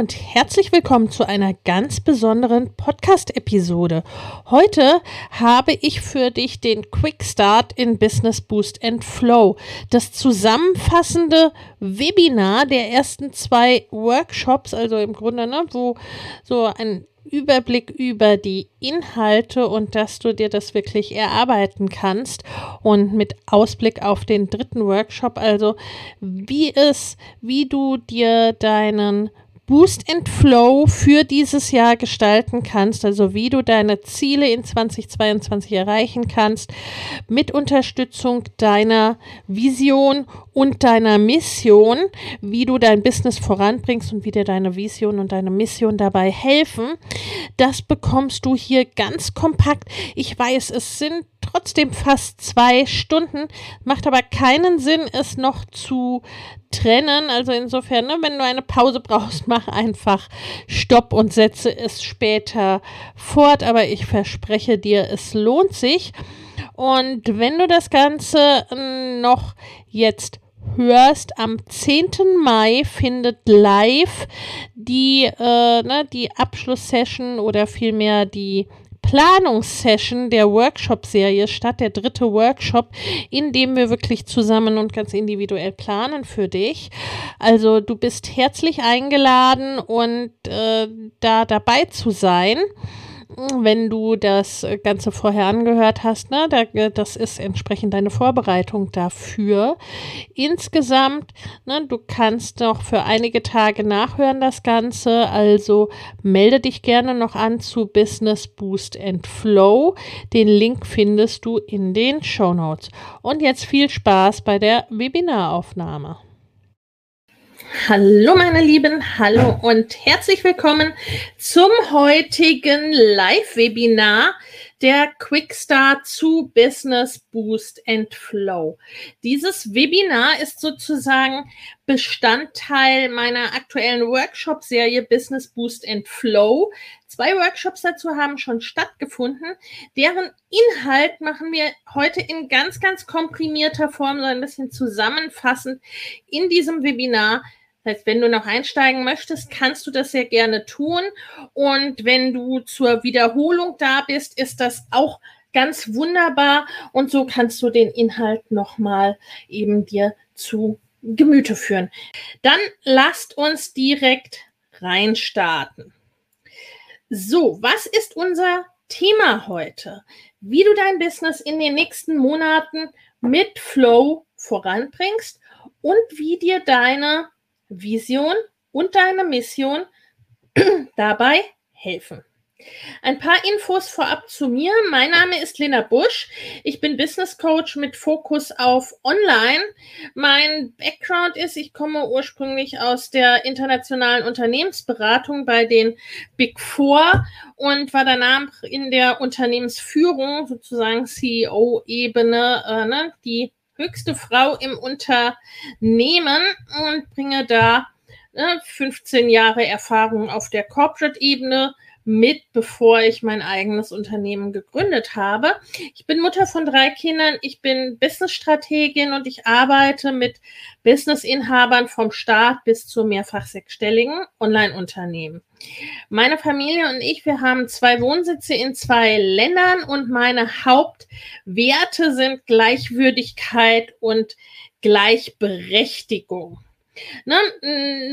Und herzlich willkommen zu einer ganz besonderen Podcast-Episode. Heute habe ich für dich den Quick Start in Business Boost and Flow, das zusammenfassende Webinar der ersten zwei Workshops, also im Grunde, ne, wo so ein Überblick über die Inhalte und dass du dir das wirklich erarbeiten kannst und mit Ausblick auf den dritten Workshop, also wie es, wie du dir deinen Boost and Flow für dieses Jahr gestalten kannst, also wie du deine Ziele in 2022 erreichen kannst, mit Unterstützung deiner Vision und deiner Mission, wie du dein Business voranbringst und wie dir deine Vision und deine Mission dabei helfen. Das bekommst du hier ganz kompakt. Ich weiß, es sind trotzdem fast zwei Stunden. Macht aber keinen Sinn, es noch zu trennen. Also insofern, ne, wenn du eine Pause brauchst, mach einfach Stopp und setze es später fort. Aber ich verspreche dir, es lohnt sich. Und wenn du das Ganze noch jetzt hörst, am 10. Mai findet live die, äh, ne, die Abschlusssession oder vielmehr die Planungssession der Workshop-Serie statt, der dritte Workshop, in dem wir wirklich zusammen und ganz individuell planen für dich. Also du bist herzlich eingeladen und äh, da dabei zu sein wenn du das Ganze vorher angehört hast, ne, das ist entsprechend deine Vorbereitung dafür. Insgesamt, ne, du kannst noch für einige Tage nachhören das Ganze, also melde dich gerne noch an zu Business Boost and Flow. Den Link findest du in den Show Notes. Und jetzt viel Spaß bei der Webinaraufnahme. Hallo meine Lieben, hallo und herzlich willkommen zum heutigen Live-Webinar der Quickstart zu Business Boost and Flow. Dieses Webinar ist sozusagen Bestandteil meiner aktuellen Workshop-Serie Business Boost and Flow. Zwei Workshops dazu haben schon stattgefunden. Deren Inhalt machen wir heute in ganz, ganz komprimierter Form, so ein bisschen zusammenfassend in diesem Webinar das heißt, wenn du noch einsteigen möchtest, kannst du das sehr gerne tun. Und wenn du zur Wiederholung da bist, ist das auch ganz wunderbar. Und so kannst du den Inhalt nochmal eben dir zu Gemüte führen. Dann lasst uns direkt reinstarten. So, was ist unser Thema heute? Wie du dein Business in den nächsten Monaten mit Flow voranbringst und wie dir deine Vision und deine Mission dabei helfen. Ein paar Infos vorab zu mir. Mein Name ist Lena Busch. Ich bin Business Coach mit Fokus auf Online. Mein Background ist, ich komme ursprünglich aus der internationalen Unternehmensberatung bei den Big Four und war danach in der Unternehmensführung, sozusagen CEO-Ebene, äh, ne, die höchste Frau im Unternehmen und bringe da ne, 15 Jahre Erfahrung auf der Corporate-Ebene mit, bevor ich mein eigenes Unternehmen gegründet habe. Ich bin Mutter von drei Kindern, ich bin Businessstrategin und ich arbeite mit Businessinhabern vom Start bis zu mehrfach sechsstelligen Online-Unternehmen. Meine Familie und ich, wir haben zwei Wohnsitze in zwei Ländern und meine Hauptwerte sind Gleichwürdigkeit und Gleichberechtigung. Ne?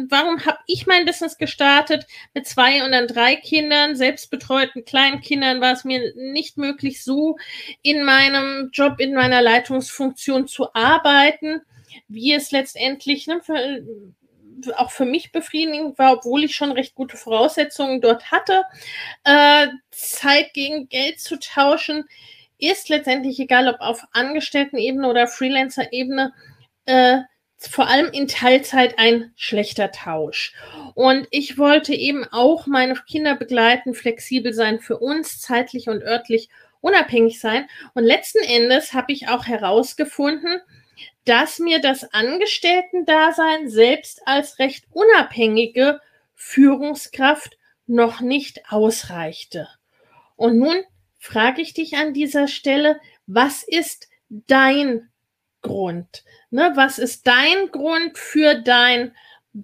Warum habe ich mein Business gestartet? Mit zwei und dann drei Kindern, selbstbetreuten kleinen Kindern war es mir nicht möglich, so in meinem Job, in meiner Leitungsfunktion zu arbeiten, wie es letztendlich ne, für, auch für mich befriedigend war, obwohl ich schon recht gute Voraussetzungen dort hatte. Äh, Zeit gegen Geld zu tauschen ist letztendlich egal, ob auf Angestelltenebene oder Freelancer-Ebene. Äh, vor allem in Teilzeit ein schlechter Tausch. Und ich wollte eben auch meine Kinder begleiten, flexibel sein für uns, zeitlich und örtlich unabhängig sein. Und letzten Endes habe ich auch herausgefunden, dass mir das Angestellten-Dasein selbst als recht unabhängige Führungskraft noch nicht ausreichte. Und nun frage ich dich an dieser Stelle, was ist dein Grund? Ne, was ist dein Grund für dein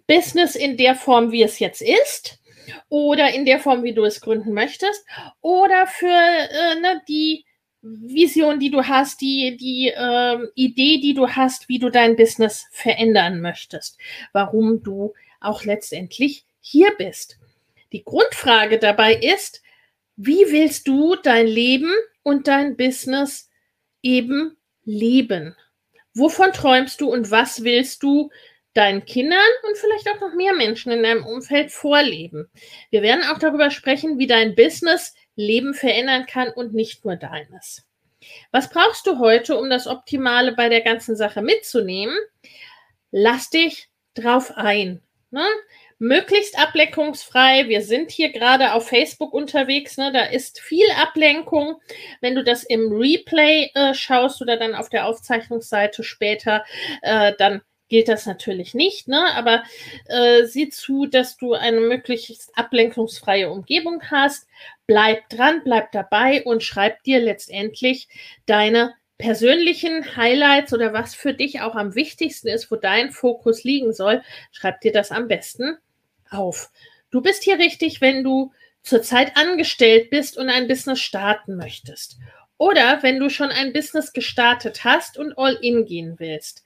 Business in der Form, wie es jetzt ist? Oder in der Form, wie du es gründen möchtest? Oder für äh, ne, die Vision, die du hast, die, die äh, Idee, die du hast, wie du dein Business verändern möchtest? Warum du auch letztendlich hier bist? Die Grundfrage dabei ist, wie willst du dein Leben und dein Business eben leben? Wovon träumst du und was willst du deinen Kindern und vielleicht auch noch mehr Menschen in deinem Umfeld vorleben? Wir werden auch darüber sprechen, wie dein Business Leben verändern kann und nicht nur deines. Was brauchst du heute, um das Optimale bei der ganzen Sache mitzunehmen? Lass dich drauf ein. Ne? Möglichst ablenkungsfrei. Wir sind hier gerade auf Facebook unterwegs, ne? da ist viel Ablenkung. Wenn du das im Replay äh, schaust oder dann auf der Aufzeichnungsseite später, äh, dann gilt das natürlich nicht, ne? aber äh, sieh zu, dass du eine möglichst ablenkungsfreie Umgebung hast. Bleib dran, bleib dabei und schreib dir letztendlich deine persönlichen Highlights oder was für dich auch am wichtigsten ist, wo dein Fokus liegen soll, schreib dir das am besten auf. Du bist hier richtig, wenn du zurzeit angestellt bist und ein Business starten möchtest. Oder wenn du schon ein Business gestartet hast und all in gehen willst.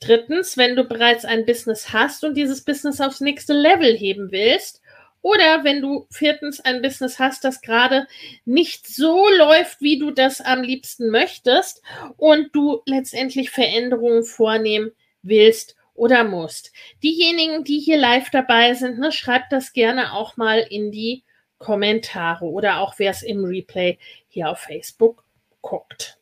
Drittens, wenn du bereits ein Business hast und dieses Business aufs nächste Level heben willst. Oder wenn du viertens ein Business hast, das gerade nicht so läuft, wie du das am liebsten möchtest und du letztendlich Veränderungen vornehmen willst oder musst. Diejenigen, die hier live dabei sind, ne, schreibt das gerne auch mal in die Kommentare oder auch wer es im Replay hier auf Facebook guckt.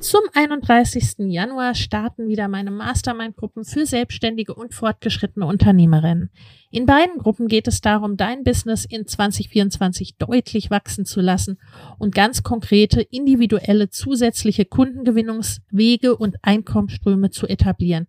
Zum 31. Januar starten wieder meine Mastermind-Gruppen für selbstständige und fortgeschrittene Unternehmerinnen. In beiden Gruppen geht es darum, dein Business in 2024 deutlich wachsen zu lassen und ganz konkrete, individuelle, zusätzliche Kundengewinnungswege und Einkommensströme zu etablieren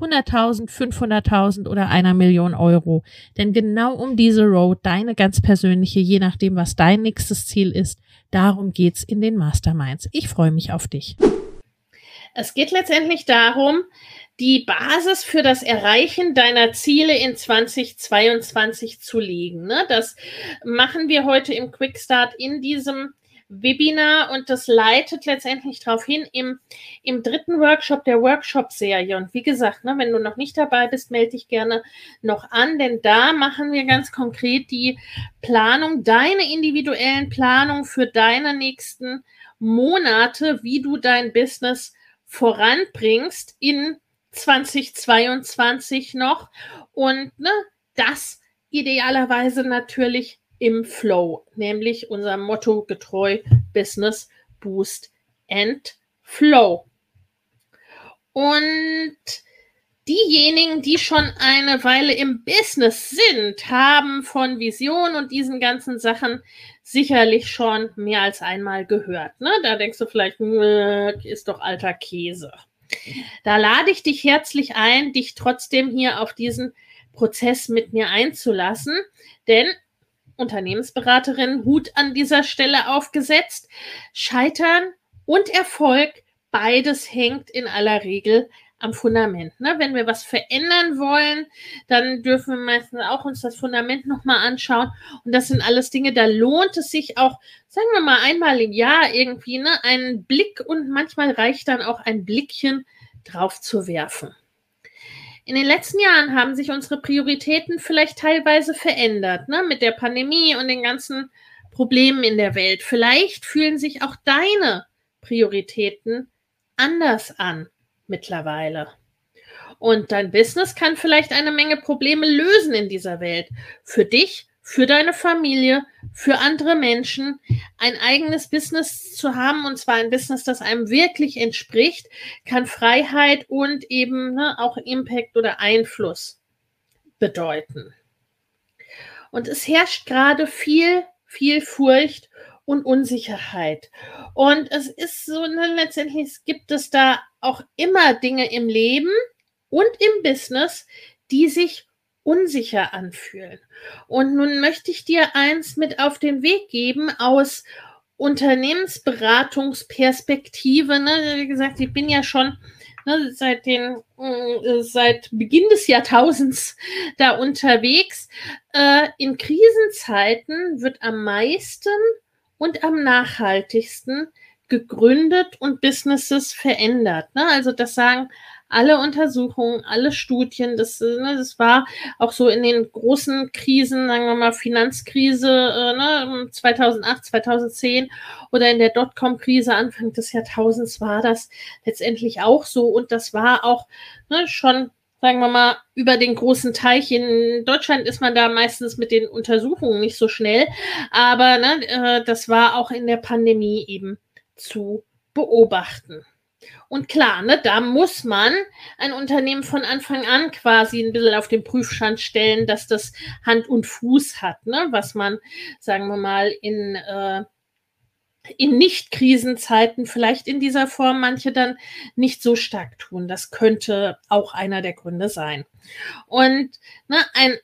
100.000, 500.000 oder einer Million Euro. Denn genau um diese Road, deine ganz persönliche, je nachdem, was dein nächstes Ziel ist, darum geht's in den Masterminds. Ich freue mich auf dich. Es geht letztendlich darum, die Basis für das Erreichen deiner Ziele in 2022 zu legen. Ne? Das machen wir heute im Quickstart in diesem Webinar und das leitet letztendlich darauf hin im, im dritten Workshop der Workshop-Serie. Und wie gesagt, ne, wenn du noch nicht dabei bist, melde dich gerne noch an, denn da machen wir ganz konkret die Planung, deine individuellen Planung für deine nächsten Monate, wie du dein Business voranbringst in 2022 noch. Und ne, das idealerweise natürlich im Flow, nämlich unserem Motto getreu Business Boost and Flow. Und diejenigen, die schon eine Weile im Business sind, haben von Vision und diesen ganzen Sachen sicherlich schon mehr als einmal gehört. Ne? Da denkst du vielleicht, ist doch alter Käse. Da lade ich dich herzlich ein, dich trotzdem hier auf diesen Prozess mit mir einzulassen, denn Unternehmensberaterin Hut an dieser Stelle aufgesetzt. Scheitern und Erfolg, beides hängt in aller Regel am Fundament. Ne? Wenn wir was verändern wollen, dann dürfen wir meistens auch uns das Fundament nochmal anschauen. Und das sind alles Dinge, da lohnt es sich auch, sagen wir mal, einmal im Jahr irgendwie ne, einen Blick und manchmal reicht dann auch ein Blickchen drauf zu werfen. In den letzten Jahren haben sich unsere Prioritäten vielleicht teilweise verändert, ne? mit der Pandemie und den ganzen Problemen in der Welt. Vielleicht fühlen sich auch deine Prioritäten anders an mittlerweile. Und dein Business kann vielleicht eine Menge Probleme lösen in dieser Welt. Für dich für deine Familie, für andere Menschen, ein eigenes Business zu haben, und zwar ein Business, das einem wirklich entspricht, kann Freiheit und eben ne, auch Impact oder Einfluss bedeuten. Und es herrscht gerade viel, viel Furcht und Unsicherheit. Und es ist so, ne, letztendlich gibt es da auch immer Dinge im Leben und im Business, die sich unsicher anfühlen. Und nun möchte ich dir eins mit auf den Weg geben aus Unternehmensberatungsperspektive. Ne? Wie gesagt, ich bin ja schon ne, seit den äh, seit Beginn des Jahrtausends da unterwegs. Äh, in Krisenzeiten wird am meisten und am nachhaltigsten gegründet und Businesses verändert. Ne? Also das sagen alle Untersuchungen, alle Studien, das, ne, das war auch so in den großen Krisen, sagen wir mal Finanzkrise äh, ne, 2008, 2010 oder in der Dotcom-Krise Anfang des Jahrtausends war das letztendlich auch so und das war auch ne, schon sagen wir mal, über den großen Teich. In Deutschland ist man da meistens mit den Untersuchungen nicht so schnell, aber ne, äh, das war auch in der Pandemie eben zu beobachten. Und klar, ne, da muss man ein Unternehmen von Anfang an quasi ein bisschen auf den Prüfstand stellen, dass das Hand und Fuß hat, ne, was man, sagen wir mal, in, äh, in Nicht-Krisenzeiten vielleicht in dieser Form manche dann nicht so stark tun. Das könnte auch einer der Gründe sein. Und ne, ein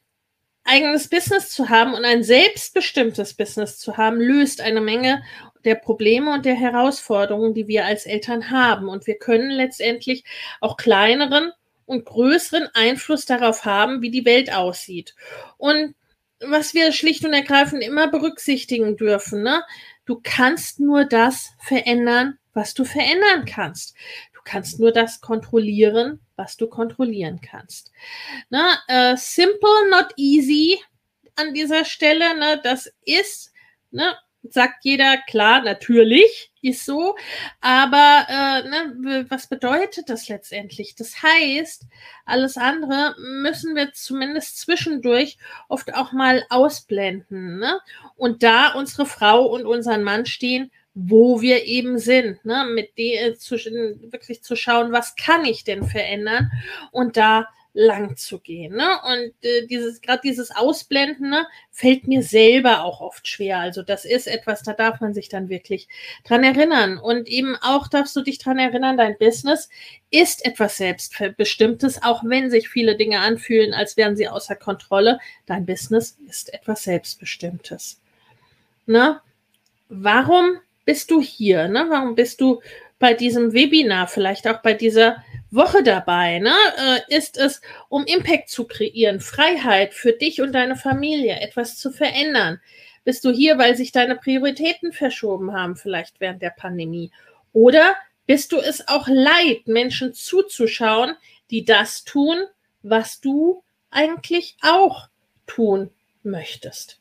eigenes Business zu haben und ein selbstbestimmtes Business zu haben, löst eine Menge der Probleme und der Herausforderungen, die wir als Eltern haben. Und wir können letztendlich auch kleineren und größeren Einfluss darauf haben, wie die Welt aussieht. Und was wir schlicht und ergreifend immer berücksichtigen dürfen, ne? du kannst nur das verändern, was du verändern kannst. Du kannst nur das kontrollieren, was du kontrollieren kannst. Ne? Uh, simple, not easy an dieser Stelle. Ne? Das ist ne, sagt jeder, klar, natürlich ist so, aber äh, ne, was bedeutet das letztendlich? Das heißt, alles andere müssen wir zumindest zwischendurch oft auch mal ausblenden ne? und da unsere Frau und unseren Mann stehen, wo wir eben sind, ne? mit der äh, zu, wirklich zu schauen, was kann ich denn verändern und da lang zu gehen. Ne? Und äh, dieses, gerade dieses Ausblenden, ne, fällt mir selber auch oft schwer. Also das ist etwas, da darf man sich dann wirklich dran erinnern. Und eben auch darfst du dich dran erinnern, dein Business ist etwas Selbstbestimmtes, auch wenn sich viele Dinge anfühlen, als wären sie außer Kontrolle. Dein Business ist etwas Selbstbestimmtes. Ne? Warum bist du hier? Ne? Warum bist du bei diesem Webinar, vielleicht auch bei dieser Woche dabei, ne? Äh, ist es, um Impact zu kreieren, Freiheit für dich und deine Familie, etwas zu verändern. Bist du hier, weil sich deine Prioritäten verschoben haben, vielleicht während der Pandemie? Oder bist du es auch leid, Menschen zuzuschauen, die das tun, was du eigentlich auch tun möchtest?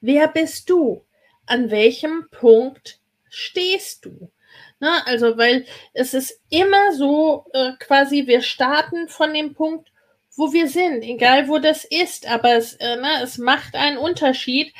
Wer bist du? An welchem Punkt stehst du? Ne? Also, weil es ist immer so, äh, quasi, wir starten von dem Punkt, wo wir sind, egal wo das ist. Aber es, äh, ne, es macht einen Unterschied,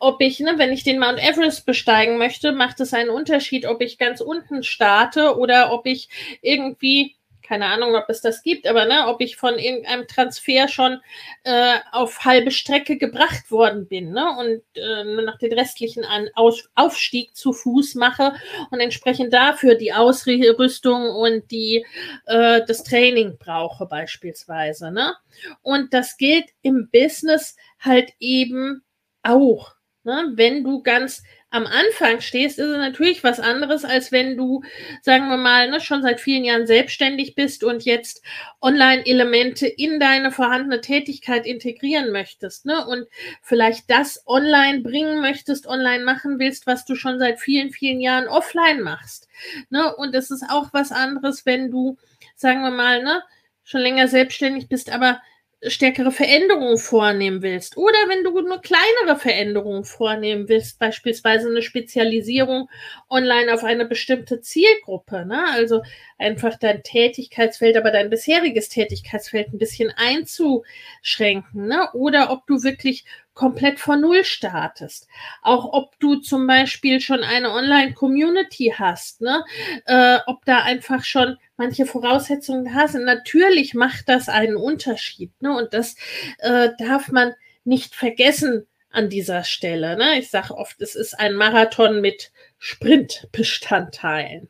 ob ich, ne, wenn ich den Mount Everest besteigen möchte, macht es einen Unterschied, ob ich ganz unten starte oder ob ich irgendwie keine Ahnung, ob es das gibt, aber ne, ob ich von irgendeinem Transfer schon äh, auf halbe Strecke gebracht worden bin ne, und äh, nur noch den restlichen An Aus Aufstieg zu Fuß mache und entsprechend dafür die Ausrüstung und die äh, das Training brauche beispielsweise. Ne? Und das gilt im Business halt eben auch. Ne? Wenn du ganz am Anfang stehst, ist es natürlich was anderes, als wenn du, sagen wir mal, ne, schon seit vielen Jahren selbstständig bist und jetzt Online-Elemente in deine vorhandene Tätigkeit integrieren möchtest, ne? Und vielleicht das online bringen möchtest, online machen willst, was du schon seit vielen, vielen Jahren offline machst. Ne? Und es ist auch was anderes, wenn du, sagen wir mal, ne, schon länger selbstständig bist, aber stärkere Veränderungen vornehmen willst oder wenn du nur kleinere Veränderungen vornehmen willst, beispielsweise eine Spezialisierung online auf eine bestimmte Zielgruppe, ne? also einfach dein Tätigkeitsfeld, aber dein bisheriges Tätigkeitsfeld ein bisschen einzuschränken ne? oder ob du wirklich komplett von Null startest. Auch ob du zum Beispiel schon eine Online-Community hast, ne? Äh, ob da einfach schon manche Voraussetzungen da sind. Natürlich macht das einen Unterschied. Ne? Und das äh, darf man nicht vergessen an dieser Stelle. Ne? Ich sage oft, es ist ein Marathon mit Sprintbestandteilen.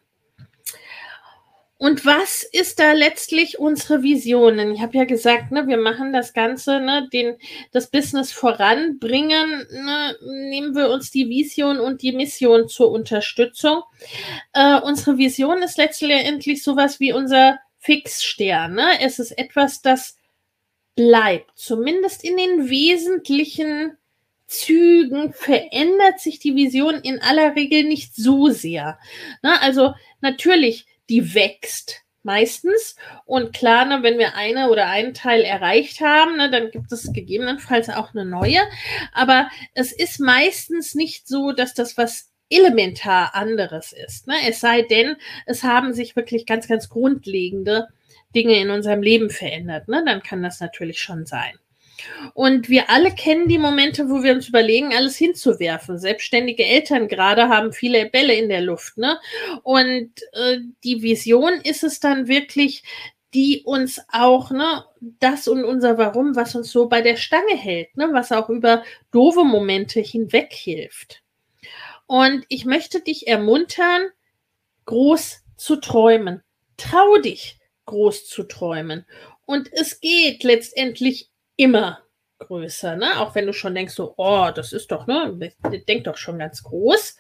Und was ist da letztlich unsere Vision? Ich habe ja gesagt, ne, wir machen das Ganze, ne, den, das Business voranbringen. Ne, nehmen wir uns die Vision und die Mission zur Unterstützung. Äh, unsere Vision ist letztendlich sowas wie unser Fixstern. Ne? Es ist etwas, das bleibt, zumindest in den wesentlichen Zügen verändert sich die Vision in aller Regel nicht so sehr. Ne? Also natürlich die wächst meistens. Und klar, ne, wenn wir eine oder einen Teil erreicht haben, ne, dann gibt es gegebenenfalls auch eine neue. Aber es ist meistens nicht so, dass das was elementar anderes ist. Ne? Es sei denn, es haben sich wirklich ganz, ganz grundlegende Dinge in unserem Leben verändert. Ne? Dann kann das natürlich schon sein. Und wir alle kennen die Momente, wo wir uns überlegen, alles hinzuwerfen. Selbstständige Eltern gerade haben viele Bälle in der Luft. Ne? Und äh, die Vision ist es dann wirklich, die uns auch, ne, das und unser Warum, was uns so bei der Stange hält, ne, was auch über doofe Momente hinweg hilft. Und ich möchte dich ermuntern, groß zu träumen. Trau dich, groß zu träumen. Und es geht letztendlich immer größer, ne? Auch wenn du schon denkst, so, oh, das ist doch, ne? Denk doch schon ganz groß.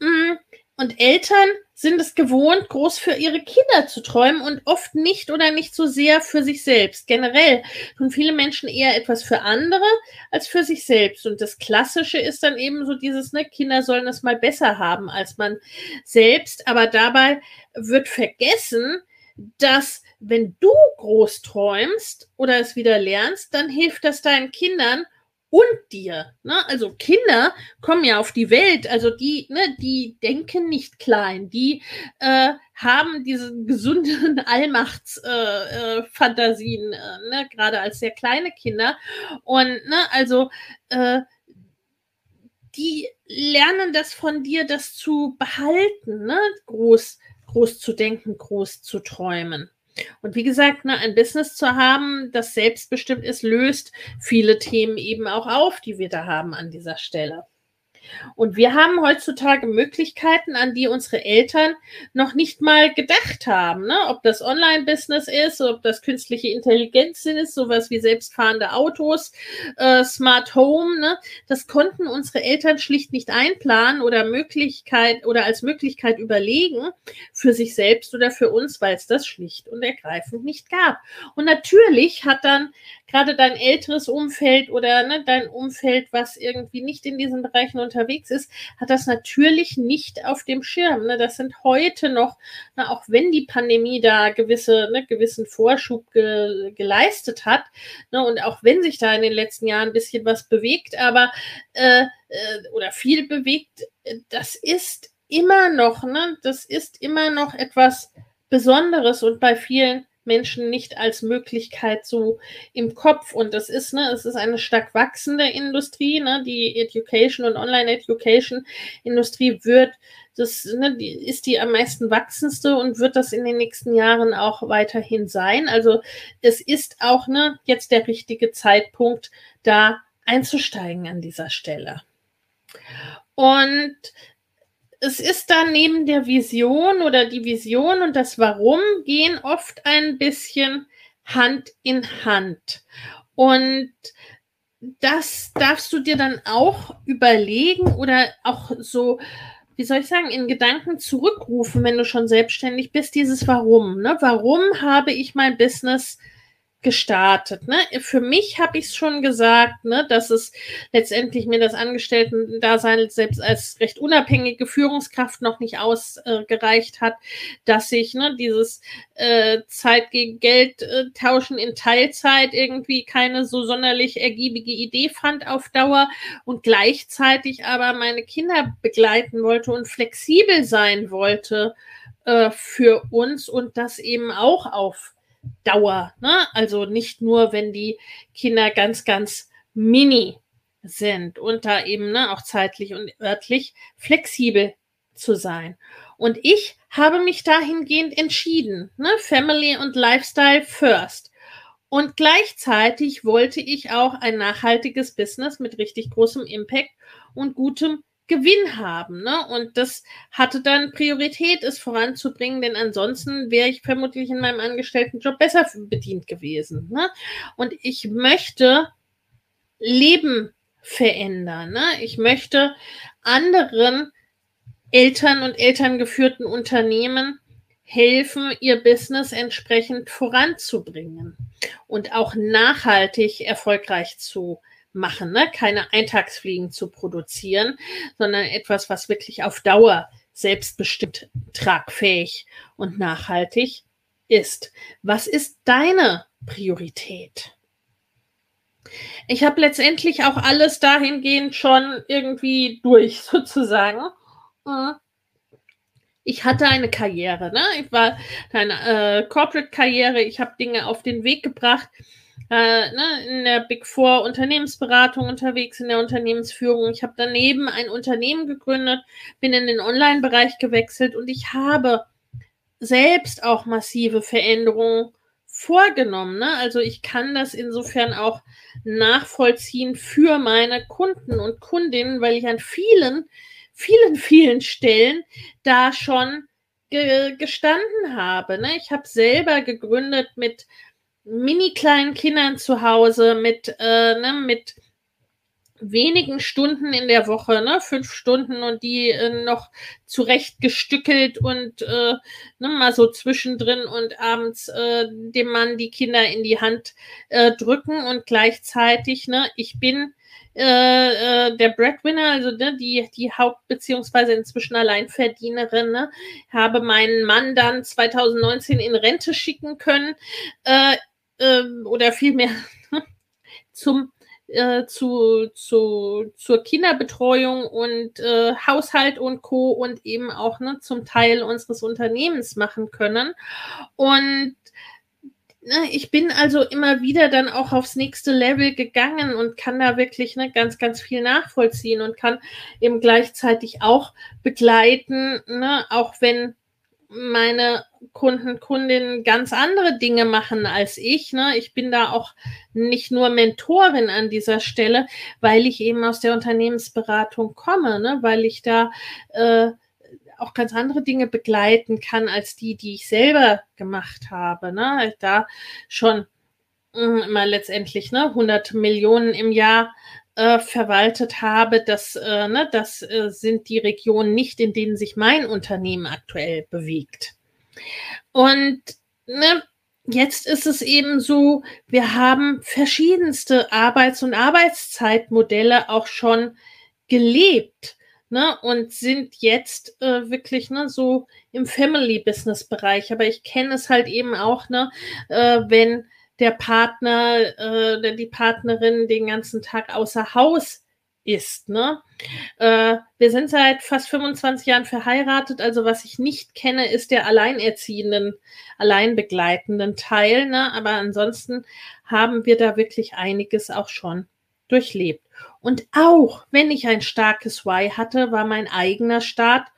Mm, und Eltern sind es gewohnt, groß für ihre Kinder zu träumen und oft nicht oder nicht so sehr für sich selbst. Generell tun viele Menschen eher etwas für andere als für sich selbst. Und das Klassische ist dann eben so dieses, ne, Kinder sollen es mal besser haben als man selbst. Aber dabei wird vergessen, dass wenn du groß träumst oder es wieder lernst, dann hilft das deinen Kindern und dir. Ne? Also Kinder kommen ja auf die Welt, also die, ne, die denken nicht klein, die äh, haben diese gesunden Allmachtsfantasien, äh, äh, ne, gerade als sehr kleine Kinder. Und ne, also äh, die lernen das von dir, das zu behalten, ne? groß groß zu denken, groß zu träumen. Und wie gesagt, ne, ein Business zu haben, das selbstbestimmt ist, löst viele Themen eben auch auf, die wir da haben an dieser Stelle. Und wir haben heutzutage Möglichkeiten, an die unsere Eltern noch nicht mal gedacht haben. Ne? Ob das Online-Business ist, ob das künstliche Intelligenz ist, sowas wie selbstfahrende Autos, äh, Smart Home. Ne? Das konnten unsere Eltern schlicht nicht einplanen oder Möglichkeit oder als Möglichkeit überlegen für sich selbst oder für uns, weil es das schlicht und ergreifend nicht gab. Und natürlich hat dann gerade dein älteres Umfeld oder ne, dein Umfeld, was irgendwie nicht in diesen Bereichen unterwegs ist, hat das natürlich nicht auf dem Schirm. Ne? Das sind heute noch, na, auch wenn die Pandemie da gewisse, ne, gewissen Vorschub ge geleistet hat ne, und auch wenn sich da in den letzten Jahren ein bisschen was bewegt, aber äh, äh, oder viel bewegt, das ist immer noch, ne, das ist immer noch etwas Besonderes und bei vielen Menschen nicht als Möglichkeit so im Kopf. Und das ist, ne, es ist eine stark wachsende Industrie, ne, die Education und Online-Education-Industrie wird, das ne, die, ist die am meisten wachsendste und wird das in den nächsten Jahren auch weiterhin sein. Also es ist auch ne, jetzt der richtige Zeitpunkt, da einzusteigen an dieser Stelle. Und es ist dann neben der Vision oder die Vision und das Warum gehen oft ein bisschen Hand in Hand. Und das darfst du dir dann auch überlegen oder auch so, wie soll ich sagen, in Gedanken zurückrufen, wenn du schon selbstständig bist, dieses Warum. Ne? Warum habe ich mein Business gestartet. Ne? Für mich habe ich es schon gesagt, ne, dass es letztendlich mir das Angestellten-Dasein selbst als recht unabhängige Führungskraft noch nicht ausgereicht äh, hat, dass ich ne, dieses äh, Zeit gegen Geld äh, tauschen in Teilzeit irgendwie keine so sonderlich ergiebige Idee fand auf Dauer und gleichzeitig aber meine Kinder begleiten wollte und flexibel sein wollte äh, für uns und das eben auch auf Dauer. Ne? Also nicht nur, wenn die Kinder ganz, ganz mini sind und da eben ne, auch zeitlich und örtlich flexibel zu sein. Und ich habe mich dahingehend entschieden, ne? Family und Lifestyle first. Und gleichzeitig wollte ich auch ein nachhaltiges Business mit richtig großem Impact und gutem Gewinn haben. Ne? Und das hatte dann Priorität, es voranzubringen, denn ansonsten wäre ich vermutlich in meinem Angestelltenjob besser bedient gewesen. Ne? Und ich möchte Leben verändern. Ne? Ich möchte anderen Eltern und elterngeführten Unternehmen helfen, ihr Business entsprechend voranzubringen und auch nachhaltig erfolgreich zu machen, ne? keine Eintagsfliegen zu produzieren, sondern etwas, was wirklich auf Dauer selbstbestimmt tragfähig und nachhaltig ist. Was ist deine Priorität? Ich habe letztendlich auch alles dahingehend schon irgendwie durch, sozusagen. Hm. Ich hatte eine Karriere, ne? Ich war eine äh, Corporate-Karriere, ich habe Dinge auf den Weg gebracht, äh, ne, in der Big Four Unternehmensberatung unterwegs, in der Unternehmensführung. Ich habe daneben ein Unternehmen gegründet, bin in den Online-Bereich gewechselt und ich habe selbst auch massive Veränderungen vorgenommen. Ne? Also ich kann das insofern auch nachvollziehen für meine Kunden und Kundinnen, weil ich an vielen, vielen, vielen Stellen da schon ge gestanden habe. Ne? Ich habe selber gegründet mit mini kleinen Kindern zu Hause mit, äh, ne, mit wenigen Stunden in der Woche, ne, fünf Stunden und die äh, noch zurecht gestückelt und äh, ne, mal so zwischendrin und abends äh, dem Mann die Kinder in die Hand äh, drücken und gleichzeitig, ne, ich bin äh, äh, der Breadwinner, also ne, die, die Haupt- beziehungsweise inzwischen Alleinverdienerin, ne, habe meinen Mann dann 2019 in Rente schicken können. Äh, ähm, oder vielmehr zum äh, zu, zu, zur Kinderbetreuung und äh, Haushalt und Co. und eben auch ne, zum Teil unseres Unternehmens machen können. Und ne, ich bin also immer wieder dann auch aufs nächste Level gegangen und kann da wirklich ne, ganz, ganz viel nachvollziehen und kann eben gleichzeitig auch begleiten, ne, auch wenn meine Kunden, Kundinnen ganz andere Dinge machen als ich. Ne? Ich bin da auch nicht nur Mentorin an dieser Stelle, weil ich eben aus der Unternehmensberatung komme, ne? weil ich da äh, auch ganz andere Dinge begleiten kann als die, die ich selber gemacht habe. Ne? Da schon mh, immer letztendlich ne, 100 Millionen im Jahr äh, verwaltet habe, das, äh, ne, das äh, sind die Regionen nicht, in denen sich mein Unternehmen aktuell bewegt. Und ne, jetzt ist es eben so, wir haben verschiedenste Arbeits- und Arbeitszeitmodelle auch schon gelebt. Ne, und sind jetzt äh, wirklich ne, so im Family-Business-Bereich. Aber ich kenne es halt eben auch, ne, äh, wenn der Partner, äh, die Partnerin den ganzen Tag außer Haus ist. Ne? Äh, wir sind seit fast 25 Jahren verheiratet, also was ich nicht kenne, ist der alleinerziehenden, alleinbegleitenden Teil. Ne? Aber ansonsten haben wir da wirklich einiges auch schon durchlebt. Und auch wenn ich ein starkes Why hatte, war mein eigener Start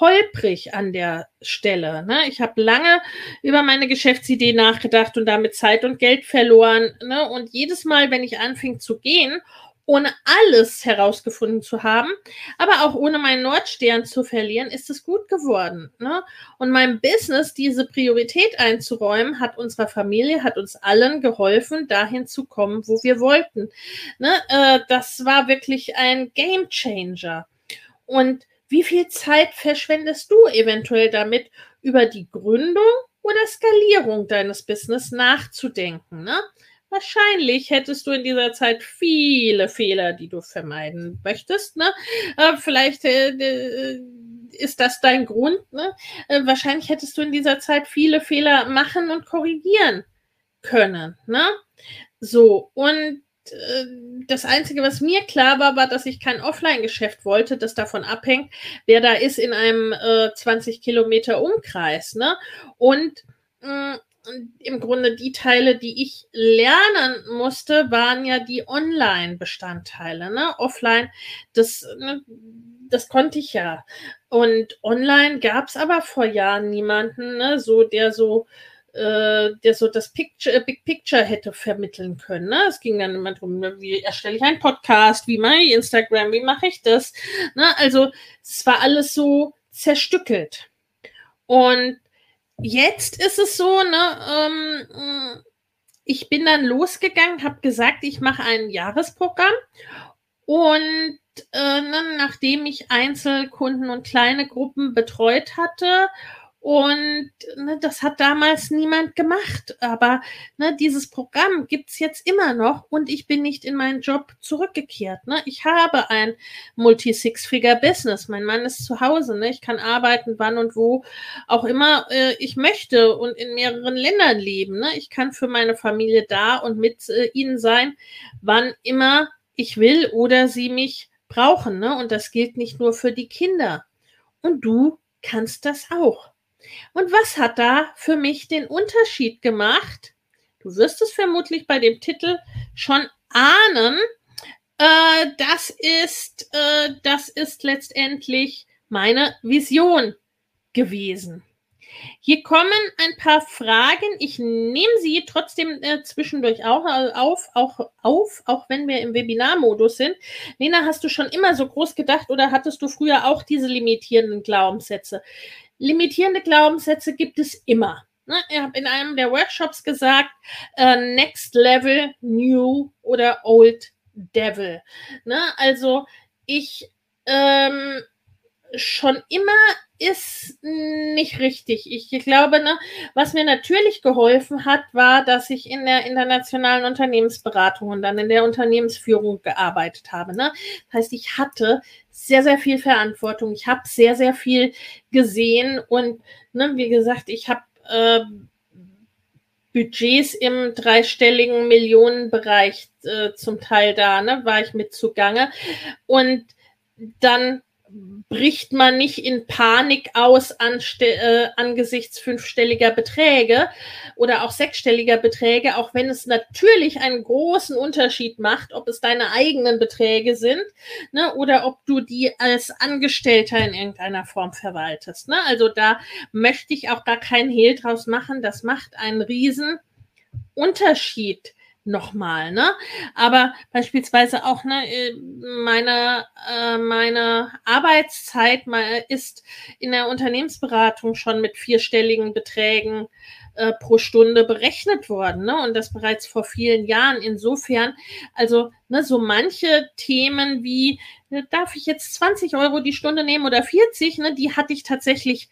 holprig an der Stelle. Ne? Ich habe lange über meine Geschäftsidee nachgedacht und damit Zeit und Geld verloren. Ne? Und jedes Mal, wenn ich anfing zu gehen ohne alles herausgefunden zu haben, aber auch ohne meinen Nordstern zu verlieren, ist es gut geworden. Ne? Und meinem Business diese Priorität einzuräumen, hat unserer Familie, hat uns allen geholfen, dahin zu kommen, wo wir wollten. Ne? Äh, das war wirklich ein Game Changer. Und wie viel Zeit verschwendest du eventuell damit, über die Gründung oder Skalierung deines Business nachzudenken? Ne? Wahrscheinlich hättest du in dieser Zeit viele Fehler, die du vermeiden möchtest. Ne? Äh, vielleicht äh, äh, ist das dein Grund. Ne? Äh, wahrscheinlich hättest du in dieser Zeit viele Fehler machen und korrigieren können. Ne? So, und äh, das Einzige, was mir klar war, war, dass ich kein Offline-Geschäft wollte, das davon abhängt, wer da ist in einem äh, 20 Kilometer Umkreis. Ne? Und mh, mm, im Grunde die Teile, die ich lernen musste, waren ja die Online-Bestandteile. Ne? Offline, das, ne, das konnte ich ja. Und online gab es aber vor Jahren niemanden, ne? so der so äh, der so das Picture, äh, Big Picture hätte vermitteln können. Ne? Es ging dann immer darum, ne, wie erstelle ich einen Podcast, wie mache ich Instagram, wie mache ich das. Ne? Also es war alles so zerstückelt. Und jetzt ist es so, ne, ähm, ich bin dann losgegangen, habe gesagt, ich mache ein Jahresprogramm und äh, ne, nachdem ich Einzelkunden und kleine Gruppen betreut hatte und ne, das hat damals niemand gemacht. Aber ne, dieses Programm gibt's jetzt immer noch und ich bin nicht in meinen Job zurückgekehrt. Ne? Ich habe ein Multi-Six-Figure-Business. Mein Mann ist zu Hause. Ne? Ich kann arbeiten, wann und wo auch immer äh, ich möchte und in mehreren Ländern leben. Ne? Ich kann für meine Familie da und mit äh, ihnen sein, wann immer ich will oder sie mich brauchen. Ne? Und das gilt nicht nur für die Kinder. Und du kannst das auch. Und was hat da für mich den Unterschied gemacht? Du wirst es vermutlich bei dem Titel schon ahnen. Äh, das ist, äh, das ist letztendlich meine Vision gewesen. Hier kommen ein paar Fragen. Ich nehme sie trotzdem äh, zwischendurch auch auf, auch auf, auch wenn wir im Webinarmodus sind. Lena, hast du schon immer so groß gedacht oder hattest du früher auch diese limitierenden Glaubenssätze? Limitierende Glaubenssätze gibt es immer. Ne? Ich habe in einem der Workshops gesagt, uh, Next Level, New oder Old Devil. Ne? Also ich ähm, schon immer ist nicht richtig. Ich glaube, ne, was mir natürlich geholfen hat, war, dass ich in der internationalen Unternehmensberatung und dann in der Unternehmensführung gearbeitet habe. Ne? Das heißt, ich hatte sehr, sehr viel Verantwortung. Ich habe sehr, sehr viel gesehen und ne, wie gesagt, ich habe äh, Budgets im dreistelligen Millionenbereich äh, zum Teil da, ne, war ich mit zugange. Und dann bricht man nicht in Panik aus äh, angesichts fünfstelliger Beträge oder auch sechsstelliger Beträge, auch wenn es natürlich einen großen Unterschied macht, ob es deine eigenen Beträge sind ne, oder ob du die als Angestellter in irgendeiner Form verwaltest. Ne? Also da möchte ich auch gar keinen Hehl draus machen. Das macht einen riesen Unterschied nochmal, ne? Aber beispielsweise auch, ne, äh, meine, äh, meine Arbeitszeit ist in der Unternehmensberatung schon mit vierstelligen Beträgen äh, pro Stunde berechnet worden, ne? Und das bereits vor vielen Jahren. Insofern, also, ne, so manche Themen wie, ne, darf ich jetzt 20 Euro die Stunde nehmen oder 40, ne, die hatte ich tatsächlich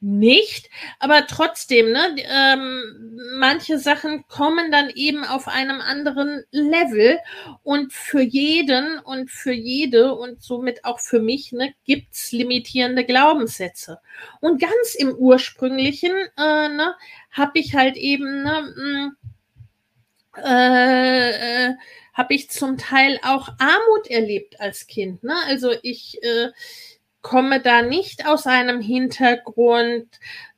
nicht, aber trotzdem, ne, ähm, manche Sachen kommen dann eben auf einem anderen Level und für jeden und für jede und somit auch für mich ne, gibt's limitierende Glaubenssätze. Und ganz im ursprünglichen äh, ne, habe ich halt eben ne, äh, äh, habe ich zum Teil auch Armut erlebt als Kind. Ne? Also ich äh, komme da nicht aus einem Hintergrund,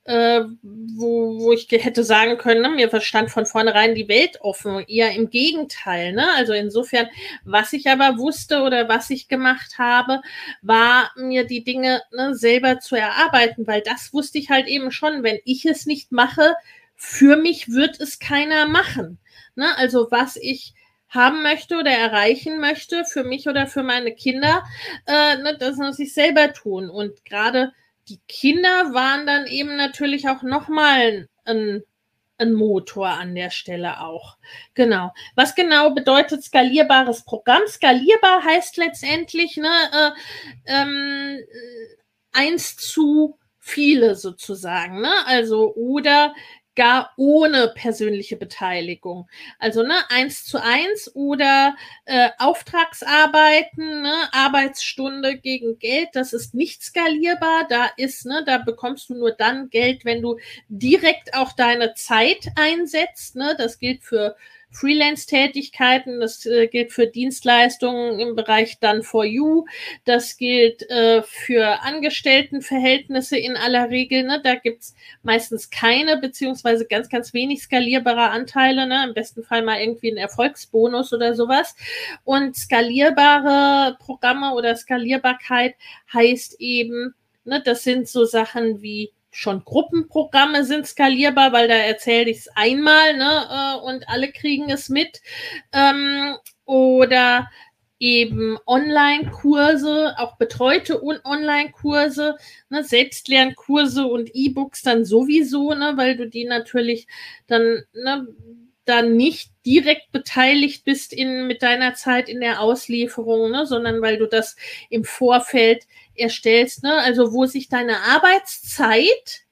äh, wo, wo ich hätte sagen können, ne, mir verstand von vornherein die Welt offen. Eher im Gegenteil. Ne? Also insofern, was ich aber wusste oder was ich gemacht habe, war mir die Dinge ne, selber zu erarbeiten, weil das wusste ich halt eben schon. Wenn ich es nicht mache, für mich wird es keiner machen. Ne? Also was ich haben möchte oder erreichen möchte für mich oder für meine Kinder, äh, ne, das muss ich selber tun. Und gerade die Kinder waren dann eben natürlich auch nochmal ein, ein Motor an der Stelle auch. Genau. Was genau bedeutet skalierbares Programm? Skalierbar heißt letztendlich ne, äh, ähm, eins zu viele sozusagen. Ne? Also oder gar ohne persönliche Beteiligung. Also ne, eins zu eins oder äh, Auftragsarbeiten, ne, Arbeitsstunde gegen Geld, das ist nicht skalierbar. Da ist, ne, da bekommst du nur dann Geld, wenn du direkt auch deine Zeit einsetzt. Ne? Das gilt für Freelance-Tätigkeiten, das äh, gilt für Dienstleistungen im Bereich Done for You, das gilt äh, für Angestelltenverhältnisse in aller Regel. Ne? Da gibt's meistens keine, beziehungsweise ganz, ganz wenig skalierbare Anteile, ne? im besten Fall mal irgendwie ein Erfolgsbonus oder sowas. Und skalierbare Programme oder Skalierbarkeit heißt eben, ne, das sind so Sachen wie schon Gruppenprogramme sind skalierbar, weil da erzähle ich es einmal ne, äh, und alle kriegen es mit. Ähm, oder eben Online-Kurse, auch betreute Online-Kurse, ne, Selbstlernkurse und E-Books dann sowieso, ne, weil du die natürlich dann ne, dann nicht direkt beteiligt bist in, mit deiner Zeit in der Auslieferung, ne, sondern weil du das im Vorfeld erstellst, ne, also wo sich deine Arbeitszeit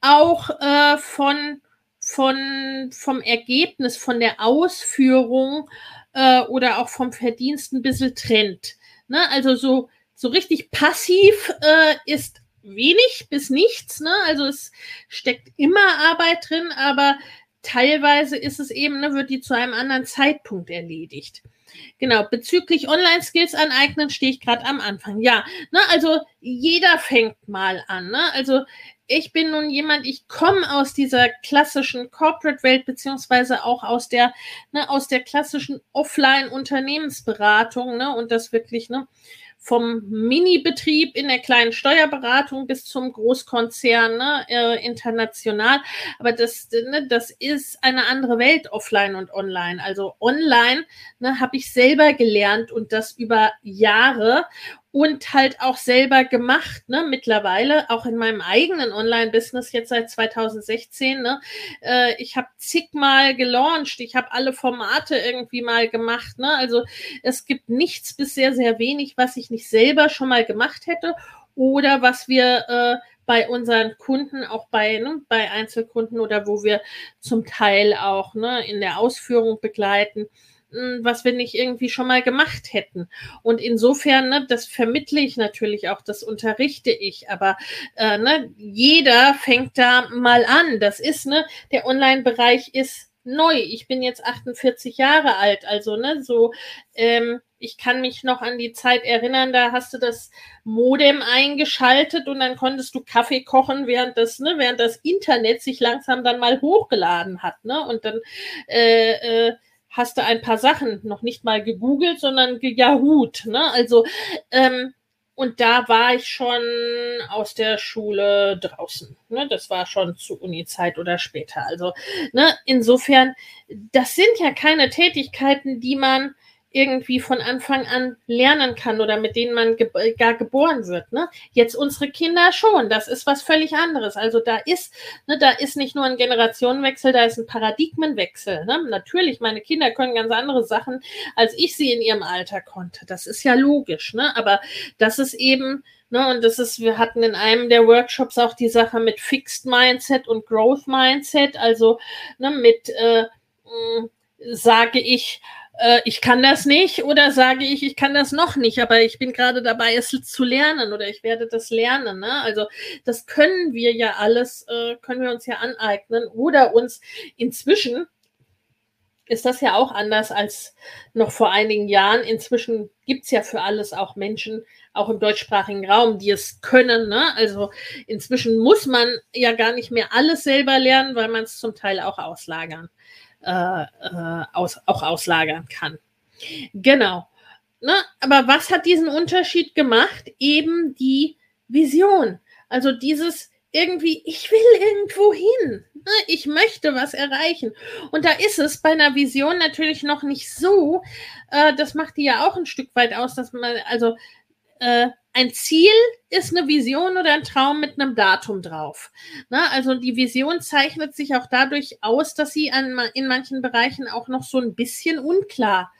auch äh, von, von, vom Ergebnis, von der Ausführung äh, oder auch vom Verdienst ein bisschen trennt. Ne? Also so, so richtig passiv äh, ist wenig bis nichts. Ne? Also es steckt immer Arbeit drin, aber teilweise ist es eben, ne, wird die zu einem anderen Zeitpunkt erledigt. Genau, bezüglich Online-Skills aneignen stehe ich gerade am Anfang. Ja, ne, also jeder fängt mal an. Ne? Also ich bin nun jemand, ich komme aus dieser klassischen Corporate-Welt, beziehungsweise auch aus der, ne, aus der klassischen Offline-Unternehmensberatung, ne, und das wirklich, ne, vom Mini-Betrieb in der kleinen Steuerberatung bis zum Großkonzern ne, äh, international. Aber das, ne, das ist eine andere Welt, offline und online. Also online ne, habe ich selber gelernt und das über Jahre und halt auch selber gemacht, ne, mittlerweile, auch in meinem eigenen Online-Business jetzt seit 2016, ne, äh, ich habe zigmal gelauncht, ich habe alle Formate irgendwie mal gemacht, ne, also es gibt nichts bis sehr, sehr wenig, was ich nicht selber schon mal gemacht hätte oder was wir äh, bei unseren Kunden, auch bei, ne, bei Einzelkunden oder wo wir zum Teil auch ne, in der Ausführung begleiten, was wir nicht irgendwie schon mal gemacht hätten. Und insofern, ne, das vermittle ich natürlich auch, das unterrichte ich, aber äh, ne, jeder fängt da mal an. Das ist, ne, der Online-Bereich ist neu. Ich bin jetzt 48 Jahre alt, also ne, so ähm, ich kann mich noch an die Zeit erinnern, da hast du das Modem eingeschaltet und dann konntest du Kaffee kochen, während das, ne, während das Internet sich langsam dann mal hochgeladen hat, ne? Und dann äh, äh, hast du ein paar Sachen noch nicht mal gegoogelt, sondern gejahoot. Ne? Also, ähm, und da war ich schon aus der Schule draußen. Ne? Das war schon zu Uni-Zeit oder später. Also, ne, insofern, das sind ja keine Tätigkeiten, die man irgendwie von Anfang an lernen kann oder mit denen man ge gar geboren wird. Ne? Jetzt unsere Kinder schon, das ist was völlig anderes. Also da ist, ne, da ist nicht nur ein Generationenwechsel, da ist ein Paradigmenwechsel. Ne? Natürlich, meine Kinder können ganz andere Sachen, als ich sie in ihrem Alter konnte. Das ist ja logisch, ne? Aber das ist eben, Ne, und das ist, wir hatten in einem der Workshops auch die Sache mit Fixed Mindset und Growth Mindset, also ne, mit, äh, sage ich, äh, ich kann das nicht oder sage ich, ich kann das noch nicht, aber ich bin gerade dabei, es zu lernen oder ich werde das lernen. Ne? Also das können wir ja alles, äh, können wir uns ja aneignen oder uns inzwischen ist das ja auch anders als noch vor einigen Jahren. Inzwischen gibt es ja für alles auch Menschen, auch im deutschsprachigen Raum, die es können. Ne? Also inzwischen muss man ja gar nicht mehr alles selber lernen, weil man es zum Teil auch auslagern, äh, äh, aus, auch auslagern kann. Genau. Ne? Aber was hat diesen Unterschied gemacht? Eben die Vision. Also dieses irgendwie, ich will irgendwo hin. Ne? Ich möchte was erreichen. Und da ist es bei einer Vision natürlich noch nicht so. Äh, das macht die ja auch ein Stück weit aus, dass man, also äh, ein Ziel ist eine Vision oder ein Traum mit einem Datum drauf. Na, ne? also die Vision zeichnet sich auch dadurch aus, dass sie an, in manchen Bereichen auch noch so ein bisschen unklar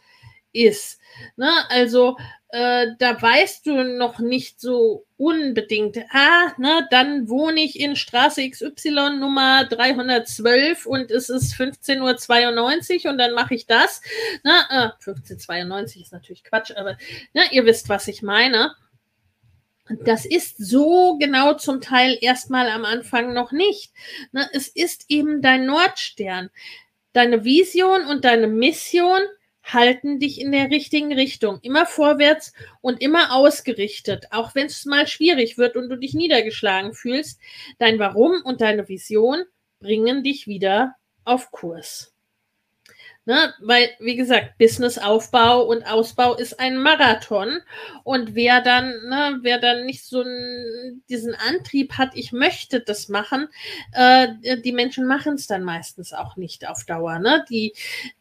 ist. Ne? Also äh, da weißt du noch nicht so unbedingt, ah, ne, dann wohne ich in Straße XY Nummer 312 und es ist 15.92 Uhr und dann mache ich das. Ne? Äh, 15.92 ist natürlich Quatsch, aber ne, ihr wisst, was ich meine. Das ist so genau zum Teil erstmal am Anfang noch nicht. Ne? Es ist eben dein Nordstern. Deine Vision und deine Mission halten dich in der richtigen Richtung. Immer vorwärts und immer ausgerichtet. Auch wenn es mal schwierig wird und du dich niedergeschlagen fühlst, dein Warum und deine Vision bringen dich wieder auf Kurs. Ne? Weil, wie gesagt, Businessaufbau und Ausbau ist ein Marathon. Und wer dann, ne, wer dann nicht so einen, diesen Antrieb hat, ich möchte das machen, äh, die Menschen machen es dann meistens auch nicht auf Dauer. Ne? Die,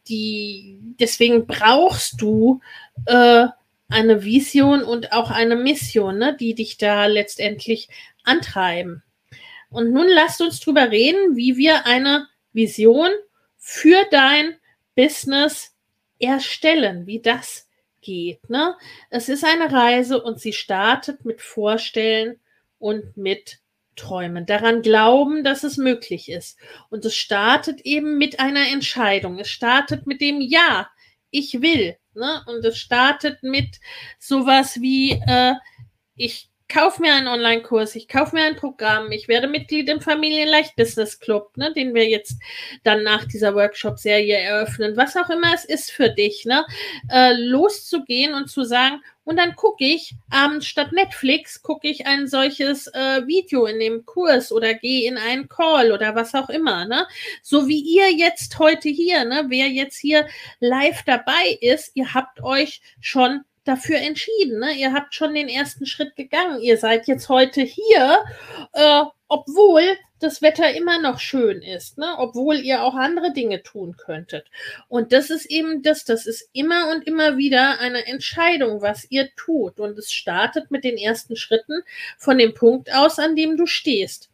die, deswegen brauchst du äh, eine Vision und auch eine Mission, ne, die dich da letztendlich antreiben. Und nun lasst uns drüber reden, wie wir eine Vision für dein Business erstellen, wie das geht. Ne? Es ist eine Reise und sie startet mit Vorstellen und mit Träumen, daran glauben, dass es möglich ist. Und es startet eben mit einer Entscheidung. Es startet mit dem Ja, ich will. Ne? Und es startet mit sowas wie, äh, ich kaufe mir einen Online-Kurs, ich kaufe mir ein Programm, ich werde Mitglied im Familienleicht Business Club, ne, den wir jetzt dann nach dieser Workshop-Serie eröffnen, was auch immer es ist für dich, ne, äh, loszugehen und zu sagen, und dann gucke ich abends statt Netflix, gucke ich ein solches äh, Video in dem Kurs oder gehe in einen Call oder was auch immer, ne? So wie ihr jetzt heute hier, ne? Wer jetzt hier live dabei ist, ihr habt euch schon dafür entschieden. Ne? Ihr habt schon den ersten Schritt gegangen. Ihr seid jetzt heute hier, äh, obwohl das Wetter immer noch schön ist, ne? obwohl ihr auch andere Dinge tun könntet. Und das ist eben das, das ist immer und immer wieder eine Entscheidung, was ihr tut. Und es startet mit den ersten Schritten von dem Punkt aus, an dem du stehst.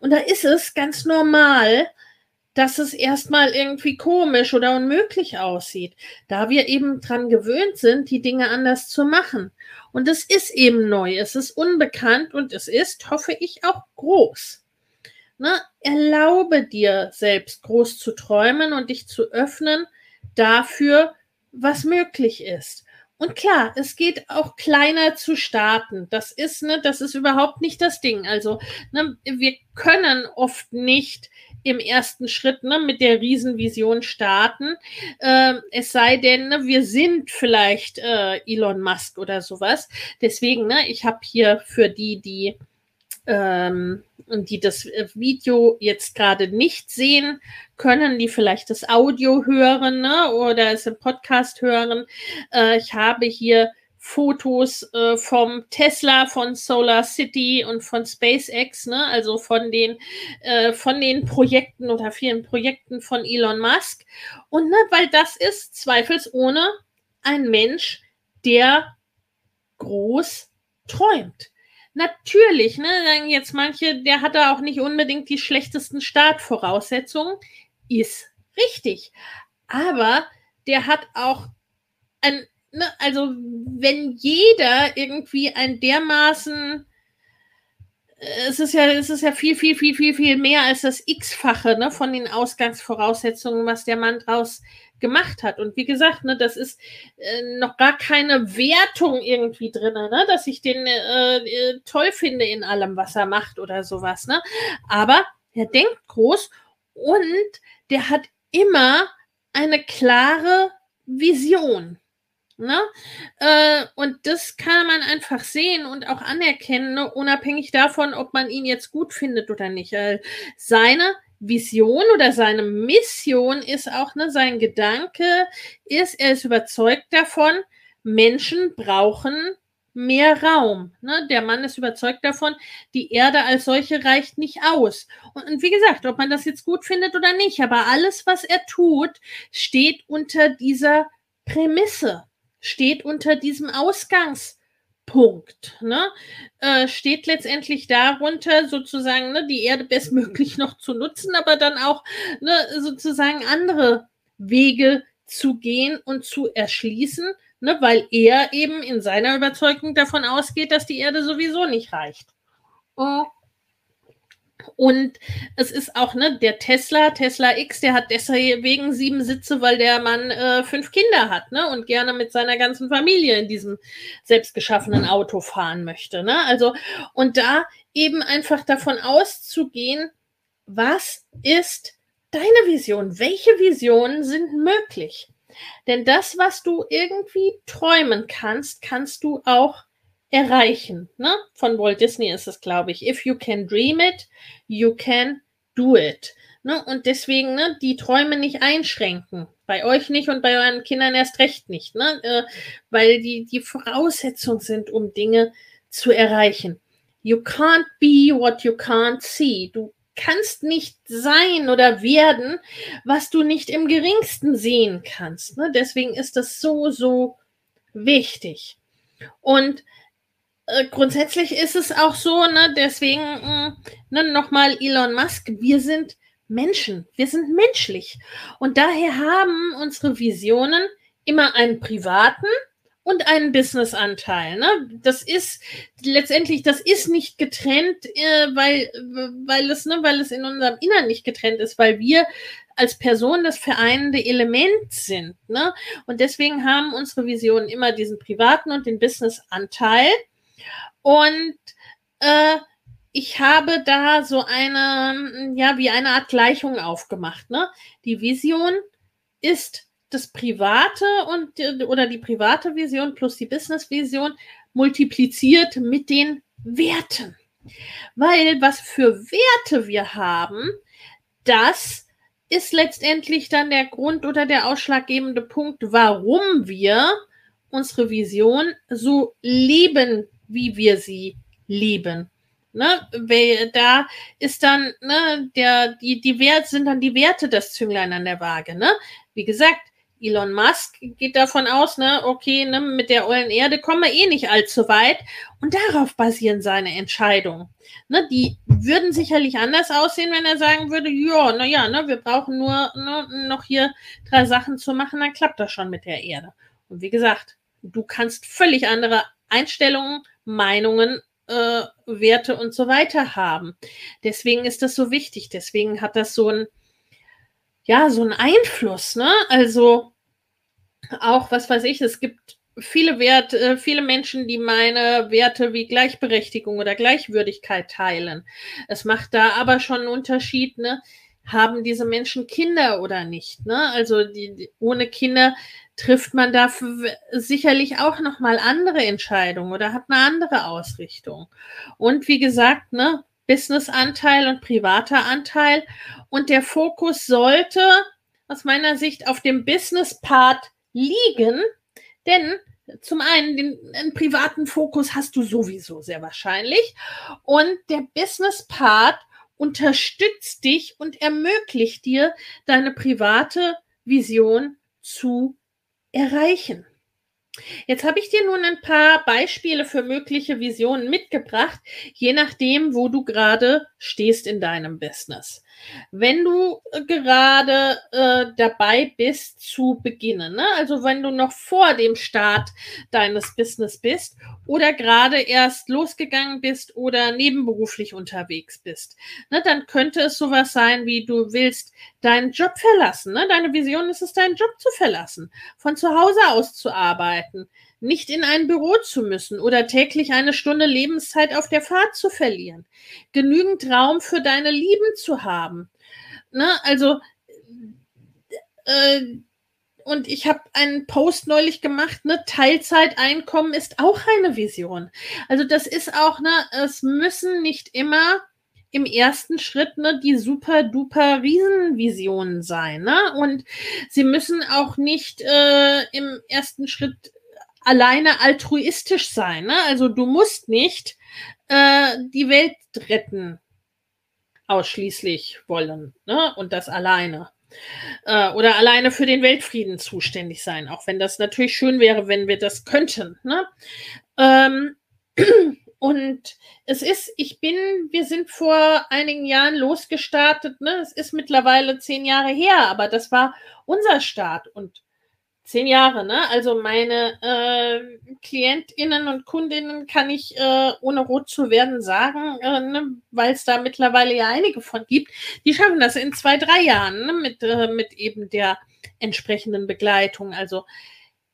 Und da ist es ganz normal, dass es erstmal irgendwie komisch oder unmöglich aussieht, da wir eben dran gewöhnt sind, die Dinge anders zu machen. Und es ist eben neu, es ist unbekannt und es ist, hoffe ich, auch groß. Ne? Erlaube dir selbst groß zu träumen und dich zu öffnen dafür, was möglich ist. Und klar, es geht auch kleiner zu starten. Das ist, ne, das ist überhaupt nicht das Ding. Also, ne, wir können oft nicht im ersten Schritt ne, mit der Riesenvision starten. Äh, es sei denn, ne, wir sind vielleicht äh, Elon Musk oder sowas. Deswegen, ne, ich habe hier für die, die ähm, die das äh, Video jetzt gerade nicht sehen können, die vielleicht das Audio hören ne, oder es im Podcast hören. Äh, ich habe hier Fotos äh, vom Tesla, von Solar City und von SpaceX, ne? also von den, äh, von den Projekten oder vielen Projekten von Elon Musk. Und ne, weil das ist zweifelsohne ein Mensch, der groß träumt. Natürlich, ne, sagen jetzt manche, der hat da auch nicht unbedingt die schlechtesten Startvoraussetzungen. Ist richtig. Aber der hat auch ein ne, also wenn jeder irgendwie ein dermaßen es ist ja, es ist ja viel, viel, viel, viel, viel mehr als das X-fache ne, von den Ausgangsvoraussetzungen, was der Mann draus gemacht hat. Und wie gesagt, ne, das ist äh, noch gar keine Wertung irgendwie drin, ne, dass ich den äh, äh, toll finde in allem, was er macht oder sowas. Ne? Aber er denkt groß und der hat immer eine klare Vision. Ne? Äh, und das kann man einfach sehen und auch anerkennen, ne? unabhängig davon, ob man ihn jetzt gut findet oder nicht. Äh, seine Vision oder seine Mission ist auch, ne, sein Gedanke ist, er ist überzeugt davon, Menschen brauchen mehr Raum. Ne? Der Mann ist überzeugt davon, die Erde als solche reicht nicht aus. Und, und, wie gesagt, ob man das jetzt gut findet oder nicht, aber alles, was er tut, steht unter dieser Prämisse, steht unter diesem Ausgangspunkt. Ne? Äh, steht letztendlich darunter, sozusagen ne, die Erde bestmöglich noch zu nutzen, aber dann auch ne, sozusagen andere Wege zu gehen und zu erschließen ne, weil er eben in seiner Überzeugung davon ausgeht, dass die Erde sowieso nicht reicht. Oh. Und es ist auch, ne, der Tesla, Tesla X, der hat deswegen sieben Sitze, weil der Mann äh, fünf Kinder hat, ne, und gerne mit seiner ganzen Familie in diesem selbstgeschaffenen Auto fahren möchte, ne. Also, und da eben einfach davon auszugehen, was ist deine Vision? Welche Visionen sind möglich? Denn das, was du irgendwie träumen kannst, kannst du auch erreichen. Ne? Von Walt Disney ist es, glaube ich. If you can dream it, you can do it. Ne? Und deswegen ne, die Träume nicht einschränken. Bei euch nicht und bei euren Kindern erst recht nicht. Ne? Äh, weil die, die Voraussetzung sind, um Dinge zu erreichen. You can't be what you can't see. Du kannst nicht sein oder werden, was du nicht im geringsten sehen kannst. Ne? Deswegen ist das so, so wichtig. Und äh, grundsätzlich ist es auch so, ne, deswegen mh, mm, ne, nochmal Elon Musk, wir sind Menschen, wir sind menschlich. Und daher haben unsere Visionen immer einen privaten und einen Businessanteil. Ne? Das ist letztendlich, das ist nicht getrennt, äh, weil, weil, es, ne, weil es in unserem Innern nicht getrennt ist, weil wir als Person das vereinende Element sind. Ne? Und deswegen haben unsere Visionen immer diesen privaten und den Businessanteil. Und äh, ich habe da so eine, ja, wie eine Art Gleichung aufgemacht. Ne? Die Vision ist das private und oder die private Vision plus die Business Vision multipliziert mit den Werten. Weil was für Werte wir haben, das ist letztendlich dann der Grund oder der ausschlaggebende Punkt, warum wir unsere Vision so leben, wie wir sie lieben. Ne, da ist dann, ne, der, die, die Werte sind dann die Werte das Zünglein an der Waage. Ne? Wie gesagt, Elon Musk geht davon aus, ne, okay, ne, mit der ollen Erde kommen wir eh nicht allzu weit. Und darauf basieren seine Entscheidungen. Ne, die würden sicherlich anders aussehen, wenn er sagen würde, ja, naja, ne, wir brauchen nur ne, noch hier drei Sachen zu machen, dann klappt das schon mit der Erde. Und wie gesagt, du kannst völlig andere Einstellungen, Meinungen, äh, Werte und so weiter haben. Deswegen ist das so wichtig. Deswegen hat das so ein ja, so ein Einfluss, ne? Also auch, was weiß ich, es gibt viele Werte, äh, viele Menschen, die meine Werte wie Gleichberechtigung oder Gleichwürdigkeit teilen. Es macht da aber schon einen Unterschied, ne? Haben diese Menschen Kinder oder nicht? Ne? Also die, die, ohne Kinder trifft man da sicherlich auch noch mal andere Entscheidungen oder hat eine andere Ausrichtung. Und wie gesagt, ne, Business-Anteil und privater Anteil. Und der Fokus sollte aus meiner Sicht auf dem Business-Part liegen, denn zum einen den, den, privaten Fokus hast du sowieso sehr wahrscheinlich und der Business-Part unterstützt dich und ermöglicht dir, deine private Vision zu erreichen. Jetzt habe ich dir nun ein paar Beispiele für mögliche Visionen mitgebracht, je nachdem, wo du gerade stehst in deinem Business. Wenn du äh, gerade äh, dabei bist zu beginnen, ne? also wenn du noch vor dem Start deines Business bist oder gerade erst losgegangen bist oder nebenberuflich unterwegs bist, ne? dann könnte es sowas sein, wie du willst deinen Job verlassen. Ne? Deine Vision ist es, deinen Job zu verlassen, von zu Hause aus zu arbeiten, nicht in ein Büro zu müssen oder täglich eine Stunde Lebenszeit auf der Fahrt zu verlieren, genügend Raum für deine Lieben zu haben. Ne? Also äh, und ich habe einen Post neulich gemacht, ne, Teilzeiteinkommen ist auch eine Vision. Also das ist auch, ne, es müssen nicht immer im ersten Schritt ne, die super duper Riesenvisionen sein. Ne? Und sie müssen auch nicht äh, im ersten Schritt alleine altruistisch sein. Ne? Also du musst nicht äh, die Welt retten ausschließlich wollen ne? und das alleine. Äh, oder alleine für den Weltfrieden zuständig sein, auch wenn das natürlich schön wäre, wenn wir das könnten. Ne? Ähm, und es ist, ich bin, wir sind vor einigen Jahren losgestartet, ne? Es ist mittlerweile zehn Jahre her, aber das war unser Start. Und Zehn Jahre, ne? Also meine äh, KlientInnen und Kundinnen kann ich äh, ohne rot zu werden sagen, äh, ne? weil es da mittlerweile ja einige von gibt, die schaffen das in zwei, drei Jahren ne? mit, äh, mit eben der entsprechenden Begleitung. Also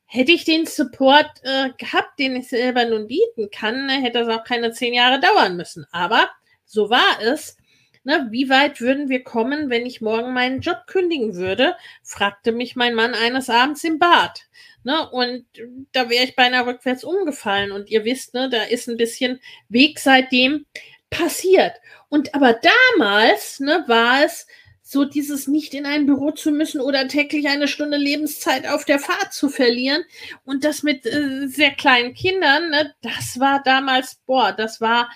hätte ich den Support äh, gehabt, den ich selber nun bieten kann, ne? hätte das auch keine zehn Jahre dauern müssen. Aber so war es. Ne, wie weit würden wir kommen, wenn ich morgen meinen Job kündigen würde? fragte mich mein Mann eines Abends im Bad. Ne, und da wäre ich beinahe rückwärts umgefallen. Und ihr wisst, ne, da ist ein bisschen Weg seitdem passiert. Und aber damals ne, war es so dieses nicht in ein Büro zu müssen oder täglich eine Stunde Lebenszeit auf der Fahrt zu verlieren und das mit äh, sehr kleinen Kindern, ne, das war damals, boah, das war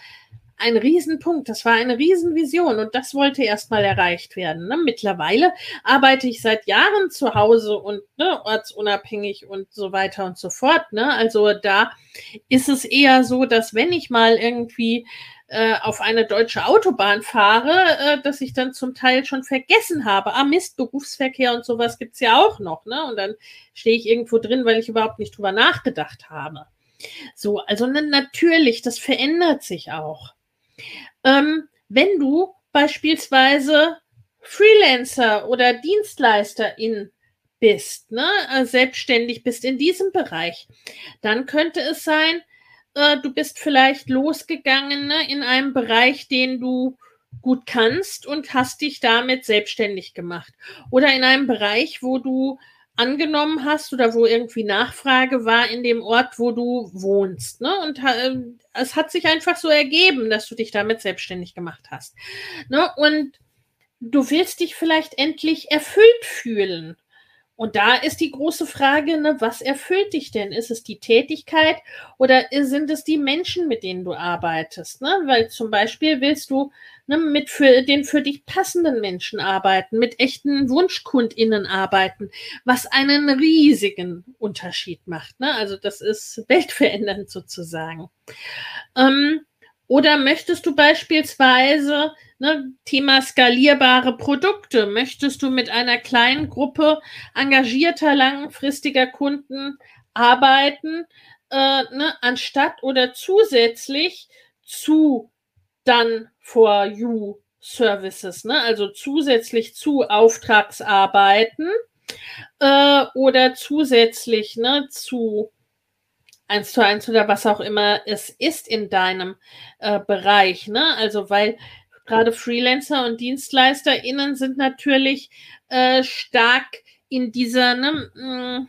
ein Riesenpunkt, das war eine Riesenvision und das wollte erstmal erreicht werden. Ne? Mittlerweile arbeite ich seit Jahren zu Hause und ne, ortsunabhängig und so weiter und so fort. Ne? Also da ist es eher so, dass wenn ich mal irgendwie äh, auf eine deutsche Autobahn fahre, äh, dass ich dann zum Teil schon vergessen habe. Ah, Mist, Berufsverkehr und sowas gibt's ja auch noch. Ne? Und dann stehe ich irgendwo drin, weil ich überhaupt nicht drüber nachgedacht habe. So, also natürlich, das verändert sich auch. Ähm, wenn du beispielsweise Freelancer oder Dienstleisterin bist, ne, äh, selbstständig bist in diesem Bereich, dann könnte es sein, äh, du bist vielleicht losgegangen ne, in einem Bereich, den du gut kannst und hast dich damit selbstständig gemacht. Oder in einem Bereich, wo du angenommen hast oder wo irgendwie Nachfrage war in dem Ort, wo du wohnst. Ne? Und äh, es hat sich einfach so ergeben, dass du dich damit selbstständig gemacht hast. Ne? Und du willst dich vielleicht endlich erfüllt fühlen. Und da ist die große Frage, ne, was erfüllt dich denn? Ist es die Tätigkeit oder sind es die Menschen, mit denen du arbeitest? Ne? Weil zum Beispiel willst du ne, mit für den für dich passenden Menschen arbeiten, mit echten WunschkundInnen arbeiten, was einen riesigen Unterschied macht. Ne? Also das ist weltverändernd sozusagen. Ähm, oder möchtest du beispielsweise ne, Thema skalierbare Produkte, möchtest du mit einer kleinen Gruppe engagierter, langfristiger Kunden arbeiten, äh, ne, anstatt oder zusätzlich zu dann for you Services, ne? also zusätzlich zu Auftragsarbeiten äh, oder zusätzlich ne, zu eins zu eins oder was auch immer es ist in deinem äh, Bereich. Ne? Also weil gerade Freelancer und DienstleisterInnen sind natürlich äh, stark in dieser, ne, mm,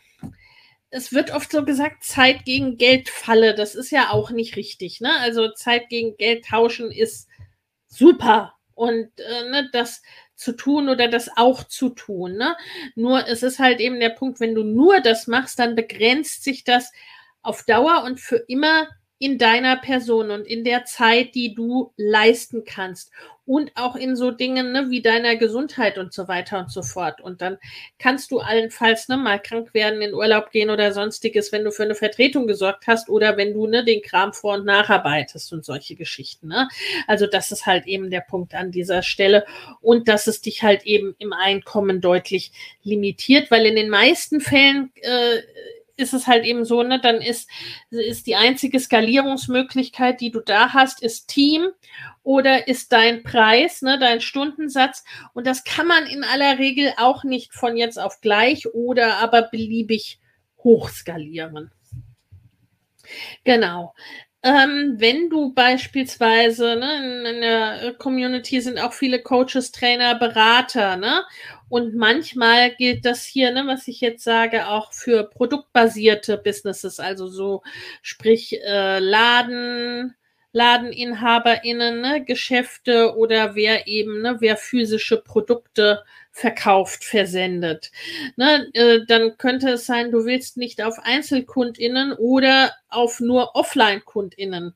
es wird oft so gesagt, Zeit gegen Geld falle. Das ist ja auch nicht richtig. Ne? Also Zeit gegen Geld tauschen ist super. Und äh, ne, das zu tun oder das auch zu tun. Ne? Nur es ist halt eben der Punkt, wenn du nur das machst, dann begrenzt sich das auf Dauer und für immer in deiner Person und in der Zeit, die du leisten kannst und auch in so Dingen ne, wie deiner Gesundheit und so weiter und so fort. Und dann kannst du allenfalls ne, mal krank werden, in Urlaub gehen oder sonstiges, wenn du für eine Vertretung gesorgt hast oder wenn du ne, den Kram vor- und nacharbeitest und solche Geschichten. Ne? Also das ist halt eben der Punkt an dieser Stelle und dass es dich halt eben im Einkommen deutlich limitiert, weil in den meisten Fällen äh, ist es halt eben so, ne, dann ist, ist die einzige Skalierungsmöglichkeit, die du da hast, ist Team oder ist dein Preis, ne, dein Stundensatz. Und das kann man in aller Regel auch nicht von jetzt auf gleich oder aber beliebig hochskalieren. Genau. Ähm, wenn du beispielsweise, ne, in, in, der Community sind auch viele Coaches, Trainer, Berater, ne? Und manchmal gilt das hier, ne, was ich jetzt sage, auch für produktbasierte Businesses, also so sprich äh, Laden, LadeninhaberInnen, ne, Geschäfte oder wer eben, ne, wer physische Produkte verkauft, versendet. Ne, äh, dann könnte es sein, du willst nicht auf EinzelkundInnen oder auf nur Offline-KundInnen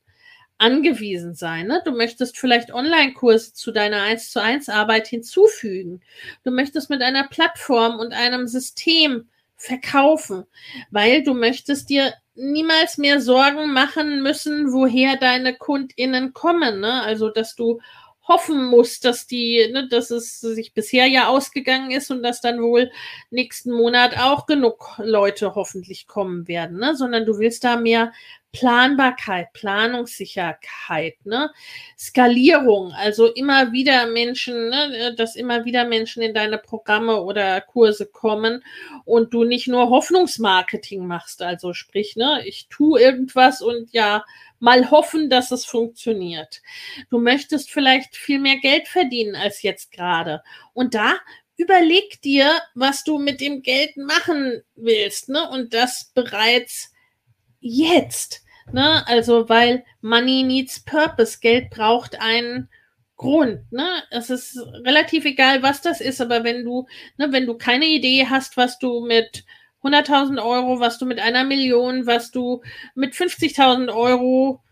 angewiesen sein. Ne? Du möchtest vielleicht Online-Kurse zu deiner 1 zu 1 Arbeit hinzufügen. Du möchtest mit einer Plattform und einem System verkaufen, weil du möchtest dir niemals mehr Sorgen machen müssen, woher deine KundInnen kommen. Ne? Also, dass du hoffen musst, dass die, ne, dass es sich bisher ja ausgegangen ist und dass dann wohl nächsten Monat auch genug Leute hoffentlich kommen werden, ne? sondern du willst da mehr Planbarkeit, Planungssicherheit, ne? Skalierung, also immer wieder Menschen, ne, dass immer wieder Menschen in deine Programme oder Kurse kommen und du nicht nur Hoffnungsmarketing machst, also sprich, ne, ich tue irgendwas und ja, mal hoffen, dass es funktioniert. Du möchtest vielleicht viel mehr Geld verdienen als jetzt gerade. Und da überleg dir, was du mit dem Geld machen willst, ne? Und das bereits jetzt. Ne? Also, weil Money needs Purpose. Geld braucht einen Grund. Ne? Es ist relativ egal, was das ist, aber wenn du, ne, wenn du keine Idee hast, was du mit 100.000 Euro, was du mit einer Million, was du mit 50.000 Euro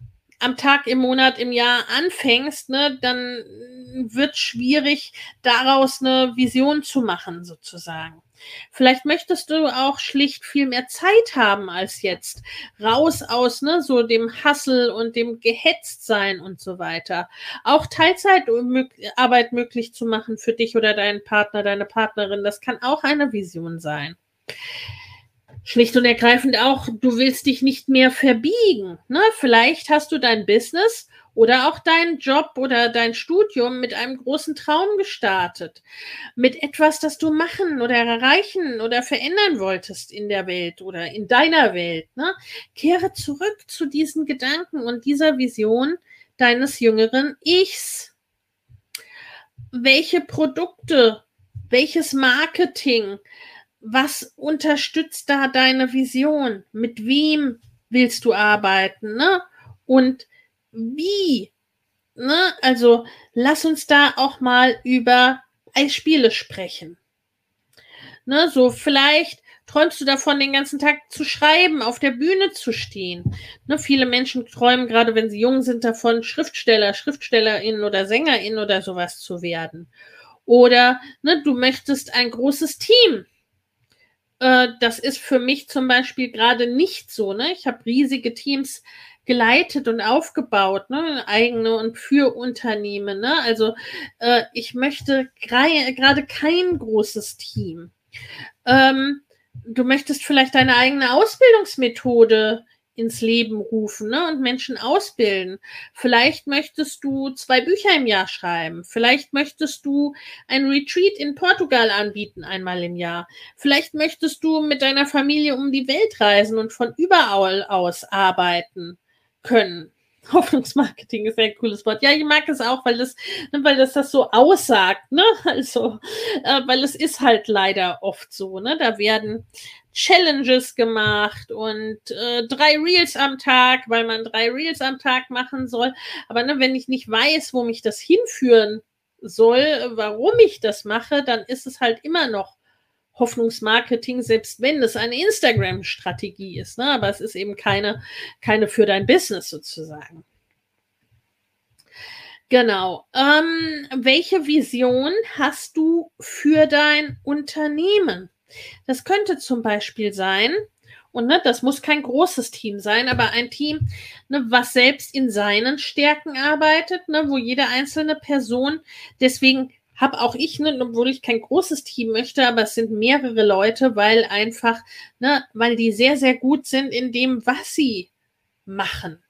am Tag, im Monat, im Jahr anfängst, ne, dann wird schwierig, daraus eine Vision zu machen, sozusagen. Vielleicht möchtest du auch schlicht viel mehr Zeit haben als jetzt. Raus aus ne, so dem Hassel und dem Gehetztsein und so weiter. Auch Teilzeitarbeit möglich zu machen für dich oder deinen Partner, deine Partnerin, das kann auch eine Vision sein schlicht und ergreifend auch, du willst dich nicht mehr verbiegen. Ne? Vielleicht hast du dein Business oder auch deinen Job oder dein Studium mit einem großen Traum gestartet. Mit etwas, das du machen oder erreichen oder verändern wolltest in der Welt oder in deiner Welt. Ne? Kehre zurück zu diesen Gedanken und dieser Vision deines jüngeren Ichs. Welche Produkte, welches Marketing, was unterstützt da deine Vision? Mit wem willst du arbeiten? Ne? Und wie? Ne? Also lass uns da auch mal über Spiele sprechen. Ne? So vielleicht träumst du davon, den ganzen Tag zu schreiben, auf der Bühne zu stehen. Ne? Viele Menschen träumen gerade, wenn sie jung sind, davon, Schriftsteller, Schriftstellerin oder Sängerin oder sowas zu werden. Oder ne, du möchtest ein großes Team äh, das ist für mich zum Beispiel gerade nicht so. Ne? Ich habe riesige Teams geleitet und aufgebaut, ne? eigene und für Unternehmen. Ne? Also äh, ich möchte gerade kein großes Team. Ähm, du möchtest vielleicht deine eigene Ausbildungsmethode ins Leben rufen ne, und Menschen ausbilden. Vielleicht möchtest du zwei Bücher im Jahr schreiben. Vielleicht möchtest du ein Retreat in Portugal anbieten einmal im Jahr. Vielleicht möchtest du mit deiner Familie um die Welt reisen und von überall aus arbeiten können. Hoffnungsmarketing ist ein cooles Wort. Ja, ich mag es auch, weil das, ne, weil das das so aussagt, ne? Also, äh, weil es ist halt leider oft so, ne? Da werden Challenges gemacht und äh, drei Reels am Tag, weil man drei Reels am Tag machen soll. Aber ne, wenn ich nicht weiß, wo mich das hinführen soll, warum ich das mache, dann ist es halt immer noch Hoffnungsmarketing, selbst wenn es eine Instagram-Strategie ist. Ne? Aber es ist eben keine, keine für dein Business sozusagen. Genau. Ähm, welche Vision hast du für dein Unternehmen? Das könnte zum Beispiel sein, und ne, das muss kein großes Team sein, aber ein Team, ne, was selbst in seinen Stärken arbeitet, ne, wo jede einzelne Person, deswegen habe auch ich, ne, obwohl ich kein großes Team möchte, aber es sind mehrere Leute, weil einfach, ne, weil die sehr, sehr gut sind in dem, was sie machen.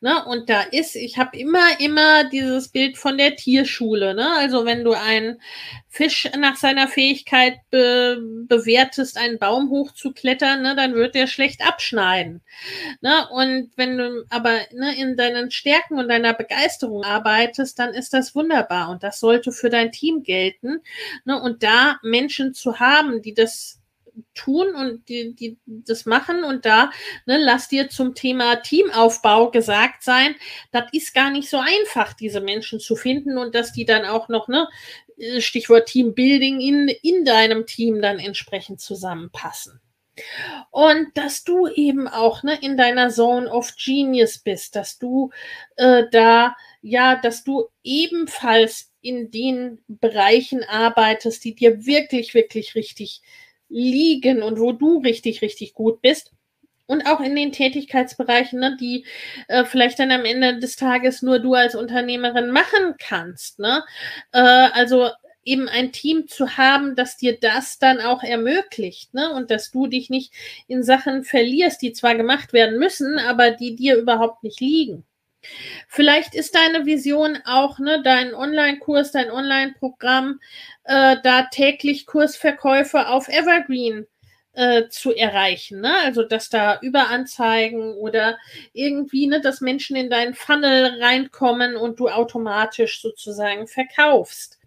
Ne? Und da ist, ich habe immer, immer dieses Bild von der Tierschule. Ne? Also wenn du einen Fisch nach seiner Fähigkeit be bewertest, einen Baum hochzuklettern, ne, dann wird der schlecht abschneiden. Ne? Und wenn du aber ne, in deinen Stärken und deiner Begeisterung arbeitest, dann ist das wunderbar. Und das sollte für dein Team gelten. Ne? Und da Menschen zu haben, die das tun und die, die das machen und da ne, lass dir zum Thema Teamaufbau gesagt sein, das ist gar nicht so einfach, diese Menschen zu finden und dass die dann auch noch, ne, Stichwort Teambuilding in, in deinem Team dann entsprechend zusammenpassen. Und dass du eben auch ne, in deiner Zone of Genius bist, dass du äh, da, ja, dass du ebenfalls in den Bereichen arbeitest, die dir wirklich, wirklich richtig liegen und wo du richtig, richtig gut bist. Und auch in den Tätigkeitsbereichen, ne, die äh, vielleicht dann am Ende des Tages nur du als Unternehmerin machen kannst. Ne? Äh, also eben ein Team zu haben, das dir das dann auch ermöglicht, ne? Und dass du dich nicht in Sachen verlierst, die zwar gemacht werden müssen, aber die dir überhaupt nicht liegen. Vielleicht ist deine Vision auch, ne, dein Online-Kurs, dein Online-Programm, äh, da täglich Kursverkäufe auf Evergreen äh, zu erreichen. Ne? Also, dass da Überanzeigen oder irgendwie, ne, dass Menschen in deinen Funnel reinkommen und du automatisch sozusagen verkaufst.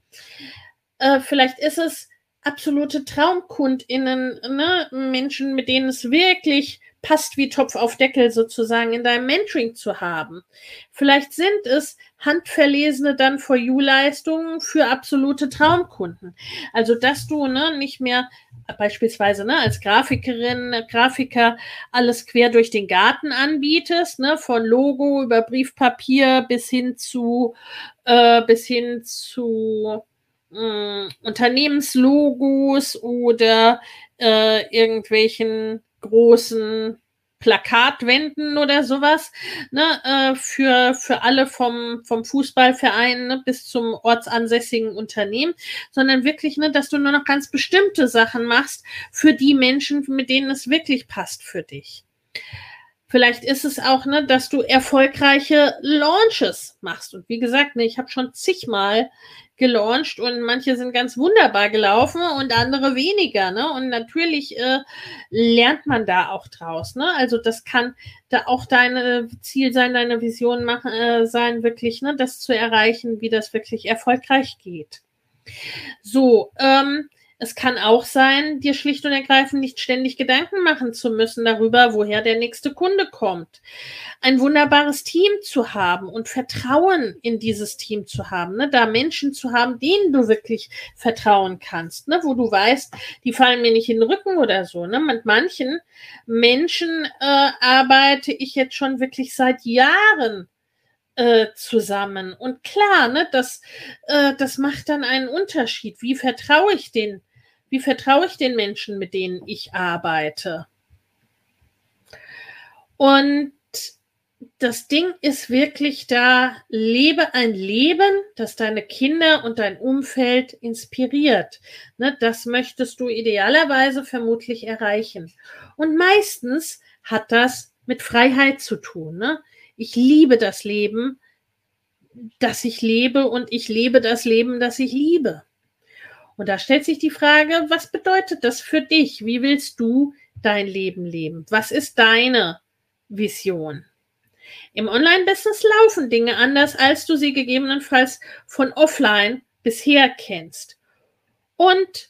Äh, vielleicht ist es absolute TraumkundInnen, ne? Menschen, mit denen es wirklich passt wie Topf auf Deckel sozusagen in deinem Mentoring zu haben. Vielleicht sind es handverlesene dann for you Leistungen für absolute Traumkunden. Also dass du ne, nicht mehr beispielsweise ne, als Grafikerin, Grafiker alles quer durch den Garten anbietest, ne, von Logo über Briefpapier bis hin zu äh, bis hin zu äh, Unternehmenslogos oder äh, irgendwelchen großen Plakatwänden oder sowas, ne, äh, für, für alle vom, vom Fußballverein ne, bis zum ortsansässigen Unternehmen, sondern wirklich, ne, dass du nur noch ganz bestimmte Sachen machst für die Menschen, mit denen es wirklich passt für dich. Vielleicht ist es auch, ne, dass du erfolgreiche Launches machst. Und wie gesagt, ne, ich habe schon zigmal gelauncht und manche sind ganz wunderbar gelaufen und andere weniger. Ne? Und natürlich äh, lernt man da auch draus. Ne? Also das kann da auch dein Ziel sein, deine Vision machen, äh, sein, wirklich ne, das zu erreichen, wie das wirklich erfolgreich geht. So, ähm, es kann auch sein, dir schlicht und ergreifend nicht ständig Gedanken machen zu müssen darüber, woher der nächste Kunde kommt. Ein wunderbares Team zu haben und Vertrauen in dieses Team zu haben, ne? da Menschen zu haben, denen du wirklich vertrauen kannst, ne? wo du weißt, die fallen mir nicht in den Rücken oder so. Ne? Mit manchen Menschen äh, arbeite ich jetzt schon wirklich seit Jahren äh, zusammen. Und klar, ne, das, äh, das macht dann einen Unterschied. Wie vertraue ich den wie vertraue ich den Menschen, mit denen ich arbeite? Und das Ding ist wirklich da, lebe ein Leben, das deine Kinder und dein Umfeld inspiriert. Ne, das möchtest du idealerweise vermutlich erreichen. Und meistens hat das mit Freiheit zu tun. Ne? Ich liebe das Leben, das ich lebe und ich lebe das Leben, das ich liebe. Und da stellt sich die Frage, was bedeutet das für dich? Wie willst du dein Leben leben? Was ist deine Vision? Im Online-Business laufen Dinge anders, als du sie gegebenenfalls von offline bisher kennst. Und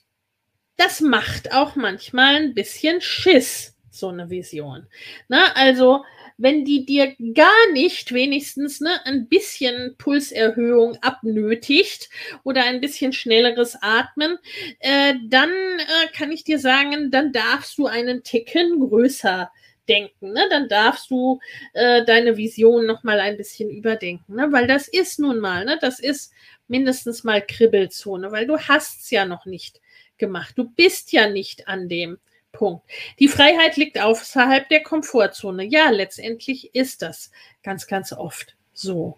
das macht auch manchmal ein bisschen Schiss, so eine Vision. Na, also wenn die dir gar nicht wenigstens ne, ein bisschen Pulserhöhung abnötigt oder ein bisschen schnelleres Atmen, äh, dann äh, kann ich dir sagen, dann darfst du einen Ticken größer denken. Ne? Dann darfst du äh, deine Vision noch mal ein bisschen überdenken, ne? weil das ist nun mal, ne? das ist mindestens mal Kribbelzone, weil du hast es ja noch nicht gemacht. Du bist ja nicht an dem Punkt. Die Freiheit liegt außerhalb der Komfortzone. Ja, letztendlich ist das ganz, ganz oft so.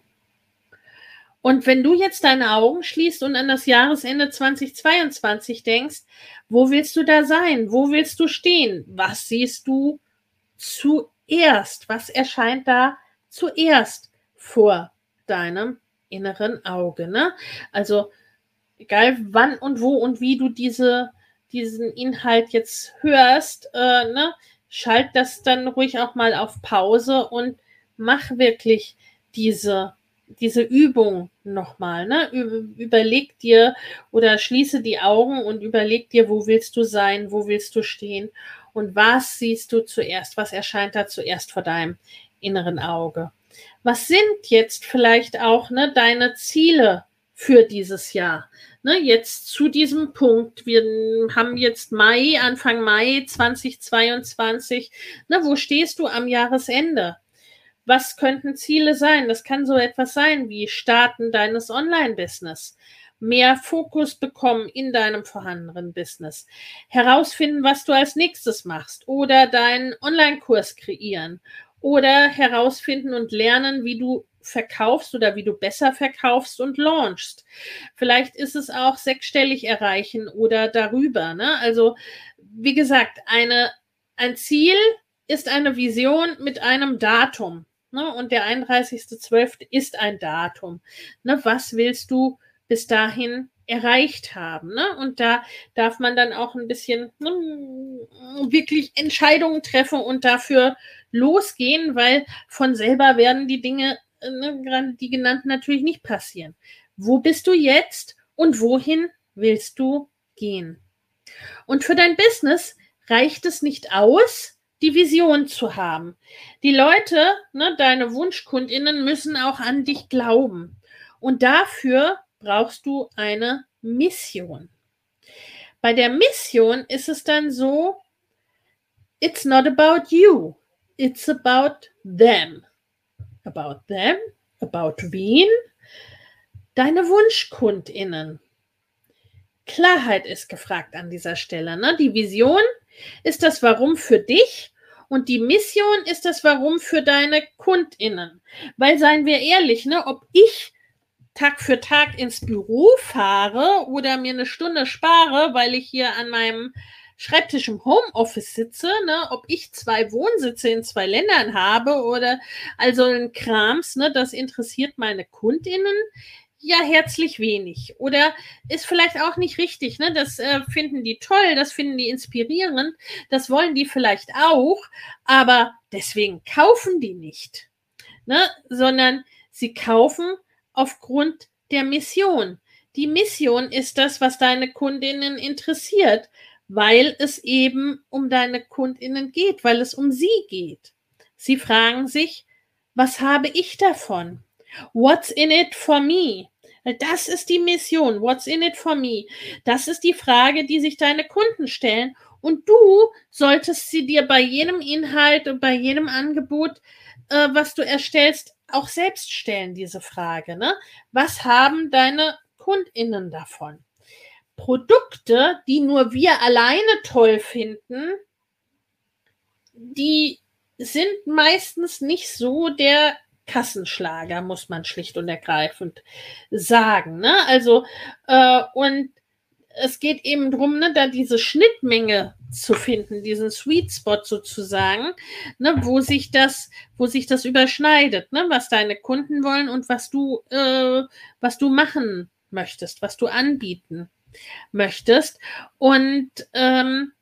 Und wenn du jetzt deine Augen schließt und an das Jahresende 2022 denkst, wo willst du da sein? Wo willst du stehen? Was siehst du zuerst? Was erscheint da zuerst vor deinem inneren Auge. Ne? Also egal wann und wo und wie du diese, diesen Inhalt jetzt hörst, äh, ne? schalt das dann ruhig auch mal auf Pause und mach wirklich diese diese Übung nochmal, ne? Überleg dir oder schließe die Augen und überleg dir, wo willst du sein, wo willst du stehen und was siehst du zuerst, was erscheint da zuerst vor deinem inneren Auge. Was sind jetzt vielleicht auch ne, deine Ziele für dieses Jahr? Ne, jetzt zu diesem Punkt. Wir haben jetzt Mai, Anfang Mai 2022. Ne, wo stehst du am Jahresende? Was könnten Ziele sein? Das kann so etwas sein wie Starten deines Online-Business, mehr Fokus bekommen in deinem vorhandenen Business, herausfinden, was du als nächstes machst oder deinen Online-Kurs kreieren oder herausfinden und lernen, wie du verkaufst oder wie du besser verkaufst und launchst. Vielleicht ist es auch sechsstellig erreichen oder darüber. Ne? Also, wie gesagt, eine, ein Ziel ist eine Vision mit einem Datum. Ne? Und der 31.12. ist ein Datum. Ne? Was willst du bis dahin erreicht haben? Ne? Und da darf man dann auch ein bisschen ne, wirklich Entscheidungen treffen und dafür losgehen, weil von selber werden die Dinge, ne, gerade die genannten, natürlich nicht passieren. Wo bist du jetzt und wohin willst du gehen? Und für dein Business reicht es nicht aus, die Vision zu haben. Die Leute, ne, deine Wunschkundinnen müssen auch an dich glauben. Und dafür brauchst du eine Mission. Bei der Mission ist es dann so, it's not about you, it's about them. About them, about wen? Deine Wunschkundinnen. Klarheit ist gefragt an dieser Stelle. Ne? Die Vision ist das Warum für dich und die Mission ist das Warum für deine KundInnen. Weil, seien wir ehrlich, ne, ob ich Tag für Tag ins Büro fahre oder mir eine Stunde spare, weil ich hier an meinem Schreibtisch im Homeoffice sitze, ne, ob ich zwei Wohnsitze in zwei Ländern habe oder also ein Krams, ne, das interessiert meine KundInnen ja herzlich wenig oder ist vielleicht auch nicht richtig. Ne? Das äh, finden die toll, das finden die inspirierend, das wollen die vielleicht auch, aber deswegen kaufen die nicht, ne? sondern sie kaufen aufgrund der Mission. Die Mission ist das, was deine Kundinnen interessiert, weil es eben um deine Kundinnen geht, weil es um sie geht. Sie fragen sich, was habe ich davon? What's in it for me? Das ist die Mission. What's in it for me? Das ist die Frage, die sich deine Kunden stellen. Und du solltest sie dir bei jedem Inhalt und bei jedem Angebot, äh, was du erstellst, auch selbst stellen, diese Frage. Ne? Was haben deine KundInnen davon? Produkte, die nur wir alleine toll finden, die sind meistens nicht so der Kassenschlager, muss man schlicht und ergreifend sagen. Ne? Also, äh, und es geht eben darum, ne, da diese Schnittmenge zu finden, diesen Sweet Spot sozusagen, ne, wo sich das, wo sich das überschneidet, ne, was deine Kunden wollen und was du, äh, was du machen möchtest, was du anbieten möchtest. Und ähm,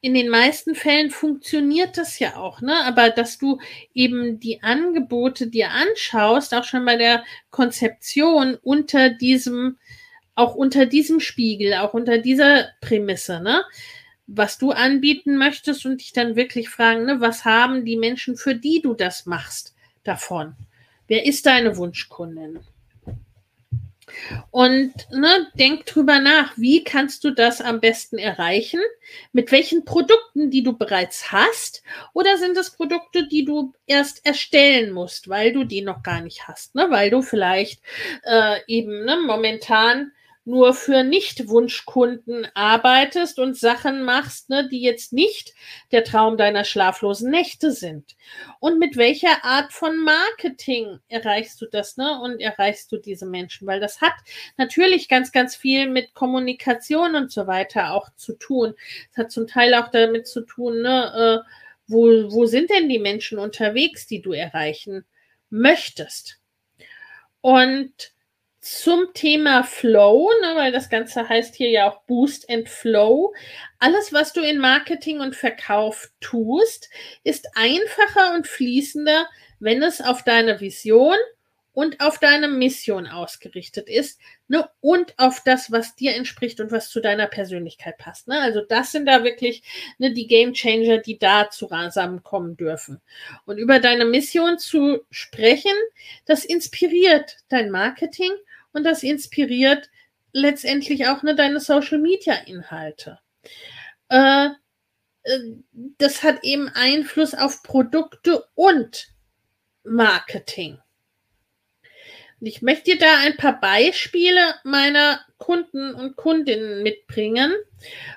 in den meisten Fällen funktioniert das ja auch, ne? Aber dass du eben die Angebote dir anschaust, auch schon bei der Konzeption unter diesem, auch unter diesem Spiegel, auch unter dieser Prämisse, ne? Was du anbieten möchtest und dich dann wirklich fragen, ne, was haben die Menschen, für die du das machst, davon? Wer ist deine Wunschkundin? Und ne, denk drüber nach, wie kannst du das am besten erreichen? Mit welchen Produkten, die du bereits hast? Oder sind es Produkte, die du erst erstellen musst, weil du die noch gar nicht hast? Ne? Weil du vielleicht äh, eben ne, momentan nur für Nicht-Wunschkunden arbeitest und Sachen machst, ne, die jetzt nicht der Traum deiner schlaflosen Nächte sind. Und mit welcher Art von Marketing erreichst du das, ne? Und erreichst du diese Menschen? Weil das hat natürlich ganz, ganz viel mit Kommunikation und so weiter auch zu tun. Es hat zum Teil auch damit zu tun, ne, äh, wo, wo sind denn die Menschen unterwegs, die du erreichen möchtest. Und zum Thema Flow, ne, weil das Ganze heißt hier ja auch Boost and Flow. Alles, was du in Marketing und Verkauf tust, ist einfacher und fließender, wenn es auf deine Vision und auf deine Mission ausgerichtet ist ne, und auf das, was dir entspricht und was zu deiner Persönlichkeit passt. Ne? Also das sind da wirklich ne, die Game Changer, die da zusammenkommen dürfen. Und über deine Mission zu sprechen, das inspiriert dein Marketing und das inspiriert letztendlich auch ne, deine Social-Media-Inhalte. Äh, äh, das hat eben Einfluss auf Produkte und Marketing. Und ich möchte dir da ein paar Beispiele meiner Kunden und Kundinnen mitbringen.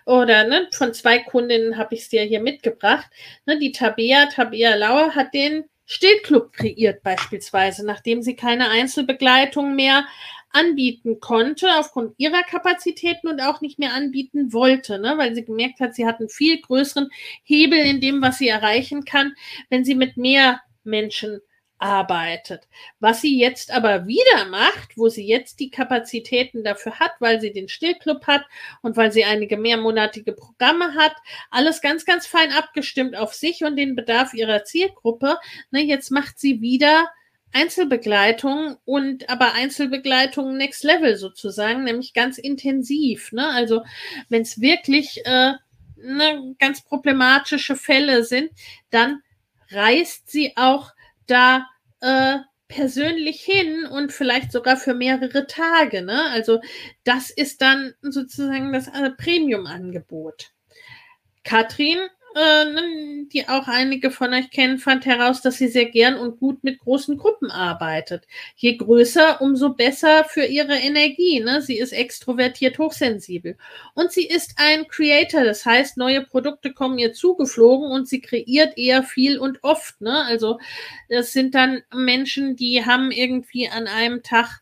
Oder ne, von zwei Kundinnen habe ich es dir hier mitgebracht. Ne, die Tabea, Tabea Lauer hat den Stillclub kreiert beispielsweise, nachdem sie keine Einzelbegleitung mehr anbieten konnte aufgrund ihrer Kapazitäten und auch nicht mehr anbieten wollte, ne, weil sie gemerkt hat, sie hat einen viel größeren Hebel in dem, was sie erreichen kann, wenn sie mit mehr Menschen arbeitet. Was sie jetzt aber wieder macht, wo sie jetzt die Kapazitäten dafür hat, weil sie den Stillclub hat und weil sie einige mehrmonatige Programme hat, alles ganz, ganz fein abgestimmt auf sich und den Bedarf ihrer Zielgruppe. Ne, jetzt macht sie wieder Einzelbegleitung und aber Einzelbegleitung Next Level sozusagen, nämlich ganz intensiv. Ne? Also wenn es wirklich äh, ne, ganz problematische Fälle sind, dann reist sie auch da äh, persönlich hin und vielleicht sogar für mehrere Tage. Ne? Also das ist dann sozusagen das äh, Premium-Angebot. Katrin äh, die auch einige von euch kennen, fand heraus, dass sie sehr gern und gut mit großen Gruppen arbeitet. Je größer, umso besser für ihre Energie. Ne? Sie ist extrovertiert hochsensibel. Und sie ist ein Creator, das heißt, neue Produkte kommen ihr zugeflogen und sie kreiert eher viel und oft. Ne? Also das sind dann Menschen, die haben irgendwie an einem Tag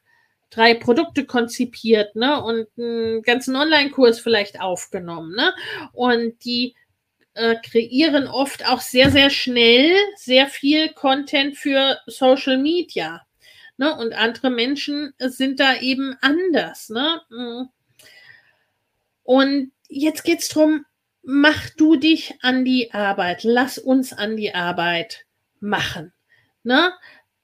drei Produkte konzipiert, ne, und einen ganzen Online-Kurs vielleicht aufgenommen, ne, und die äh, kreieren oft auch sehr, sehr schnell sehr viel Content für Social Media. Ne? Und andere Menschen sind da eben anders. Ne? Mm. Und jetzt geht es darum, mach du dich an die Arbeit. Lass uns an die Arbeit machen. Ne?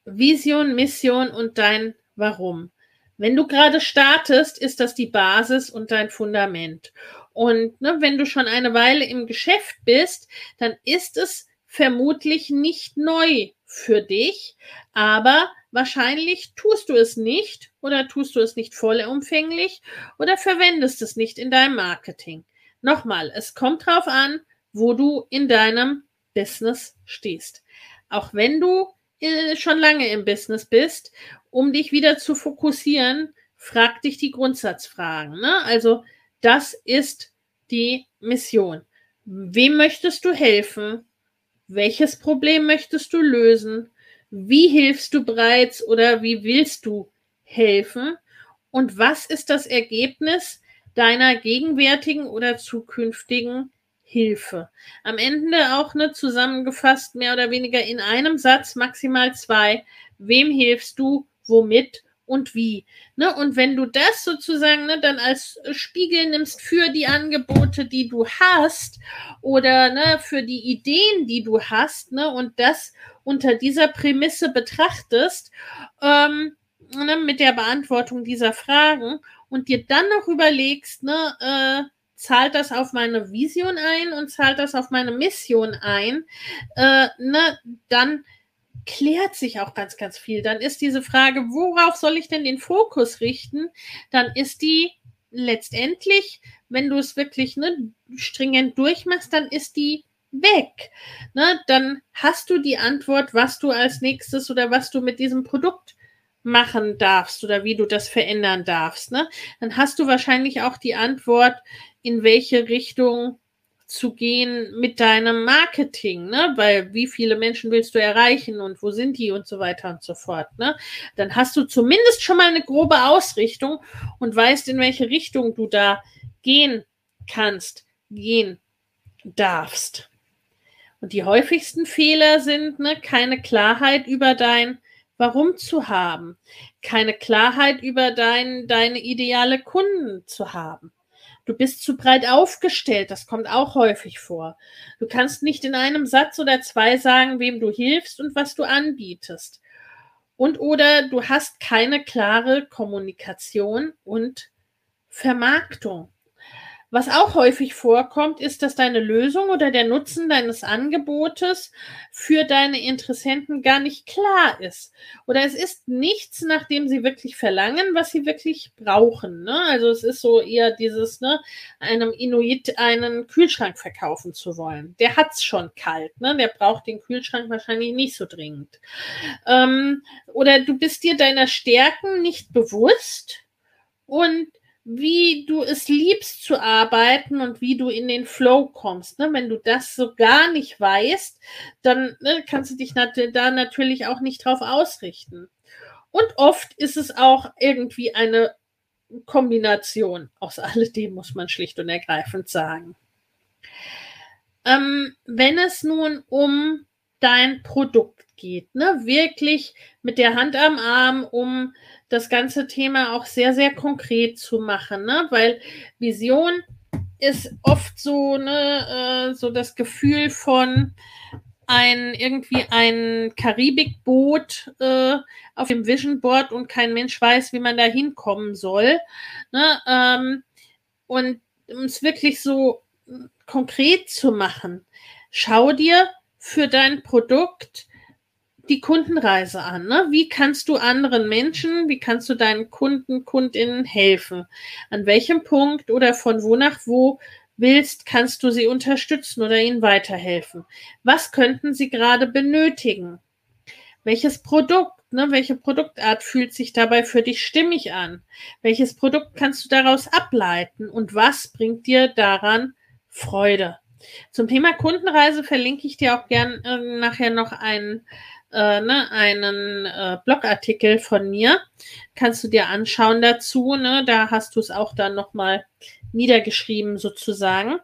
Vision, Mission und dein Warum. Wenn du gerade startest, ist das die Basis und dein Fundament. Und ne, wenn du schon eine Weile im Geschäft bist, dann ist es vermutlich nicht neu für dich, aber wahrscheinlich tust du es nicht oder tust du es nicht vollumfänglich oder verwendest es nicht in deinem Marketing. Nochmal, es kommt drauf an, wo du in deinem Business stehst. Auch wenn du äh, schon lange im Business bist, um dich wieder zu fokussieren, frag dich die Grundsatzfragen. Ne? Also das ist die Mission. Wem möchtest du helfen? Welches Problem möchtest du lösen? Wie hilfst du bereits oder wie willst du helfen? Und was ist das Ergebnis deiner gegenwärtigen oder zukünftigen Hilfe? Am Ende auch ne, zusammengefasst, mehr oder weniger in einem Satz, maximal zwei. Wem hilfst du? Womit? Und wie. Ne? Und wenn du das sozusagen ne, dann als Spiegel nimmst für die Angebote, die du hast oder ne, für die Ideen, die du hast, ne, und das unter dieser Prämisse betrachtest, ähm, ne, mit der Beantwortung dieser Fragen und dir dann noch überlegst, ne, äh, zahlt das auf meine Vision ein und zahlt das auf meine Mission ein, äh, ne, dann klärt sich auch ganz, ganz viel. Dann ist diese Frage, worauf soll ich denn den Fokus richten? Dann ist die letztendlich, wenn du es wirklich ne, stringent durchmachst, dann ist die weg. Ne? Dann hast du die Antwort, was du als nächstes oder was du mit diesem Produkt machen darfst oder wie du das verändern darfst. Ne? Dann hast du wahrscheinlich auch die Antwort, in welche Richtung zu gehen mit deinem Marketing, ne? Weil wie viele Menschen willst du erreichen und wo sind die und so weiter und so fort, ne? Dann hast du zumindest schon mal eine grobe Ausrichtung und weißt, in welche Richtung du da gehen kannst, gehen darfst. Und die häufigsten Fehler sind ne, keine Klarheit über dein Warum zu haben? Keine Klarheit über dein, deine ideale Kunden zu haben. Du bist zu breit aufgestellt, das kommt auch häufig vor. Du kannst nicht in einem Satz oder zwei sagen, wem du hilfst und was du anbietest. Und oder du hast keine klare Kommunikation und Vermarktung. Was auch häufig vorkommt, ist, dass deine Lösung oder der Nutzen deines Angebotes für deine Interessenten gar nicht klar ist. Oder es ist nichts, nach dem sie wirklich verlangen, was sie wirklich brauchen. Ne? Also es ist so eher dieses, ne, einem Inuit einen Kühlschrank verkaufen zu wollen. Der hat's schon kalt, ne? Der braucht den Kühlschrank wahrscheinlich nicht so dringend. Ähm, oder du bist dir deiner Stärken nicht bewusst und wie du es liebst zu arbeiten und wie du in den Flow kommst. Ne? Wenn du das so gar nicht weißt, dann ne, kannst du dich nat da natürlich auch nicht drauf ausrichten. Und oft ist es auch irgendwie eine Kombination aus alledem, muss man schlicht und ergreifend sagen. Ähm, wenn es nun um dein Produkt geht, ne, wirklich mit der Hand am Arm, um das ganze Thema auch sehr, sehr konkret zu machen, ne? weil Vision ist oft so, ne, äh, so das Gefühl von ein irgendwie ein Karibikboot äh, auf dem Vision Board und kein Mensch weiß, wie man da hinkommen soll. Ne? Ähm, und um es wirklich so konkret zu machen, schau dir für dein Produkt die Kundenreise an. Ne? Wie kannst du anderen Menschen, wie kannst du deinen Kunden, Kundinnen helfen? An welchem Punkt oder von wo nach wo willst, kannst du sie unterstützen oder ihnen weiterhelfen? Was könnten sie gerade benötigen? Welches Produkt, ne, welche Produktart fühlt sich dabei für dich stimmig an? Welches Produkt kannst du daraus ableiten und was bringt dir daran Freude? Zum Thema Kundenreise verlinke ich dir auch gern äh, nachher noch einen äh, ne, einen äh, Blogartikel von mir. Kannst du dir anschauen dazu. Ne? Da hast du es auch dann nochmal niedergeschrieben sozusagen.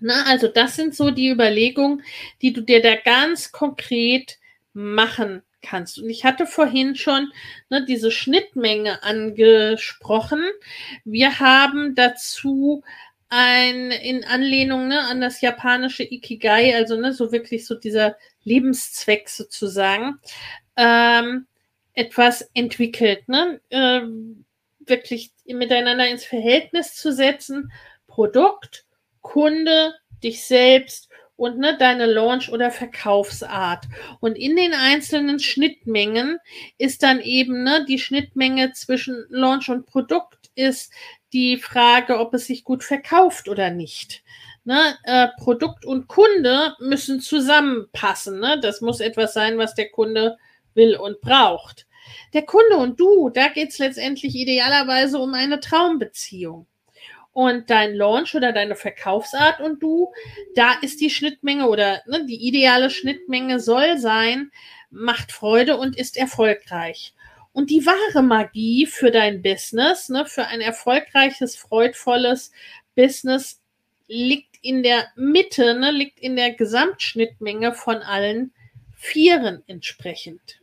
Na, also das sind so die Überlegungen, die du dir da ganz konkret machen kannst. Und ich hatte vorhin schon ne, diese Schnittmenge angesprochen. Wir haben dazu ein in Anlehnung ne, an das japanische Ikigai, also ne, so wirklich so dieser Lebenszweck sozusagen, ähm, etwas entwickelt, ne? Äh, wirklich miteinander ins Verhältnis zu setzen, Produkt, Kunde, dich selbst und ne, deine Launch- oder Verkaufsart. Und in den einzelnen Schnittmengen ist dann eben ne, die Schnittmenge zwischen Launch und Produkt ist die Frage, ob es sich gut verkauft oder nicht. Ne, äh, Produkt und Kunde müssen zusammenpassen. Ne? Das muss etwas sein, was der Kunde will und braucht. Der Kunde und du, da geht es letztendlich idealerweise um eine Traumbeziehung. Und dein Launch oder deine Verkaufsart und du, da ist die Schnittmenge oder ne, die ideale Schnittmenge soll sein, macht Freude und ist erfolgreich. Und die wahre Magie für dein Business, ne, für ein erfolgreiches, freudvolles Business, liegt in der Mitte, ne, liegt in der Gesamtschnittmenge von allen Vieren entsprechend.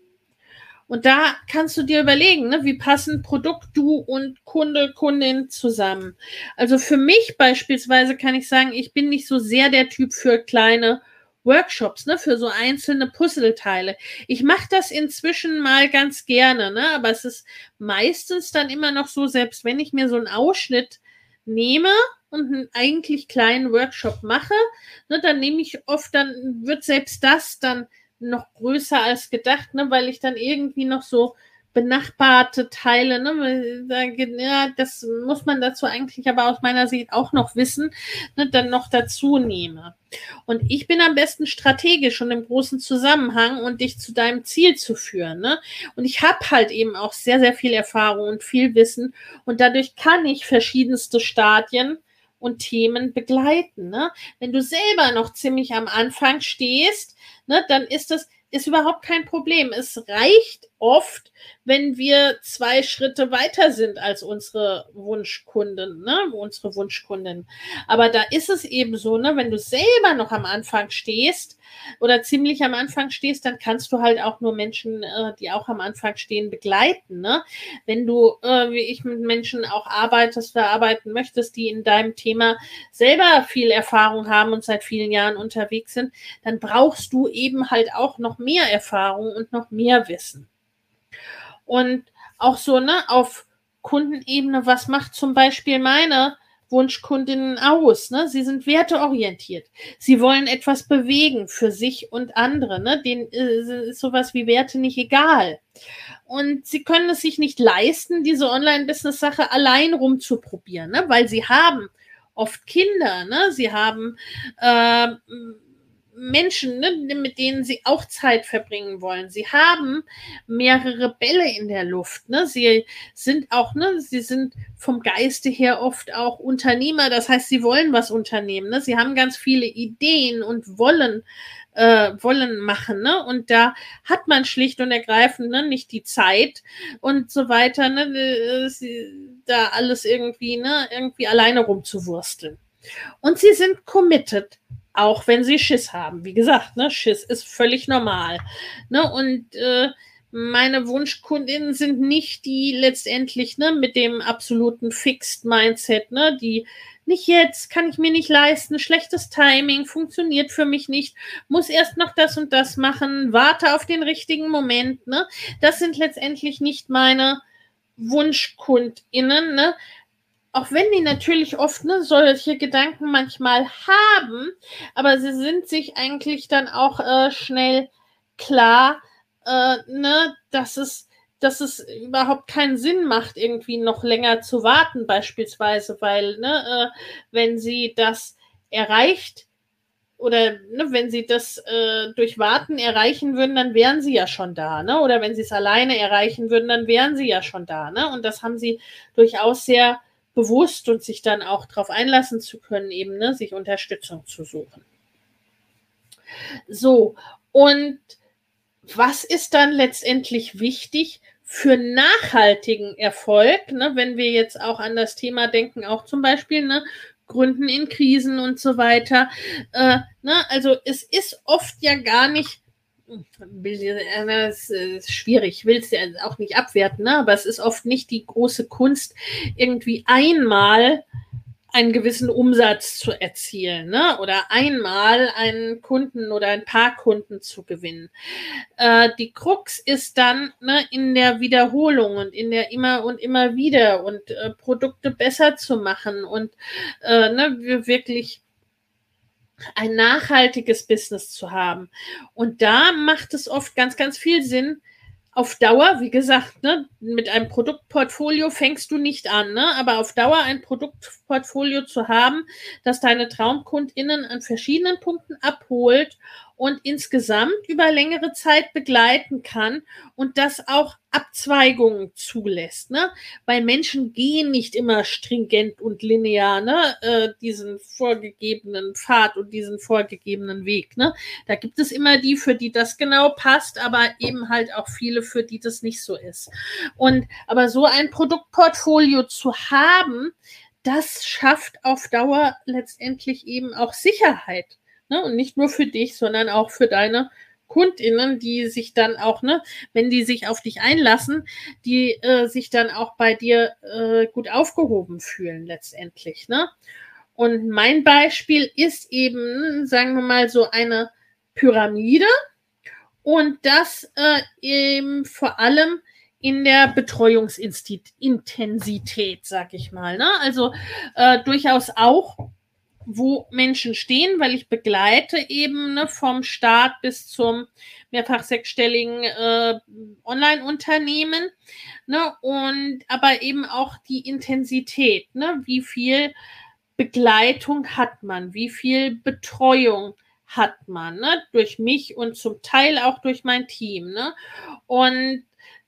Und da kannst du dir überlegen, ne, wie passen Produkt, du und Kunde, Kundin zusammen. Also für mich beispielsweise kann ich sagen, ich bin nicht so sehr der Typ für kleine Workshops, ne, für so einzelne Puzzleteile. Ich mache das inzwischen mal ganz gerne, ne, aber es ist meistens dann immer noch so, selbst wenn ich mir so einen Ausschnitt nehme und einen eigentlich kleinen Workshop mache, ne, dann nehme ich oft, dann wird selbst das dann noch größer als gedacht, ne, weil ich dann irgendwie noch so benachbarte Teile, ne, ja, das muss man dazu eigentlich aber aus meiner Sicht auch noch wissen, ne, dann noch dazu nehme. Und ich bin am besten strategisch und im großen Zusammenhang und dich zu deinem Ziel zu führen. Ne? Und ich habe halt eben auch sehr, sehr viel Erfahrung und viel Wissen und dadurch kann ich verschiedenste Stadien und Themen begleiten. Ne? Wenn du selber noch ziemlich am Anfang stehst, ne, dann ist das ist überhaupt kein Problem. Es reicht oft, wenn wir zwei Schritte weiter sind als unsere Wunschkunden, ne, unsere Wunschkunden. Aber da ist es eben so, ne, wenn du selber noch am Anfang stehst oder ziemlich am Anfang stehst, dann kannst du halt auch nur Menschen, äh, die auch am Anfang stehen, begleiten, ne. Wenn du, äh, wie ich mit Menschen auch arbeitest oder arbeiten möchtest, die in deinem Thema selber viel Erfahrung haben und seit vielen Jahren unterwegs sind, dann brauchst du eben halt auch noch mehr Erfahrung und noch mehr Wissen. Und auch so, ne, auf Kundenebene, was macht zum Beispiel meine Wunschkundinnen aus? Ne? Sie sind werteorientiert. Sie wollen etwas bewegen für sich und andere. Ne? Denen äh, ist sowas wie Werte nicht egal. Und sie können es sich nicht leisten, diese Online-Business-Sache allein rumzuprobieren, ne? weil sie haben oft Kinder, ne? sie haben äh, Menschen, ne, mit denen sie auch Zeit verbringen wollen. Sie haben mehrere Bälle in der Luft. Ne? Sie sind auch, ne, sie sind vom Geiste her oft auch Unternehmer. Das heißt, sie wollen was unternehmen. Ne? Sie haben ganz viele Ideen und wollen äh, wollen machen, ne? Und da hat man schlicht und ergreifend ne, nicht die Zeit und so weiter, ne, äh, da alles irgendwie, ne, irgendwie alleine rumzuwursteln. Und sie sind committed auch wenn sie Schiss haben. Wie gesagt, ne, Schiss ist völlig normal. Ne, und äh, meine Wunschkundinnen sind nicht die letztendlich ne, mit dem absoluten Fixed Mindset, ne, die nicht jetzt, kann ich mir nicht leisten, schlechtes Timing, funktioniert für mich nicht, muss erst noch das und das machen, warte auf den richtigen Moment. Ne? Das sind letztendlich nicht meine WunschkundInnen, ne? Auch wenn die natürlich oft ne, solche Gedanken manchmal haben, aber sie sind sich eigentlich dann auch äh, schnell klar, äh, ne, dass es, dass es überhaupt keinen Sinn macht, irgendwie noch länger zu warten, beispielsweise, weil, ne, äh, wenn sie das erreicht oder ne, wenn sie das äh, durch Warten erreichen würden, dann wären sie ja schon da, ne? Oder wenn sie es alleine erreichen würden, dann wären sie ja schon da, ne? Und das haben sie durchaus sehr bewusst und sich dann auch darauf einlassen zu können, eben ne, sich Unterstützung zu suchen. So, und was ist dann letztendlich wichtig für nachhaltigen Erfolg, ne, wenn wir jetzt auch an das Thema denken, auch zum Beispiel ne, Gründen in Krisen und so weiter. Äh, ne, also es ist oft ja gar nicht es ist schwierig, will es ja auch nicht abwerten, ne? aber es ist oft nicht die große Kunst, irgendwie einmal einen gewissen Umsatz zu erzielen ne? oder einmal einen Kunden oder ein paar Kunden zu gewinnen. Äh, die Krux ist dann ne, in der Wiederholung und in der immer und immer wieder und äh, Produkte besser zu machen und äh, ne, wirklich ein nachhaltiges Business zu haben. Und da macht es oft ganz, ganz viel Sinn, auf Dauer, wie gesagt, ne, mit einem Produktportfolio fängst du nicht an, ne, aber auf Dauer ein Produktportfolio zu haben, das deine TraumkundInnen an verschiedenen Punkten abholt und insgesamt über längere Zeit begleiten kann und das auch Abzweigungen zulässt. Ne? Weil Menschen gehen nicht immer stringent und linear ne? Äh, diesen vorgegebenen Pfad und diesen vorgegebenen Weg. Ne? Da gibt es immer die, für die das genau passt, aber eben halt auch viele, für die das nicht so ist. Und aber so ein Produktportfolio zu haben, das schafft auf Dauer letztendlich eben auch Sicherheit. Ne? Und nicht nur für dich, sondern auch für deine KundInnen, die sich dann auch, ne, wenn die sich auf dich einlassen, die äh, sich dann auch bei dir äh, gut aufgehoben fühlen letztendlich, ne? Und mein Beispiel ist eben, sagen wir mal, so eine Pyramide und das äh, eben vor allem in der Betreuungsintensität, sag ich mal. Ne? Also äh, durchaus auch wo Menschen stehen, weil ich begleite eben ne, vom Start bis zum mehrfach sechsstelligen äh, Online-Unternehmen. Ne, und aber eben auch die Intensität, ne, wie viel Begleitung hat man, wie viel Betreuung hat man, ne, durch mich und zum Teil auch durch mein Team. Ne? Und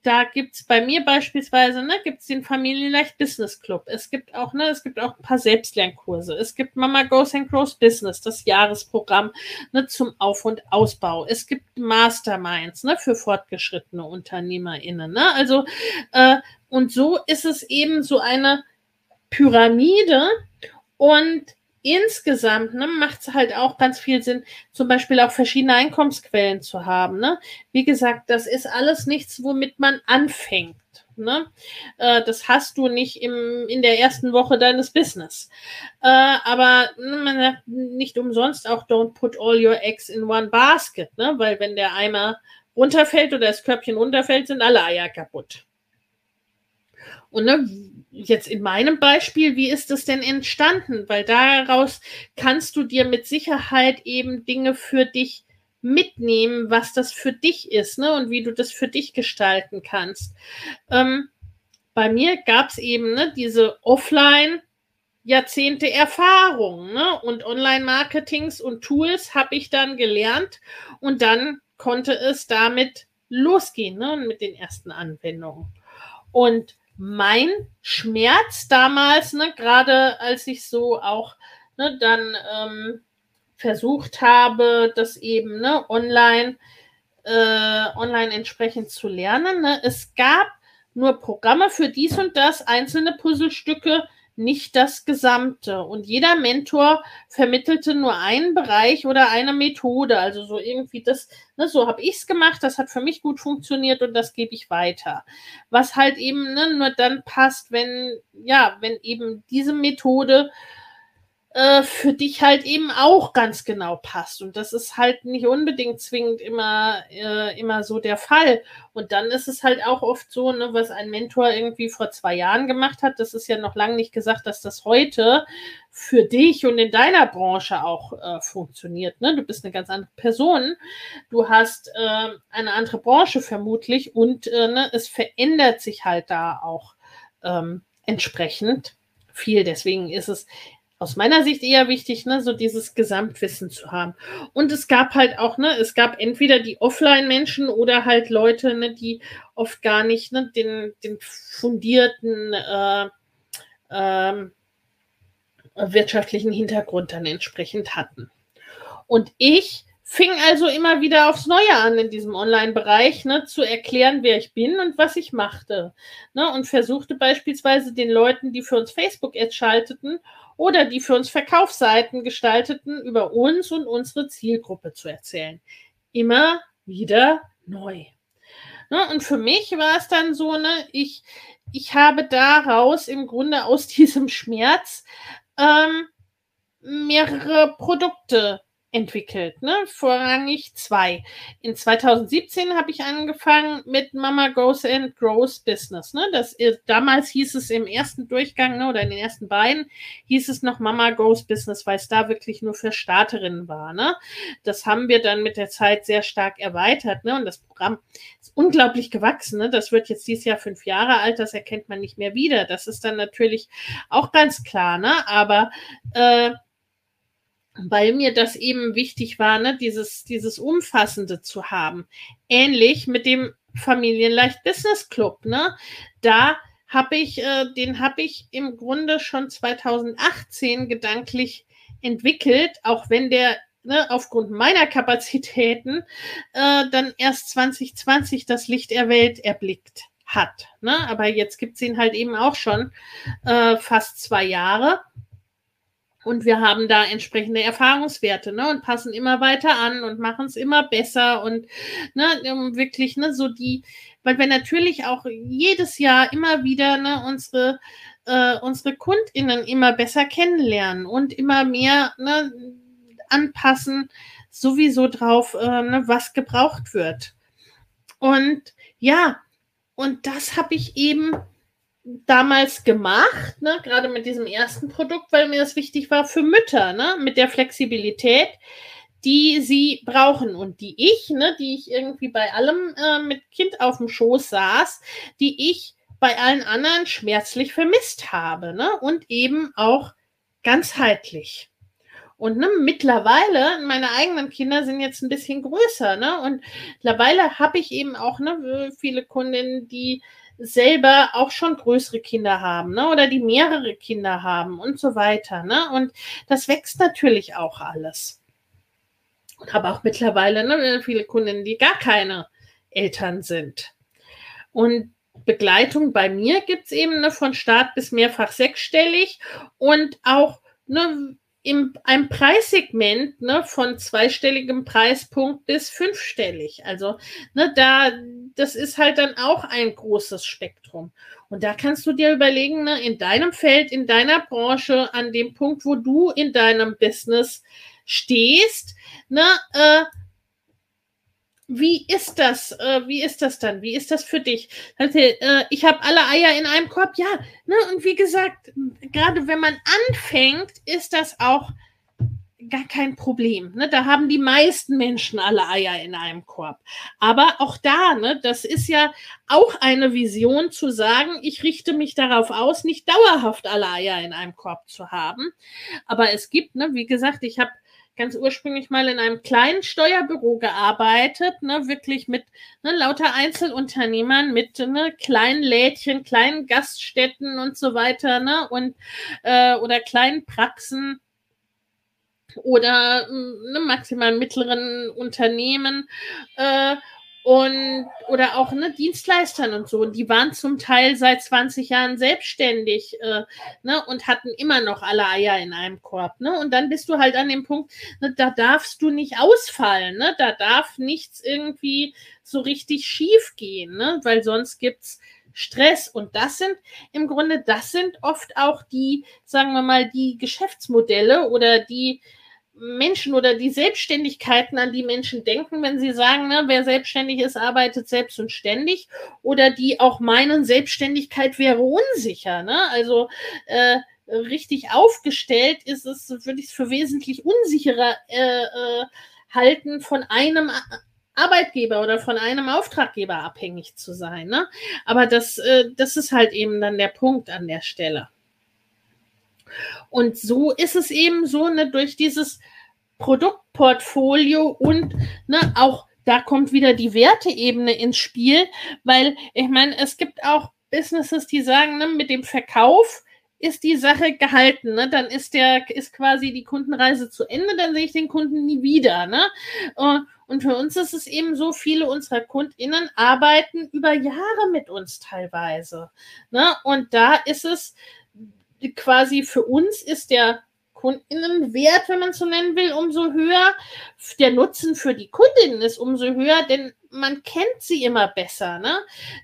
da gibt's bei mir beispielsweise, ne, gibt's den Familienleicht Business Club. Es gibt auch, ne, es gibt auch ein paar Selbstlernkurse. Es gibt Mama Goes and Grows Business, das Jahresprogramm, ne, zum Auf- und Ausbau. Es gibt Masterminds, ne, für fortgeschrittene UnternehmerInnen, ne. Also, äh, und so ist es eben so eine Pyramide und insgesamt ne, macht es halt auch ganz viel Sinn, zum Beispiel auch verschiedene Einkommensquellen zu haben. Ne? Wie gesagt, das ist alles nichts, womit man anfängt. Ne? Äh, das hast du nicht im, in der ersten Woche deines Business. Äh, aber ne, man sagt nicht umsonst auch don't put all your eggs in one basket, ne? weil wenn der Eimer runterfällt oder das Körbchen runterfällt, sind alle Eier kaputt. Und ne, jetzt in meinem Beispiel, wie ist das denn entstanden? Weil daraus kannst du dir mit Sicherheit eben Dinge für dich mitnehmen, was das für dich ist, ne? Und wie du das für dich gestalten kannst. Ähm, bei mir gab es eben ne, diese Offline- Jahrzehnte Erfahrung ne? und Online-Marketings und Tools habe ich dann gelernt und dann konnte es damit losgehen ne? mit den ersten Anwendungen. Und mein Schmerz damals, ne, gerade als ich so auch ne, dann ähm, versucht habe, das eben ne, online, äh, online entsprechend zu lernen. Ne. Es gab nur Programme für dies und das, einzelne Puzzlestücke, nicht das Gesamte. Und jeder Mentor vermittelte nur einen Bereich oder eine Methode. Also so irgendwie das, ne, so habe ich es gemacht, das hat für mich gut funktioniert und das gebe ich weiter. Was halt eben ne, nur dann passt, wenn, ja, wenn eben diese Methode äh, für dich halt eben auch ganz genau passt. Und das ist halt nicht unbedingt zwingend immer, äh, immer so der Fall. Und dann ist es halt auch oft so, ne, was ein Mentor irgendwie vor zwei Jahren gemacht hat, das ist ja noch lange nicht gesagt, dass das heute für dich und in deiner Branche auch äh, funktioniert. Ne? Du bist eine ganz andere Person. Du hast äh, eine andere Branche vermutlich und äh, ne, es verändert sich halt da auch ähm, entsprechend viel. Deswegen ist es aus meiner Sicht eher wichtig, ne, so dieses Gesamtwissen zu haben. Und es gab halt auch, ne, es gab entweder die Offline-Menschen oder halt Leute, ne, die oft gar nicht ne, den, den fundierten äh, äh, wirtschaftlichen Hintergrund dann entsprechend hatten. Und ich fing also immer wieder aufs Neue an in diesem Online-Bereich, ne, zu erklären, wer ich bin und was ich machte. Ne, und versuchte beispielsweise den Leuten, die für uns Facebook-Ads schalteten oder die für uns Verkaufsseiten gestalteten, über uns und unsere Zielgruppe zu erzählen. Immer wieder neu. Ne, und für mich war es dann so, ne, ich, ich habe daraus im Grunde aus diesem Schmerz ähm, mehrere Produkte entwickelt, ne? Vorrangig zwei. In 2017 habe ich angefangen mit Mama Goes and Grows Business, ne? Das ist, damals hieß es im ersten Durchgang, ne, oder in den ersten beiden hieß es noch Mama Goes Business, weil es da wirklich nur für Starterinnen war, ne? Das haben wir dann mit der Zeit sehr stark erweitert, ne? Und das Programm ist unglaublich gewachsen, ne? Das wird jetzt dieses Jahr fünf Jahre alt, das erkennt man nicht mehr wieder. Das ist dann natürlich auch ganz klar, ne? Aber äh, weil mir das eben wichtig war, ne, dieses, dieses Umfassende zu haben. Ähnlich mit dem Familienleicht Business Club, ne? Da habe ich, äh, den habe ich im Grunde schon 2018 gedanklich entwickelt, auch wenn der ne, aufgrund meiner Kapazitäten äh, dann erst 2020 das Licht der Welt erblickt hat. Ne? Aber jetzt gibt's ihn halt eben auch schon äh, fast zwei Jahre. Und wir haben da entsprechende Erfahrungswerte, ne, und passen immer weiter an und machen es immer besser und, ne, wirklich, ne, so die, weil wir natürlich auch jedes Jahr immer wieder, ne, unsere, äh, unsere KundInnen immer besser kennenlernen und immer mehr, ne, anpassen, sowieso drauf, äh, ne, was gebraucht wird. Und ja, und das habe ich eben damals gemacht, ne, gerade mit diesem ersten Produkt, weil mir das wichtig war für Mütter, ne, mit der Flexibilität, die sie brauchen. Und die ich, ne, die ich irgendwie bei allem äh, mit Kind auf dem Schoß saß, die ich bei allen anderen schmerzlich vermisst habe, ne, und eben auch ganzheitlich. Und ne, mittlerweile, meine eigenen Kinder sind jetzt ein bisschen größer, ne? Und mittlerweile habe ich eben auch ne, viele Kundinnen, die selber auch schon größere Kinder haben, ne? Oder die mehrere Kinder haben und so weiter, ne? Und das wächst natürlich auch alles. Und habe auch mittlerweile ne, viele Kundinnen, die gar keine Eltern sind. Und Begleitung bei mir gibt es eben ne, von Start bis mehrfach sechsstellig und auch ne, in einem Preissegment ne, von zweistelligem Preispunkt bis fünfstellig. Also ne, da, das ist halt dann auch ein großes Spektrum. Und da kannst du dir überlegen, ne, in deinem Feld, in deiner Branche, an dem Punkt, wo du in deinem Business stehst, ne, äh, wie ist das? Äh, wie ist das dann? Wie ist das für dich? Also, äh, ich habe alle Eier in einem Korb. Ja, ne? Und wie gesagt, gerade wenn man anfängt, ist das auch gar kein Problem. Ne? Da haben die meisten Menschen alle Eier in einem Korb. Aber auch da, ne, das ist ja auch eine Vision zu sagen, ich richte mich darauf aus, nicht dauerhaft alle Eier in einem Korb zu haben. Aber es gibt, ne, wie gesagt, ich habe ganz ursprünglich mal in einem kleinen Steuerbüro gearbeitet, ne, wirklich mit ne, lauter Einzelunternehmern, mit ne, kleinen Lädchen, kleinen Gaststätten und so weiter, ne, und äh, oder kleinen Praxen oder ne, maximal mittleren Unternehmen. Äh, und oder auch ne, Dienstleistern und so. Und die waren zum Teil seit 20 Jahren selbstständig äh, ne, und hatten immer noch alle Eier in einem Korb. Ne? Und dann bist du halt an dem Punkt, ne, da darfst du nicht ausfallen, ne? da darf nichts irgendwie so richtig schief gehen, ne? weil sonst gibt's Stress. Und das sind im Grunde, das sind oft auch die, sagen wir mal, die Geschäftsmodelle oder die Menschen oder die Selbstständigkeiten, an die Menschen denken, wenn sie sagen, ne, wer selbstständig ist, arbeitet selbst und ständig, oder die auch meinen, Selbstständigkeit wäre unsicher. Ne? Also äh, richtig aufgestellt ist es, würde ich es für wesentlich unsicherer äh, äh, halten, von einem Arbeitgeber oder von einem Auftraggeber abhängig zu sein. Ne? Aber das, äh, das ist halt eben dann der Punkt an der Stelle. Und so ist es eben so, ne, durch dieses Produktportfolio und ne, auch da kommt wieder die Werteebene ins Spiel, weil ich meine, es gibt auch Businesses, die sagen, ne, mit dem Verkauf ist die Sache gehalten, ne? Dann ist der, ist quasi die Kundenreise zu Ende, dann sehe ich den Kunden nie wieder, ne? Und für uns ist es eben so, viele unserer KundInnen arbeiten über Jahre mit uns teilweise. Ne? Und da ist es quasi für uns ist der Kundinnenwert, wenn man es so nennen will, umso höher. Der Nutzen für die Kundinnen ist umso höher, denn man kennt sie immer besser. Ne?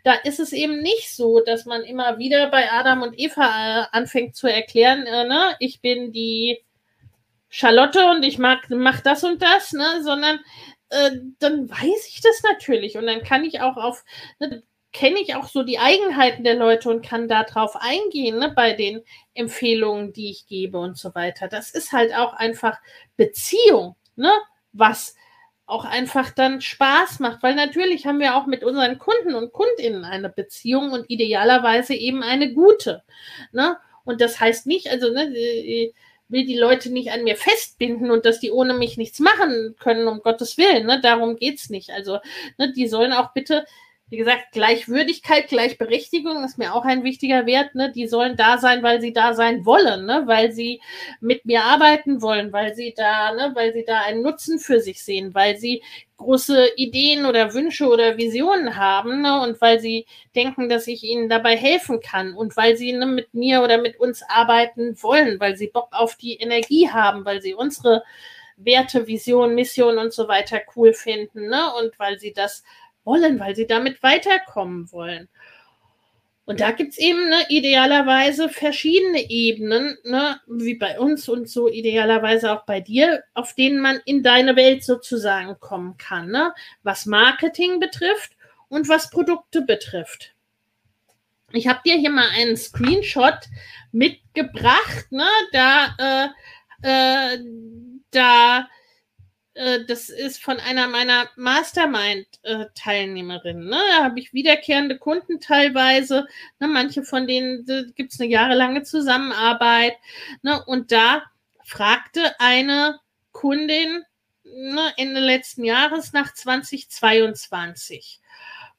Da ist es eben nicht so, dass man immer wieder bei Adam und Eva äh, anfängt zu erklären, äh, ne? ich bin die Charlotte und ich mag mach das und das, ne? sondern äh, dann weiß ich das natürlich und dann kann ich auch auf ne, kenne ich auch so die Eigenheiten der Leute und kann darauf eingehen, ne, bei den Empfehlungen, die ich gebe und so weiter. Das ist halt auch einfach Beziehung, ne, was auch einfach dann Spaß macht, weil natürlich haben wir auch mit unseren Kunden und Kundinnen eine Beziehung und idealerweise eben eine gute, ne? Und das heißt nicht, also ne, will die Leute nicht an mir festbinden und dass die ohne mich nichts machen können, um Gottes Willen, ne? Darum geht's nicht. Also, ne, die sollen auch bitte wie gesagt, Gleichwürdigkeit, Gleichberechtigung ist mir auch ein wichtiger Wert. Ne? Die sollen da sein, weil sie da sein wollen, ne? weil sie mit mir arbeiten wollen, weil sie da, ne? weil sie da einen Nutzen für sich sehen, weil sie große Ideen oder Wünsche oder Visionen haben ne? und weil sie denken, dass ich ihnen dabei helfen kann und weil sie ne, mit mir oder mit uns arbeiten wollen, weil sie Bock auf die Energie haben, weil sie unsere Werte, Vision, Mission und so weiter cool finden ne? und weil sie das wollen, weil sie damit weiterkommen wollen. Und da gibt es eben ne, idealerweise verschiedene Ebenen, ne, wie bei uns und so idealerweise auch bei dir, auf denen man in deine Welt sozusagen kommen kann, ne, was Marketing betrifft und was Produkte betrifft. Ich habe dir hier mal einen Screenshot mitgebracht, ne, da, äh, äh, da das ist von einer meiner Mastermind-Teilnehmerinnen. Ne? Da habe ich wiederkehrende Kunden teilweise. Ne? Manche von denen gibt es eine jahrelange Zusammenarbeit. Ne? Und da fragte eine Kundin ne, Ende letzten Jahres nach 2022.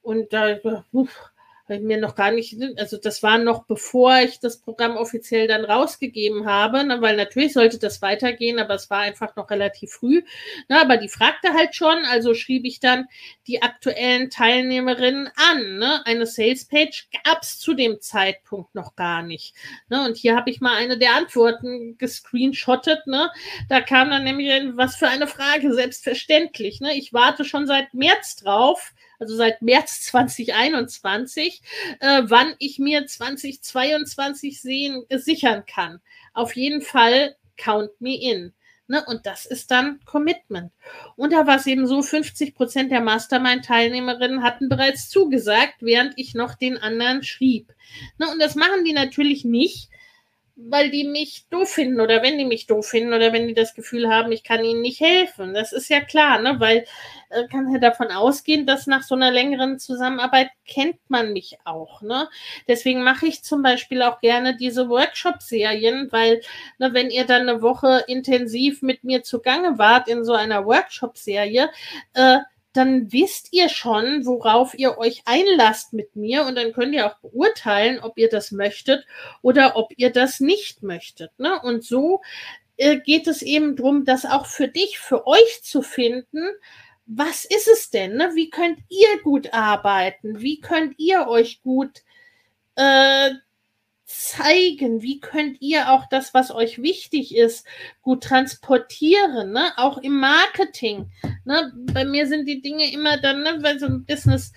Und da, uff, habe ich mir noch gar nicht, also das war noch bevor ich das Programm offiziell dann rausgegeben habe, ne, weil natürlich sollte das weitergehen, aber es war einfach noch relativ früh. Ne, aber die fragte halt schon, also schrieb ich dann die aktuellen Teilnehmerinnen an. Ne? Eine Salespage gab es zu dem Zeitpunkt noch gar nicht. Ne? Und hier habe ich mal eine der Antworten gescreenshottet. Ne? Da kam dann nämlich, was für eine Frage, selbstverständlich. Ne? Ich warte schon seit März drauf also seit März 2021, äh, wann ich mir 2022 sehen, äh, sichern kann. Auf jeden Fall count me in. Ne? Und das ist dann Commitment. Und da war es eben so, 50 Prozent der Mastermind-Teilnehmerinnen hatten bereits zugesagt, während ich noch den anderen schrieb. Ne? Und das machen die natürlich nicht, weil die mich doof finden oder wenn die mich doof finden oder wenn die das Gefühl haben, ich kann ihnen nicht helfen. Das ist ja klar, ne? weil äh, kann ja davon ausgehen, dass nach so einer längeren Zusammenarbeit kennt man mich auch. Ne? Deswegen mache ich zum Beispiel auch gerne diese Workshop-Serien, weil ne, wenn ihr dann eine Woche intensiv mit mir zugange wart in so einer Workshop-Serie, äh, dann wisst ihr schon, worauf ihr euch einlasst mit mir und dann könnt ihr auch beurteilen, ob ihr das möchtet oder ob ihr das nicht möchtet. Ne? Und so äh, geht es eben darum, das auch für dich, für euch zu finden. Was ist es denn? Ne? Wie könnt ihr gut arbeiten? Wie könnt ihr euch gut äh, zeigen? Wie könnt ihr auch das, was euch wichtig ist, gut transportieren? Ne? Auch im Marketing. Ne? Bei mir sind die Dinge immer dann, ne, weil so ein Business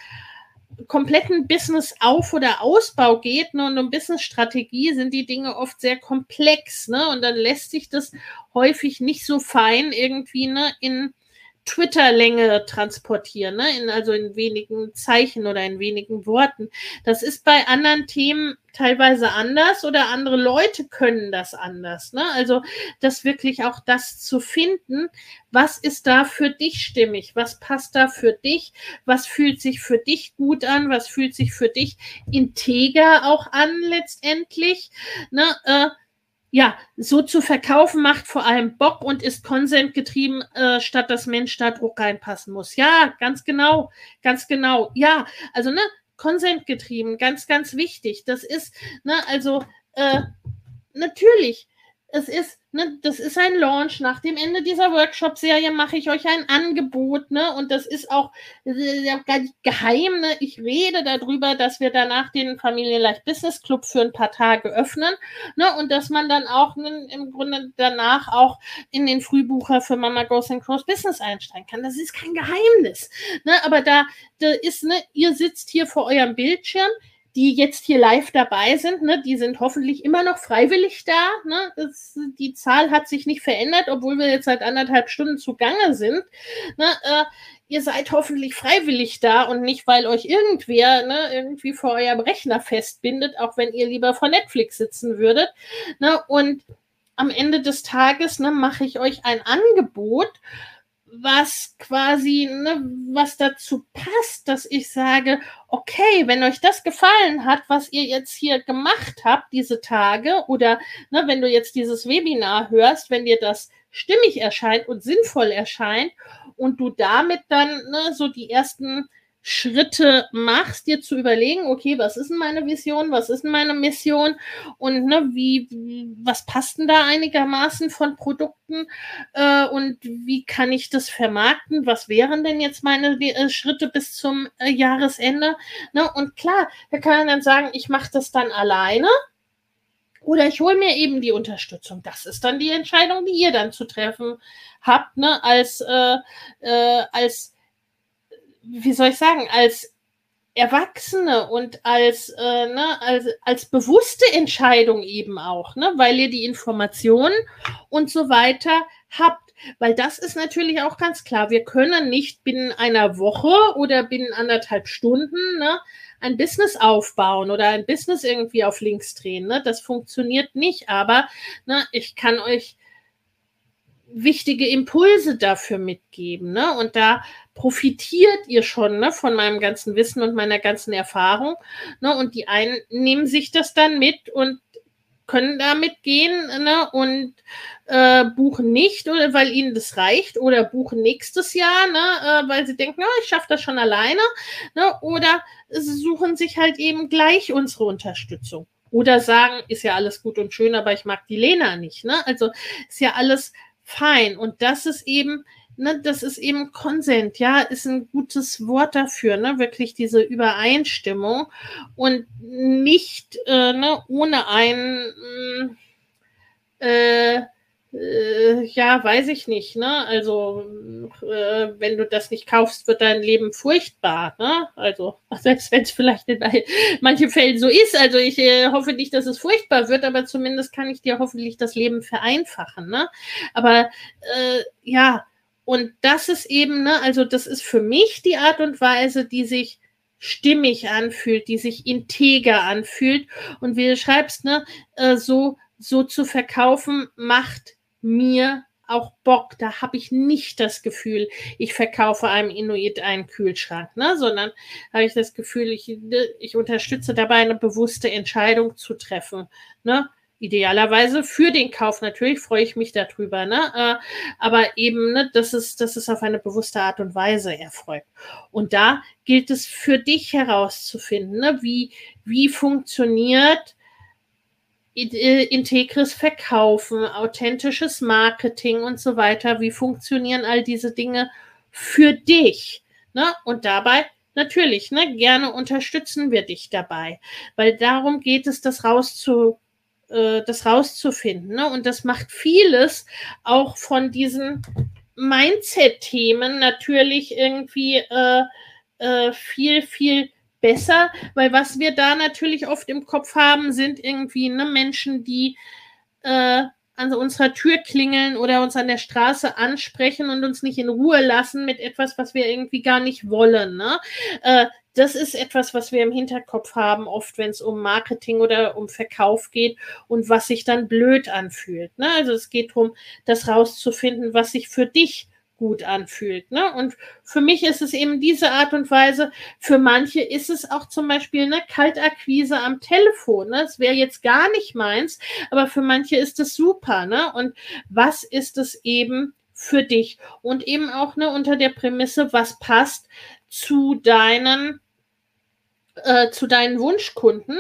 kompletten Business-Auf- oder Ausbau geht ne, und um Business-Strategie sind die Dinge oft sehr komplex. Ne? Und dann lässt sich das häufig nicht so fein irgendwie ne, in Twitter-Länge transportieren, ne? in, also in wenigen Zeichen oder in wenigen Worten. Das ist bei anderen Themen teilweise anders oder andere Leute können das anders. Ne? Also das wirklich auch das zu finden, was ist da für dich stimmig, was passt da für dich, was fühlt sich für dich gut an, was fühlt sich für dich integer auch an letztendlich. Ne? Äh, ja, so zu verkaufen macht vor allem Bock und ist konsentgetrieben, äh, statt dass Mensch da Druck reinpassen muss. Ja, ganz genau, ganz genau. Ja, also ne, konsentgetrieben, ganz, ganz wichtig. Das ist, ne, also äh, natürlich, es ist Ne, das ist ein Launch. Nach dem Ende dieser Workshop-Serie mache ich euch ein Angebot, ne? Und das ist auch äh, gar nicht geheim. Ne? Ich rede darüber, dass wir danach den Familienleicht Business Club für ein paar Tage öffnen, ne? Und dass man dann auch ne, im Grunde danach auch in den Frühbucher für Mama Goes and Cross Business einsteigen kann. Das ist kein Geheimnis, ne? Aber da, da ist, ne, ihr sitzt hier vor eurem Bildschirm die jetzt hier live dabei sind, ne, die sind hoffentlich immer noch freiwillig da. Ne? Das, die Zahl hat sich nicht verändert, obwohl wir jetzt seit anderthalb Stunden zugange sind. Ne? Äh, ihr seid hoffentlich freiwillig da und nicht, weil euch irgendwer ne, irgendwie vor eurem Rechner festbindet, auch wenn ihr lieber vor Netflix sitzen würdet. Ne? Und am Ende des Tages ne, mache ich euch ein Angebot was quasi, ne, was dazu passt, dass ich sage, okay, wenn euch das gefallen hat, was ihr jetzt hier gemacht habt, diese Tage, oder ne, wenn du jetzt dieses Webinar hörst, wenn dir das stimmig erscheint und sinnvoll erscheint und du damit dann ne, so die ersten Schritte machst, dir zu überlegen, okay, was ist denn meine Vision, was ist denn meine Mission und ne, wie, was passt denn da einigermaßen von Produkten äh, und wie kann ich das vermarkten, was wären denn jetzt meine äh, Schritte bis zum äh, Jahresende? Ne? Und klar, da kann man dann sagen, ich mache das dann alleine. Oder ich hole mir eben die Unterstützung. Das ist dann die Entscheidung, die ihr dann zu treffen habt, ne, als, äh, äh, als wie soll ich sagen, als Erwachsene und als, äh, ne, als, als bewusste Entscheidung eben auch, ne, weil ihr die Informationen und so weiter habt. Weil das ist natürlich auch ganz klar. Wir können nicht binnen einer Woche oder binnen anderthalb Stunden ne, ein Business aufbauen oder ein Business irgendwie auf links drehen. Ne? Das funktioniert nicht. Aber ne, ich kann euch wichtige Impulse dafür mitgeben. Ne? Und da profitiert ihr schon ne, von meinem ganzen Wissen und meiner ganzen Erfahrung. Ne? Und die einen nehmen sich das dann mit und können damit gehen ne, und äh, buchen nicht, oder weil ihnen das reicht, oder buchen nächstes Jahr, ne, äh, weil sie denken, oh, ich schaffe das schon alleine, ne, oder sie suchen sich halt eben gleich unsere Unterstützung. Oder sagen, ist ja alles gut und schön, aber ich mag die Lena nicht. Ne? Also ist ja alles fein. Und das ist eben ne, das ist eben Konsent, ja, ist ein gutes Wort dafür, ne, wirklich diese Übereinstimmung und nicht äh, ne, ohne ein mm, äh, äh, ja, weiß ich nicht, ne? Also, äh, wenn du das nicht kaufst, wird dein Leben furchtbar, ne? Also, selbst wenn es vielleicht in manchen Fällen so ist. Also, ich äh, hoffe nicht, dass es furchtbar wird, aber zumindest kann ich dir hoffentlich das Leben vereinfachen, ne? Aber, äh, ja, und das ist eben, ne, also das ist für mich die Art und Weise, die sich stimmig anfühlt, die sich integer anfühlt. Und wie du schreibst, ne, äh, so, so zu verkaufen, macht mir auch Bock. Da habe ich nicht das Gefühl, ich verkaufe einem Inuit einen Kühlschrank, ne? sondern habe ich das Gefühl, ich, ne, ich unterstütze dabei eine bewusste Entscheidung zu treffen. Ne? Idealerweise für den Kauf natürlich freue ich mich darüber, ne? Äh, aber eben, ne, dass es, dass es auf eine bewusste Art und Weise erfolgt. Und da gilt es für dich herauszufinden, ne? wie, wie funktioniert äh, integres Verkaufen, authentisches Marketing und so weiter. Wie funktionieren all diese Dinge für dich? Ne? Und dabei natürlich, ne, gerne unterstützen wir dich dabei, weil darum geht es, das rauszu äh, das rauszufinden. Ne? Und das macht vieles auch von diesen Mindset-Themen natürlich irgendwie äh, äh, viel, viel besser, weil was wir da natürlich oft im Kopf haben, sind irgendwie ne, Menschen, die äh, an unserer Tür klingeln oder uns an der Straße ansprechen und uns nicht in Ruhe lassen mit etwas, was wir irgendwie gar nicht wollen. Ne? Äh, das ist etwas, was wir im Hinterkopf haben, oft wenn es um Marketing oder um Verkauf geht und was sich dann blöd anfühlt. Ne? Also es geht darum, das rauszufinden, was sich für dich gut anfühlt. Ne? Und für mich ist es eben diese Art und Weise. Für manche ist es auch zum Beispiel eine Kaltakquise am Telefon. Ne? Das wäre jetzt gar nicht meins, aber für manche ist es super. Ne? Und was ist es eben für dich? Und eben auch ne, unter der Prämisse, was passt zu deinen äh, zu deinen Wunschkunden,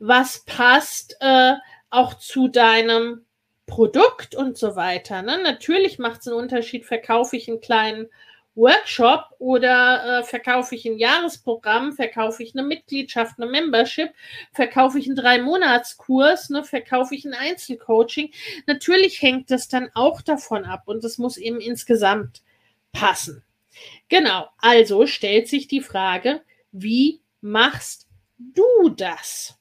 was passt äh, auch zu deinem Produkt und so weiter. Ne? Natürlich macht es einen Unterschied, verkaufe ich einen kleinen Workshop oder äh, verkaufe ich ein Jahresprogramm, verkaufe ich eine Mitgliedschaft, eine Membership, verkaufe ich einen Drei-Monats-Kurs, ne, verkaufe ich ein Einzelcoaching. Natürlich hängt das dann auch davon ab und das muss eben insgesamt passen. Genau, also stellt sich die Frage, wie machst du das?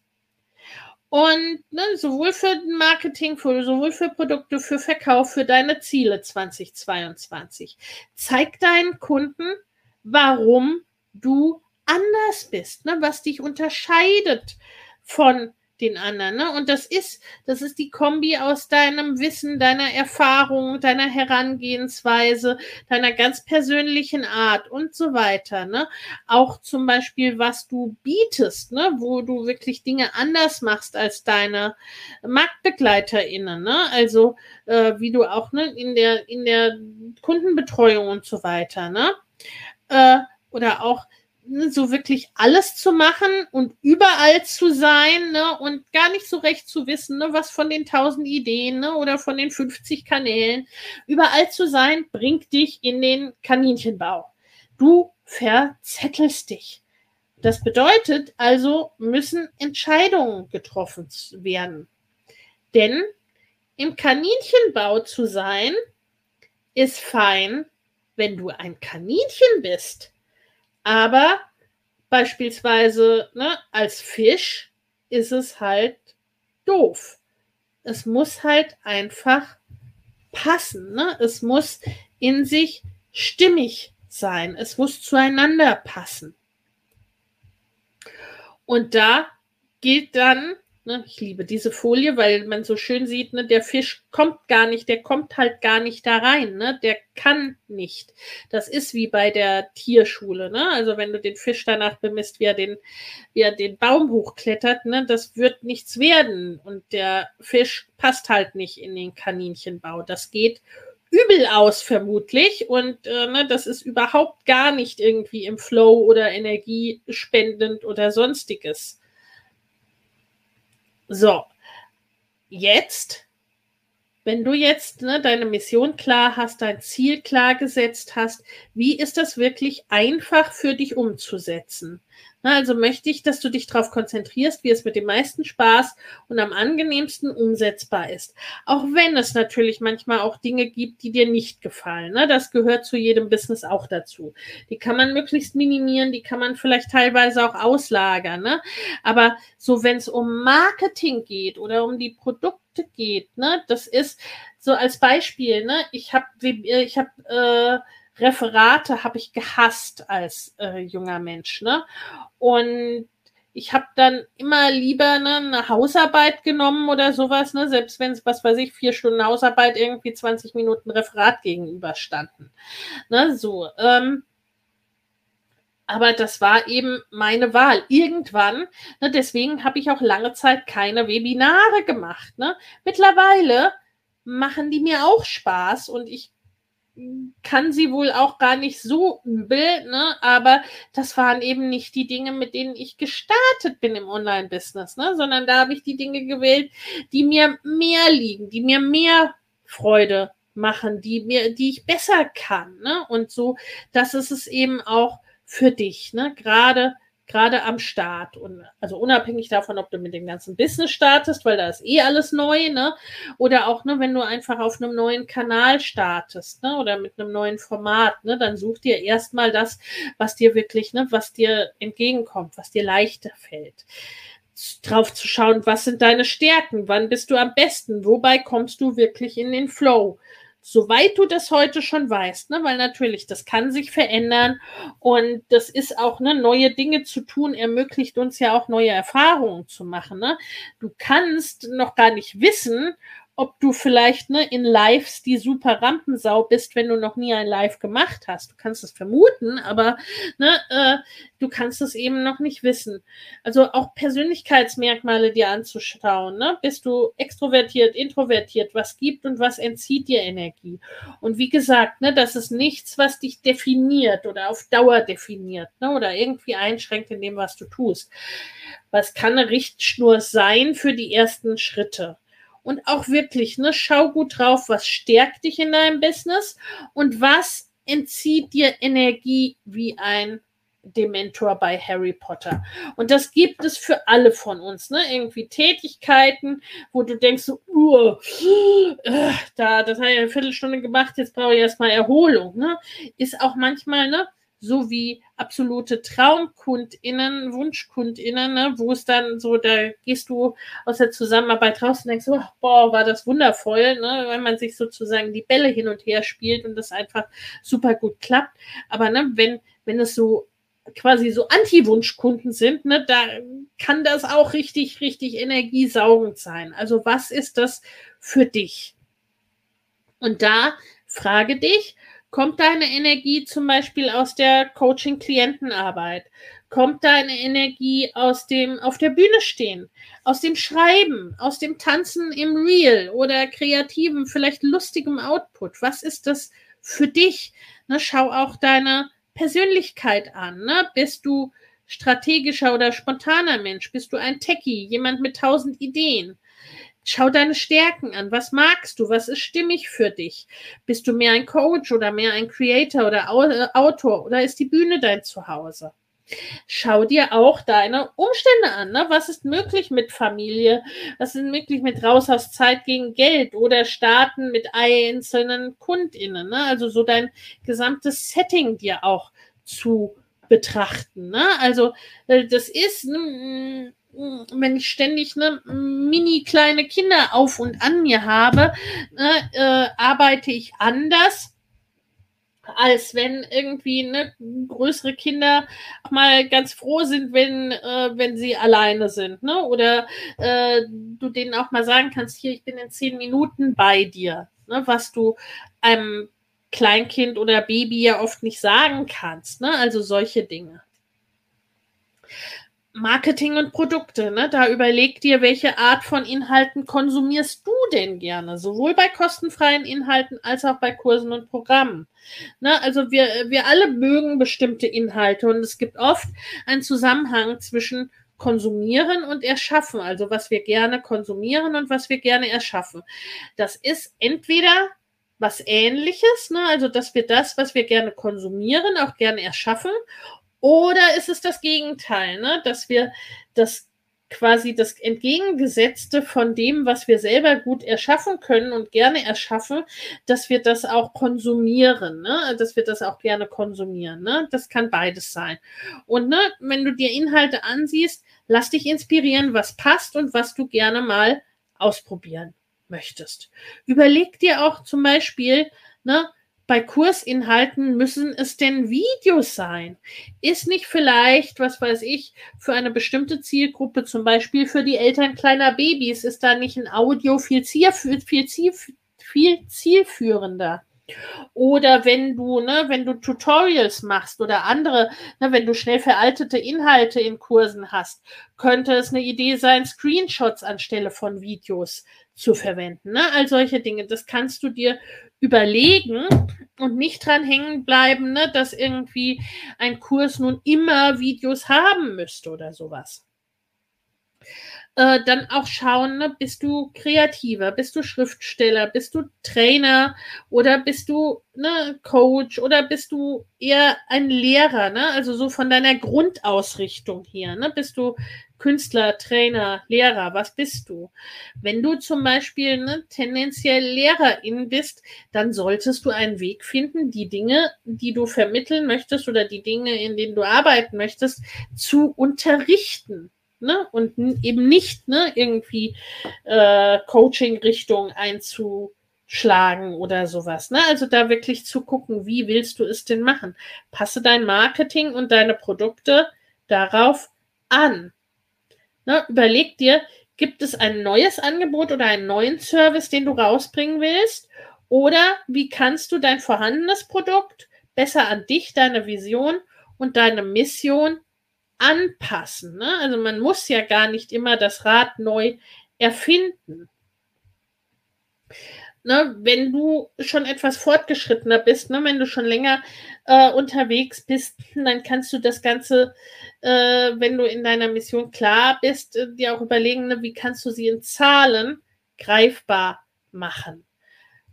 Und ne, sowohl für Marketing, für, sowohl für Produkte, für Verkauf, für deine Ziele 2022. Zeig deinen Kunden, warum du anders bist, ne, was dich unterscheidet von den anderen. Ne? Und das ist, das ist die Kombi aus deinem Wissen, deiner Erfahrung, deiner Herangehensweise, deiner ganz persönlichen Art und so weiter. Ne? Auch zum Beispiel, was du bietest, ne? wo du wirklich Dinge anders machst als deine MarktbegleiterInnen. Ne? Also äh, wie du auch ne, in, der, in der Kundenbetreuung und so weiter. Ne? Äh, oder auch so wirklich alles zu machen und überall zu sein ne, und gar nicht so recht zu wissen, ne, was von den tausend Ideen ne, oder von den 50 Kanälen. Überall zu sein, bringt dich in den Kaninchenbau. Du verzettelst dich. Das bedeutet also, müssen Entscheidungen getroffen werden. Denn im Kaninchenbau zu sein, ist fein, wenn du ein Kaninchen bist. Aber beispielsweise ne, als Fisch ist es halt doof. Es muss halt einfach passen. Ne? Es muss in sich stimmig sein. Es muss zueinander passen. Und da gilt dann, Ne? Ich liebe diese Folie, weil man so schön sieht, ne, der Fisch kommt gar nicht, der kommt halt gar nicht da rein, ne? Der kann nicht. Das ist wie bei der Tierschule, ne? Also wenn du den Fisch danach bemisst, wie er den, wie er den Baum hochklettert, ne, das wird nichts werden. Und der Fisch passt halt nicht in den Kaninchenbau. Das geht übel aus, vermutlich. Und äh, ne, das ist überhaupt gar nicht irgendwie im Flow oder energiespendend oder sonstiges. So, jetzt, wenn du jetzt ne, deine Mission klar hast, dein Ziel klar gesetzt hast, wie ist das wirklich einfach für dich umzusetzen? Also möchte ich, dass du dich darauf konzentrierst, wie es mit dem meisten Spaß und am angenehmsten umsetzbar ist. Auch wenn es natürlich manchmal auch Dinge gibt, die dir nicht gefallen. Ne? Das gehört zu jedem Business auch dazu. Die kann man möglichst minimieren, die kann man vielleicht teilweise auch auslagern. Ne? Aber so, wenn es um Marketing geht oder um die Produkte geht, ne, das ist so als Beispiel, ich habe ich hab, äh, Referate habe ich gehasst als äh, junger Mensch. Ne? Und ich habe dann immer lieber ne, eine Hausarbeit genommen oder sowas, ne, selbst wenn es, was weiß ich, vier Stunden Hausarbeit irgendwie 20 Minuten Referat gegenüberstanden. Ne, so. Ähm, aber das war eben meine Wahl. Irgendwann, ne, deswegen habe ich auch lange Zeit keine Webinare gemacht. Ne. Mittlerweile machen die mir auch Spaß und ich kann sie wohl auch gar nicht so übel, ne? aber das waren eben nicht die Dinge, mit denen ich gestartet bin im Online-Business, ne? sondern da habe ich die Dinge gewählt, die mir mehr liegen, die mir mehr Freude machen, die mir, die ich besser kann. Ne? Und so, das ist es eben auch für dich, ne? gerade gerade am Start. Und also unabhängig davon, ob du mit dem ganzen Business startest, weil da ist eh alles neu, ne? Oder auch, ne, wenn du einfach auf einem neuen Kanal startest, ne? Oder mit einem neuen Format, ne? Dann such dir erstmal das, was dir wirklich, ne, was dir entgegenkommt, was dir leichter fällt drauf zu schauen, was sind deine Stärken, wann bist du am besten, wobei kommst du wirklich in den Flow soweit du das heute schon weißt, ne, weil natürlich, das kann sich verändern und das ist auch, ne, neue Dinge zu tun, ermöglicht uns ja auch neue Erfahrungen zu machen. Ne? Du kannst noch gar nicht wissen, ob du vielleicht ne, in Lives die super Rampensau bist, wenn du noch nie ein Live gemacht hast. Du kannst es vermuten, aber ne, äh, du kannst es eben noch nicht wissen. Also auch Persönlichkeitsmerkmale dir anzuschauen. Ne? Bist du extrovertiert, introvertiert? Was gibt und was entzieht dir Energie? Und wie gesagt, ne, das ist nichts, was dich definiert oder auf Dauer definiert ne, oder irgendwie einschränkt in dem, was du tust. Was kann eine Richtschnur sein für die ersten Schritte? Und auch wirklich, ne, schau gut drauf, was stärkt dich in deinem Business und was entzieht dir Energie wie ein Dementor bei Harry Potter. Und das gibt es für alle von uns, ne? Irgendwie Tätigkeiten, wo du denkst so, uh, äh, da, das habe ich eine Viertelstunde gemacht, jetzt brauche ich erstmal Erholung, ne? Ist auch manchmal, ne? So wie absolute TraumkundInnen, WunschkundInnen, ne, wo es dann so, da gehst du aus der Zusammenarbeit raus und denkst, oh, boah, war das wundervoll, ne, wenn man sich sozusagen die Bälle hin und her spielt und das einfach super gut klappt. Aber ne, wenn, wenn es so quasi so Anti-Wunschkunden sind, ne, da kann das auch richtig, richtig energiesaugend sein. Also was ist das für dich? Und da frage dich, Kommt deine Energie zum Beispiel aus der Coaching-Klientenarbeit? Kommt deine Energie aus dem auf der Bühne stehen, aus dem Schreiben, aus dem Tanzen im Real oder kreativen, vielleicht lustigem Output? Was ist das für dich? Ne, schau auch deine Persönlichkeit an. Ne? Bist du strategischer oder spontaner Mensch? Bist du ein Techie, jemand mit tausend Ideen? Schau deine Stärken an. Was magst du? Was ist stimmig für dich? Bist du mehr ein Coach oder mehr ein Creator oder äh, Autor oder ist die Bühne dein Zuhause? Schau dir auch deine Umstände an. Ne? Was ist möglich mit Familie? Was ist möglich mit raus aus Zeit gegen Geld oder starten mit einzelnen KundInnen? Ne? Also so dein gesamtes Setting dir auch zu betrachten. Ne? Also äh, das ist, ne, wenn ich ständig ne, mini kleine Kinder auf und an mir habe, ne, äh, arbeite ich anders als wenn irgendwie ne, größere Kinder mal ganz froh sind, wenn, äh, wenn sie alleine sind. Ne? Oder äh, du denen auch mal sagen kannst, hier, ich bin in zehn Minuten bei dir, ne? was du einem Kleinkind oder Baby ja oft nicht sagen kannst. Ne? Also solche Dinge. Marketing und Produkte, ne? Da überleg dir, welche Art von Inhalten konsumierst du denn gerne? Sowohl bei kostenfreien Inhalten als auch bei Kursen und Programmen. Ne? Also wir, wir alle mögen bestimmte Inhalte und es gibt oft einen Zusammenhang zwischen konsumieren und erschaffen, also was wir gerne konsumieren und was wir gerne erschaffen. Das ist entweder was ähnliches, ne? also dass wir das, was wir gerne konsumieren, auch gerne erschaffen, oder ist es das Gegenteil, ne? dass wir das quasi das Entgegengesetzte von dem, was wir selber gut erschaffen können und gerne erschaffen, dass wir das auch konsumieren, ne? dass wir das auch gerne konsumieren. Ne? Das kann beides sein. Und ne, wenn du dir Inhalte ansiehst, lass dich inspirieren, was passt und was du gerne mal ausprobieren möchtest. Überleg dir auch zum Beispiel, ne, bei Kursinhalten müssen es denn Videos sein? Ist nicht vielleicht, was weiß ich, für eine bestimmte Zielgruppe, zum Beispiel für die Eltern kleiner Babys, ist da nicht ein Audio viel, ziel, viel, ziel, viel zielführender? Oder wenn du, ne, wenn du Tutorials machst oder andere, ne, wenn du schnell veraltete Inhalte in Kursen hast, könnte es eine Idee sein, Screenshots anstelle von Videos zu verwenden. Ne? All solche Dinge. Das kannst du dir überlegen und nicht dran hängen bleiben, ne, dass irgendwie ein Kurs nun immer Videos haben müsste oder sowas. Äh, dann auch schauen, ne, bist du kreativer, bist du Schriftsteller, bist du Trainer oder bist du ne, Coach oder bist du eher ein Lehrer, ne? Also so von deiner Grundausrichtung her, ne? Bist du Künstler, Trainer, Lehrer, was bist du? Wenn du zum Beispiel ne, tendenziell Lehrerin bist, dann solltest du einen Weg finden, die Dinge, die du vermitteln möchtest oder die Dinge, in denen du arbeiten möchtest, zu unterrichten. Ne? Und eben nicht ne, irgendwie äh, Coaching-Richtung einzuschlagen oder sowas. Ne? Also da wirklich zu gucken, wie willst du es denn machen? Passe dein Marketing und deine Produkte darauf an. Ne, überleg dir, gibt es ein neues Angebot oder einen neuen Service, den du rausbringen willst? Oder wie kannst du dein vorhandenes Produkt besser an dich, deine Vision und deine Mission anpassen? Ne? Also man muss ja gar nicht immer das Rad neu erfinden ne, wenn du schon etwas fortgeschrittener bist, ne, wenn du schon länger äh, unterwegs bist, dann kannst du das Ganze, äh, wenn du in deiner Mission klar bist, äh, dir auch überlegen, ne, wie kannst du sie in Zahlen greifbar machen.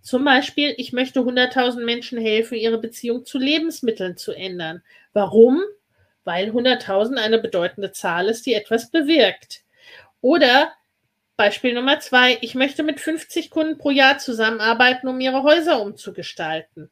Zum Beispiel, ich möchte 100.000 Menschen helfen, ihre Beziehung zu Lebensmitteln zu ändern. Warum? Weil 100.000 eine bedeutende Zahl ist, die etwas bewirkt. Oder Beispiel Nummer zwei. Ich möchte mit 50 Kunden pro Jahr zusammenarbeiten, um ihre Häuser umzugestalten.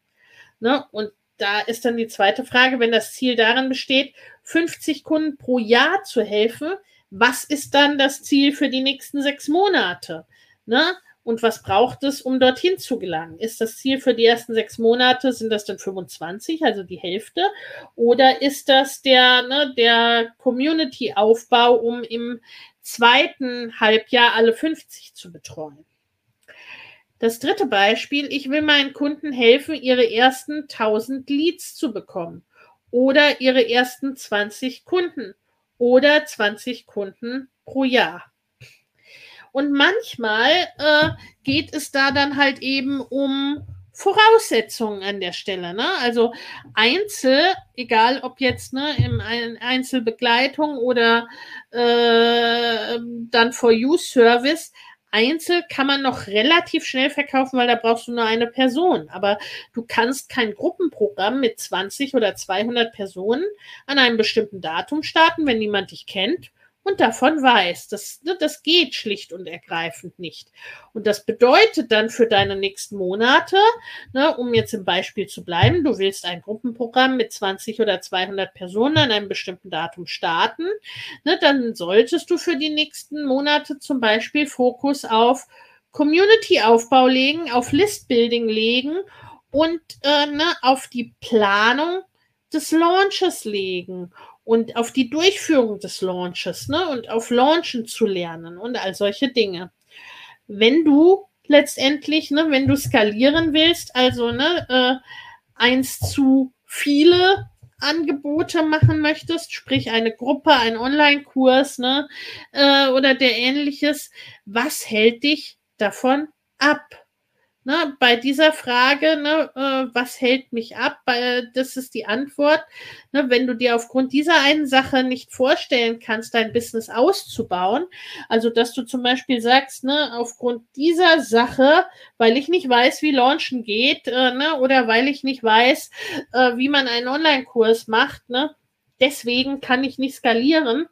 Ne? Und da ist dann die zweite Frage, wenn das Ziel darin besteht, 50 Kunden pro Jahr zu helfen, was ist dann das Ziel für die nächsten sechs Monate? Ne? Und was braucht es, um dorthin zu gelangen? Ist das Ziel für die ersten sechs Monate, sind das dann 25, also die Hälfte? Oder ist das der, ne, der Community-Aufbau, um im zweiten Halbjahr alle 50 zu betreuen. Das dritte Beispiel, ich will meinen Kunden helfen, ihre ersten 1000 Leads zu bekommen oder ihre ersten 20 Kunden oder 20 Kunden pro Jahr. Und manchmal äh, geht es da dann halt eben um Voraussetzungen an der Stelle. Ne? Also Einzel, egal ob jetzt ne, in Einzelbegleitung oder äh, dann For-You-Service, Einzel kann man noch relativ schnell verkaufen, weil da brauchst du nur eine Person. Aber du kannst kein Gruppenprogramm mit 20 oder 200 Personen an einem bestimmten Datum starten, wenn niemand dich kennt und davon weiß. Das, ne, das geht schlicht und ergreifend nicht. Und das bedeutet dann für deine nächsten Monate, ne, um jetzt im Beispiel zu bleiben, du willst ein Gruppenprogramm mit 20 oder 200 Personen an einem bestimmten Datum starten, ne, dann solltest du für die nächsten Monate zum Beispiel Fokus auf Community-Aufbau legen, auf List-Building legen und äh, ne, auf die Planung des Launches legen und auf die Durchführung des Launches ne, und auf Launchen zu lernen und all solche Dinge. Wenn du letztendlich, ne, wenn du skalieren willst, also ne, äh, eins zu viele Angebote machen möchtest, sprich eine Gruppe, ein Online-Kurs ne, äh, oder der ähnliches, was hält dich davon ab? Ne, bei dieser Frage, ne, äh, was hält mich ab, bei, das ist die Antwort. Ne, wenn du dir aufgrund dieser einen Sache nicht vorstellen kannst, dein Business auszubauen, also dass du zum Beispiel sagst, ne, aufgrund dieser Sache, weil ich nicht weiß, wie Launchen geht, äh, ne, oder weil ich nicht weiß, äh, wie man einen Online-Kurs macht, ne, deswegen kann ich nicht skalieren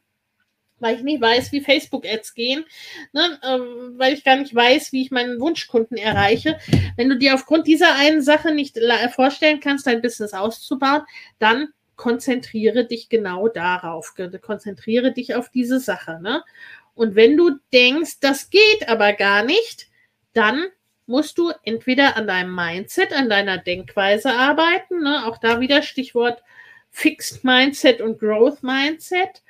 weil ich nicht weiß, wie Facebook-Ads gehen, ne, ähm, weil ich gar nicht weiß, wie ich meinen Wunschkunden erreiche. Wenn du dir aufgrund dieser einen Sache nicht vorstellen kannst, dein Business auszubauen, dann konzentriere dich genau darauf. Konzentriere dich auf diese Sache. Ne? Und wenn du denkst, das geht aber gar nicht, dann musst du entweder an deinem Mindset, an deiner Denkweise arbeiten. Ne? Auch da wieder Stichwort Fixed Mindset und Growth Mindset.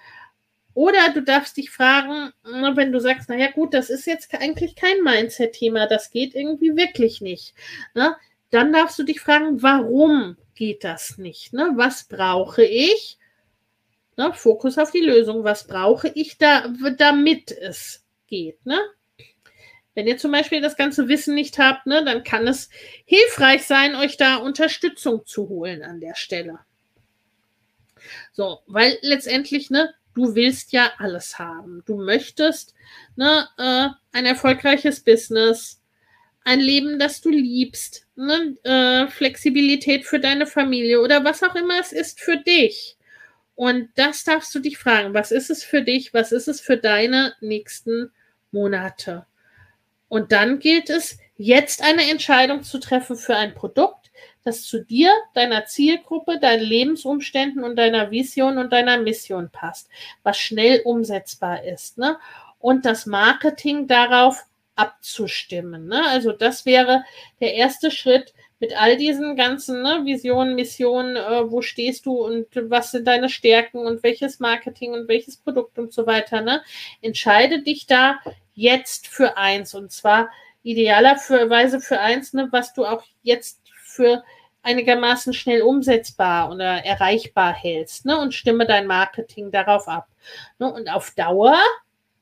Oder du darfst dich fragen, wenn du sagst, naja gut, das ist jetzt eigentlich kein Mindset-Thema, das geht irgendwie wirklich nicht. Ne? Dann darfst du dich fragen, warum geht das nicht? Ne? Was brauche ich? Ne? Fokus auf die Lösung. Was brauche ich da, damit es geht? Ne? Wenn ihr zum Beispiel das ganze Wissen nicht habt, ne, dann kann es hilfreich sein, euch da Unterstützung zu holen an der Stelle. So, weil letztendlich, ne, du willst ja alles haben. Du möchtest ne, äh, ein erfolgreiches Business, ein Leben, das du liebst, ne, äh, Flexibilität für deine Familie oder was auch immer es ist für dich. Und das darfst du dich fragen, was ist es für dich, was ist es für deine nächsten Monate? Und dann gilt es, jetzt eine Entscheidung zu treffen für ein Produkt, das zu dir, deiner Zielgruppe, deinen Lebensumständen und deiner Vision und deiner Mission passt, was schnell umsetzbar ist. Ne? Und das Marketing darauf abzustimmen. Ne? Also das wäre der erste Schritt mit all diesen ganzen ne, Visionen, Missionen, äh, wo stehst du und was sind deine Stärken und welches Marketing und welches Produkt und so weiter. Ne? Entscheide dich da jetzt für eins und zwar idealerweise für eins, ne, was du auch jetzt für einigermaßen schnell umsetzbar oder erreichbar hältst ne, und stimme dein Marketing darauf ab. Ne, und auf Dauer,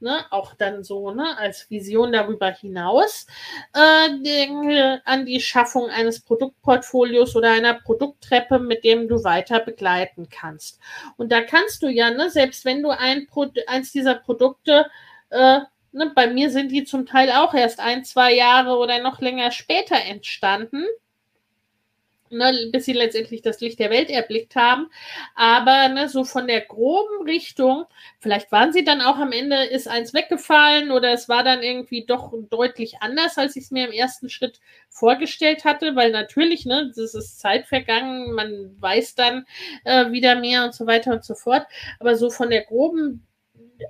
ne, auch dann so ne, als Vision darüber hinaus, äh, denke an die Schaffung eines Produktportfolios oder einer Produkttreppe, mit dem du weiter begleiten kannst. Und da kannst du ja, ne, selbst wenn du ein Pro eins dieser Produkte äh, Ne, bei mir sind die zum Teil auch erst ein, zwei Jahre oder noch länger später entstanden ne, bis sie letztendlich das Licht der Welt erblickt haben. Aber ne, so von der groben Richtung, vielleicht waren sie dann auch am Ende, ist eins weggefallen oder es war dann irgendwie doch deutlich anders, als ich es mir im ersten Schritt vorgestellt hatte, weil natürlich, ne, das ist Zeit vergangen, man weiß dann äh, wieder mehr und so weiter und so fort. Aber so von der groben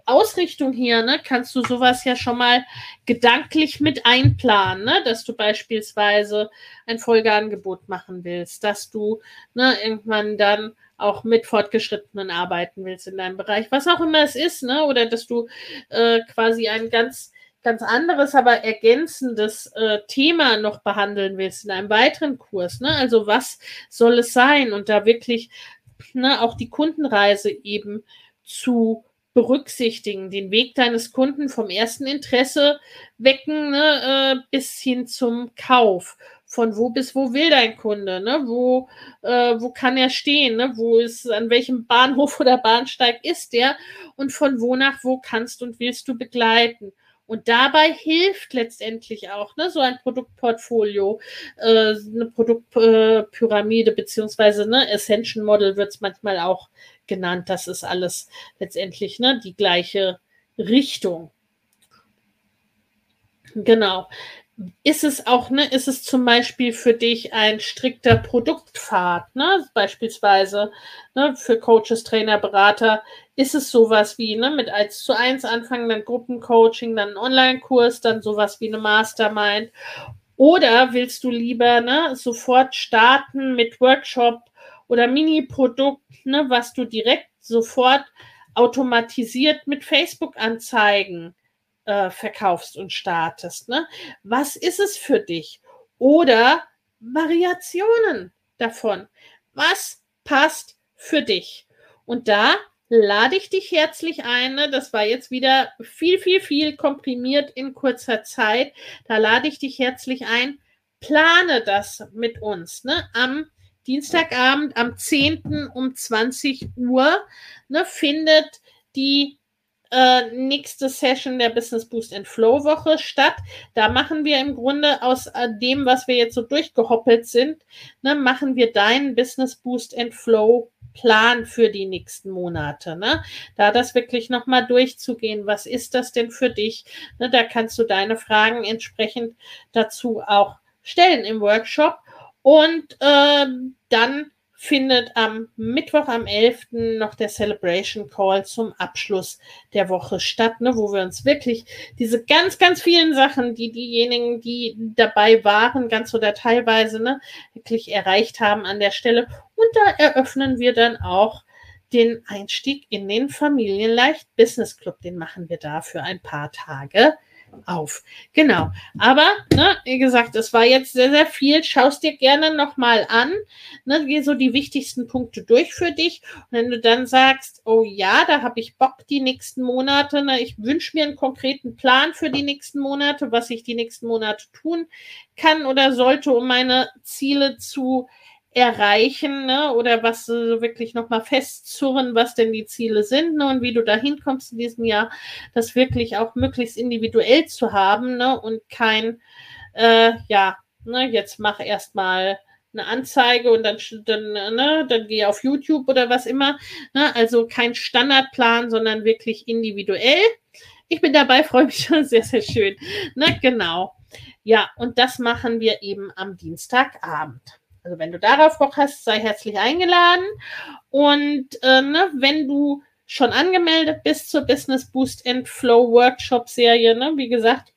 Ausrichtung hier, ne, kannst du sowas ja schon mal gedanklich mit einplanen, ne, dass du beispielsweise ein Folgeangebot machen willst, dass du ne, irgendwann dann auch mit Fortgeschrittenen arbeiten willst in deinem Bereich, was auch immer es ist, ne, oder dass du äh, quasi ein ganz ganz anderes, aber ergänzendes äh, Thema noch behandeln willst in einem weiteren Kurs. Ne? Also was soll es sein? Und da wirklich ne, auch die Kundenreise eben zu berücksichtigen, den Weg deines Kunden vom ersten Interesse wecken ne, äh, bis hin zum Kauf. Von wo bis wo will dein Kunde? Ne? Wo, äh, wo kann er stehen? Ne? Wo ist, an welchem Bahnhof oder Bahnsteig ist der? Und von wo nach wo kannst und willst du begleiten? Und dabei hilft letztendlich auch ne, so ein Produktportfolio, äh, eine Produktpyramide, äh, beziehungsweise ne, Ascension Model wird es manchmal auch genannt. Das ist alles letztendlich ne, die gleiche Richtung. Genau ist es auch, ne, ist es zum Beispiel für dich ein strikter Produktpfad, ne, beispielsweise, ne, für Coaches, Trainer, Berater, ist es sowas wie, ne, mit 1 zu 1 anfangen, dann Gruppencoaching, dann Online-Kurs, dann sowas wie eine Mastermind. Oder willst du lieber ne, sofort starten mit Workshop oder Mini-Produkt, ne, was du direkt sofort automatisiert mit Facebook-Anzeigen äh, verkaufst und startest? Ne? Was ist es für dich? Oder Variationen davon. Was passt für dich? Und da lade ich dich herzlich ein. Ne? Das war jetzt wieder viel, viel, viel komprimiert in kurzer Zeit. Da lade ich dich herzlich ein. Plane das mit uns ne? am Dienstagabend, am 10. um 20 Uhr ne, findet die äh, nächste Session der Business Boost and Flow Woche statt. Da machen wir im Grunde aus äh, dem, was wir jetzt so durchgehoppelt sind, ne, machen wir deinen Business Boost and Flow Plan für die nächsten Monate. Ne? Da das wirklich nochmal durchzugehen, was ist das denn für dich? Ne, da kannst du deine Fragen entsprechend dazu auch stellen im Workshop. Und äh, dann findet am Mittwoch, am 11. noch der Celebration Call zum Abschluss der Woche statt, ne, wo wir uns wirklich diese ganz, ganz vielen Sachen, die diejenigen, die dabei waren, ganz oder teilweise, ne, wirklich erreicht haben an der Stelle. Und da eröffnen wir dann auch den Einstieg in den Familienleicht Business Club. Den machen wir da für ein paar Tage auf. Genau. Aber, ne, wie gesagt, es war jetzt sehr, sehr viel. Schaust dir gerne nochmal an. Ne, geh so die wichtigsten Punkte durch für dich. Und wenn du dann sagst, oh ja, da habe ich Bock die nächsten Monate, ne, ich wünsche mir einen konkreten Plan für die nächsten Monate, was ich die nächsten Monate tun kann oder sollte, um meine Ziele zu erreichen ne? oder was so wirklich nochmal festzurren, was denn die Ziele sind ne? und wie du da hinkommst in diesem Jahr, das wirklich auch möglichst individuell zu haben ne? und kein, äh, ja, ne, jetzt mach erstmal eine Anzeige und dann, dann, ne, dann geh auf YouTube oder was immer. Ne? Also kein Standardplan, sondern wirklich individuell. Ich bin dabei, freue mich schon sehr, sehr schön. Ne? Genau. Ja, und das machen wir eben am Dienstagabend. Also wenn du darauf Bock hast, sei herzlich eingeladen. Und äh, ne, wenn du schon angemeldet bist zur Business Boost and Flow Workshop Serie, ne, wie gesagt,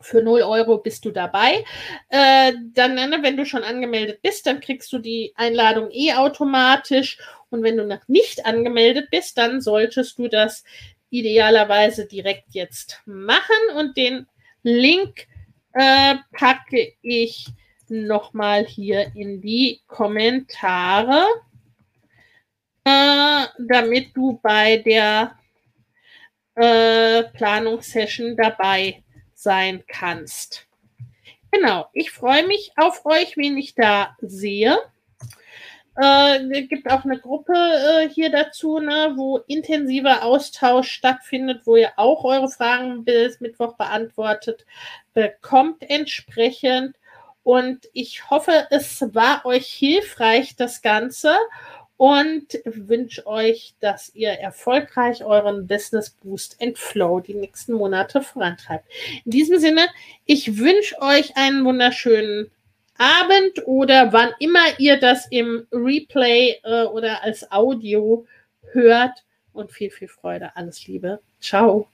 für 0 Euro bist du dabei. Äh, dann, ne, wenn du schon angemeldet bist, dann kriegst du die Einladung eh automatisch. Und wenn du noch nicht angemeldet bist, dann solltest du das idealerweise direkt jetzt machen. Und den Link äh, packe ich nochmal hier in die Kommentare, äh, damit du bei der äh, Planungssession dabei sein kannst. Genau, ich freue mich auf euch, wen ich da sehe. Äh, es gibt auch eine Gruppe äh, hier dazu, ne, wo intensiver Austausch stattfindet, wo ihr auch eure Fragen bis Mittwoch beantwortet bekommt entsprechend. Und ich hoffe, es war euch hilfreich, das Ganze. Und wünsche euch, dass ihr erfolgreich euren Business Boost and Flow die nächsten Monate vorantreibt. In diesem Sinne, ich wünsche euch einen wunderschönen Abend oder wann immer ihr das im Replay äh, oder als Audio hört. Und viel, viel Freude. Alles Liebe. Ciao.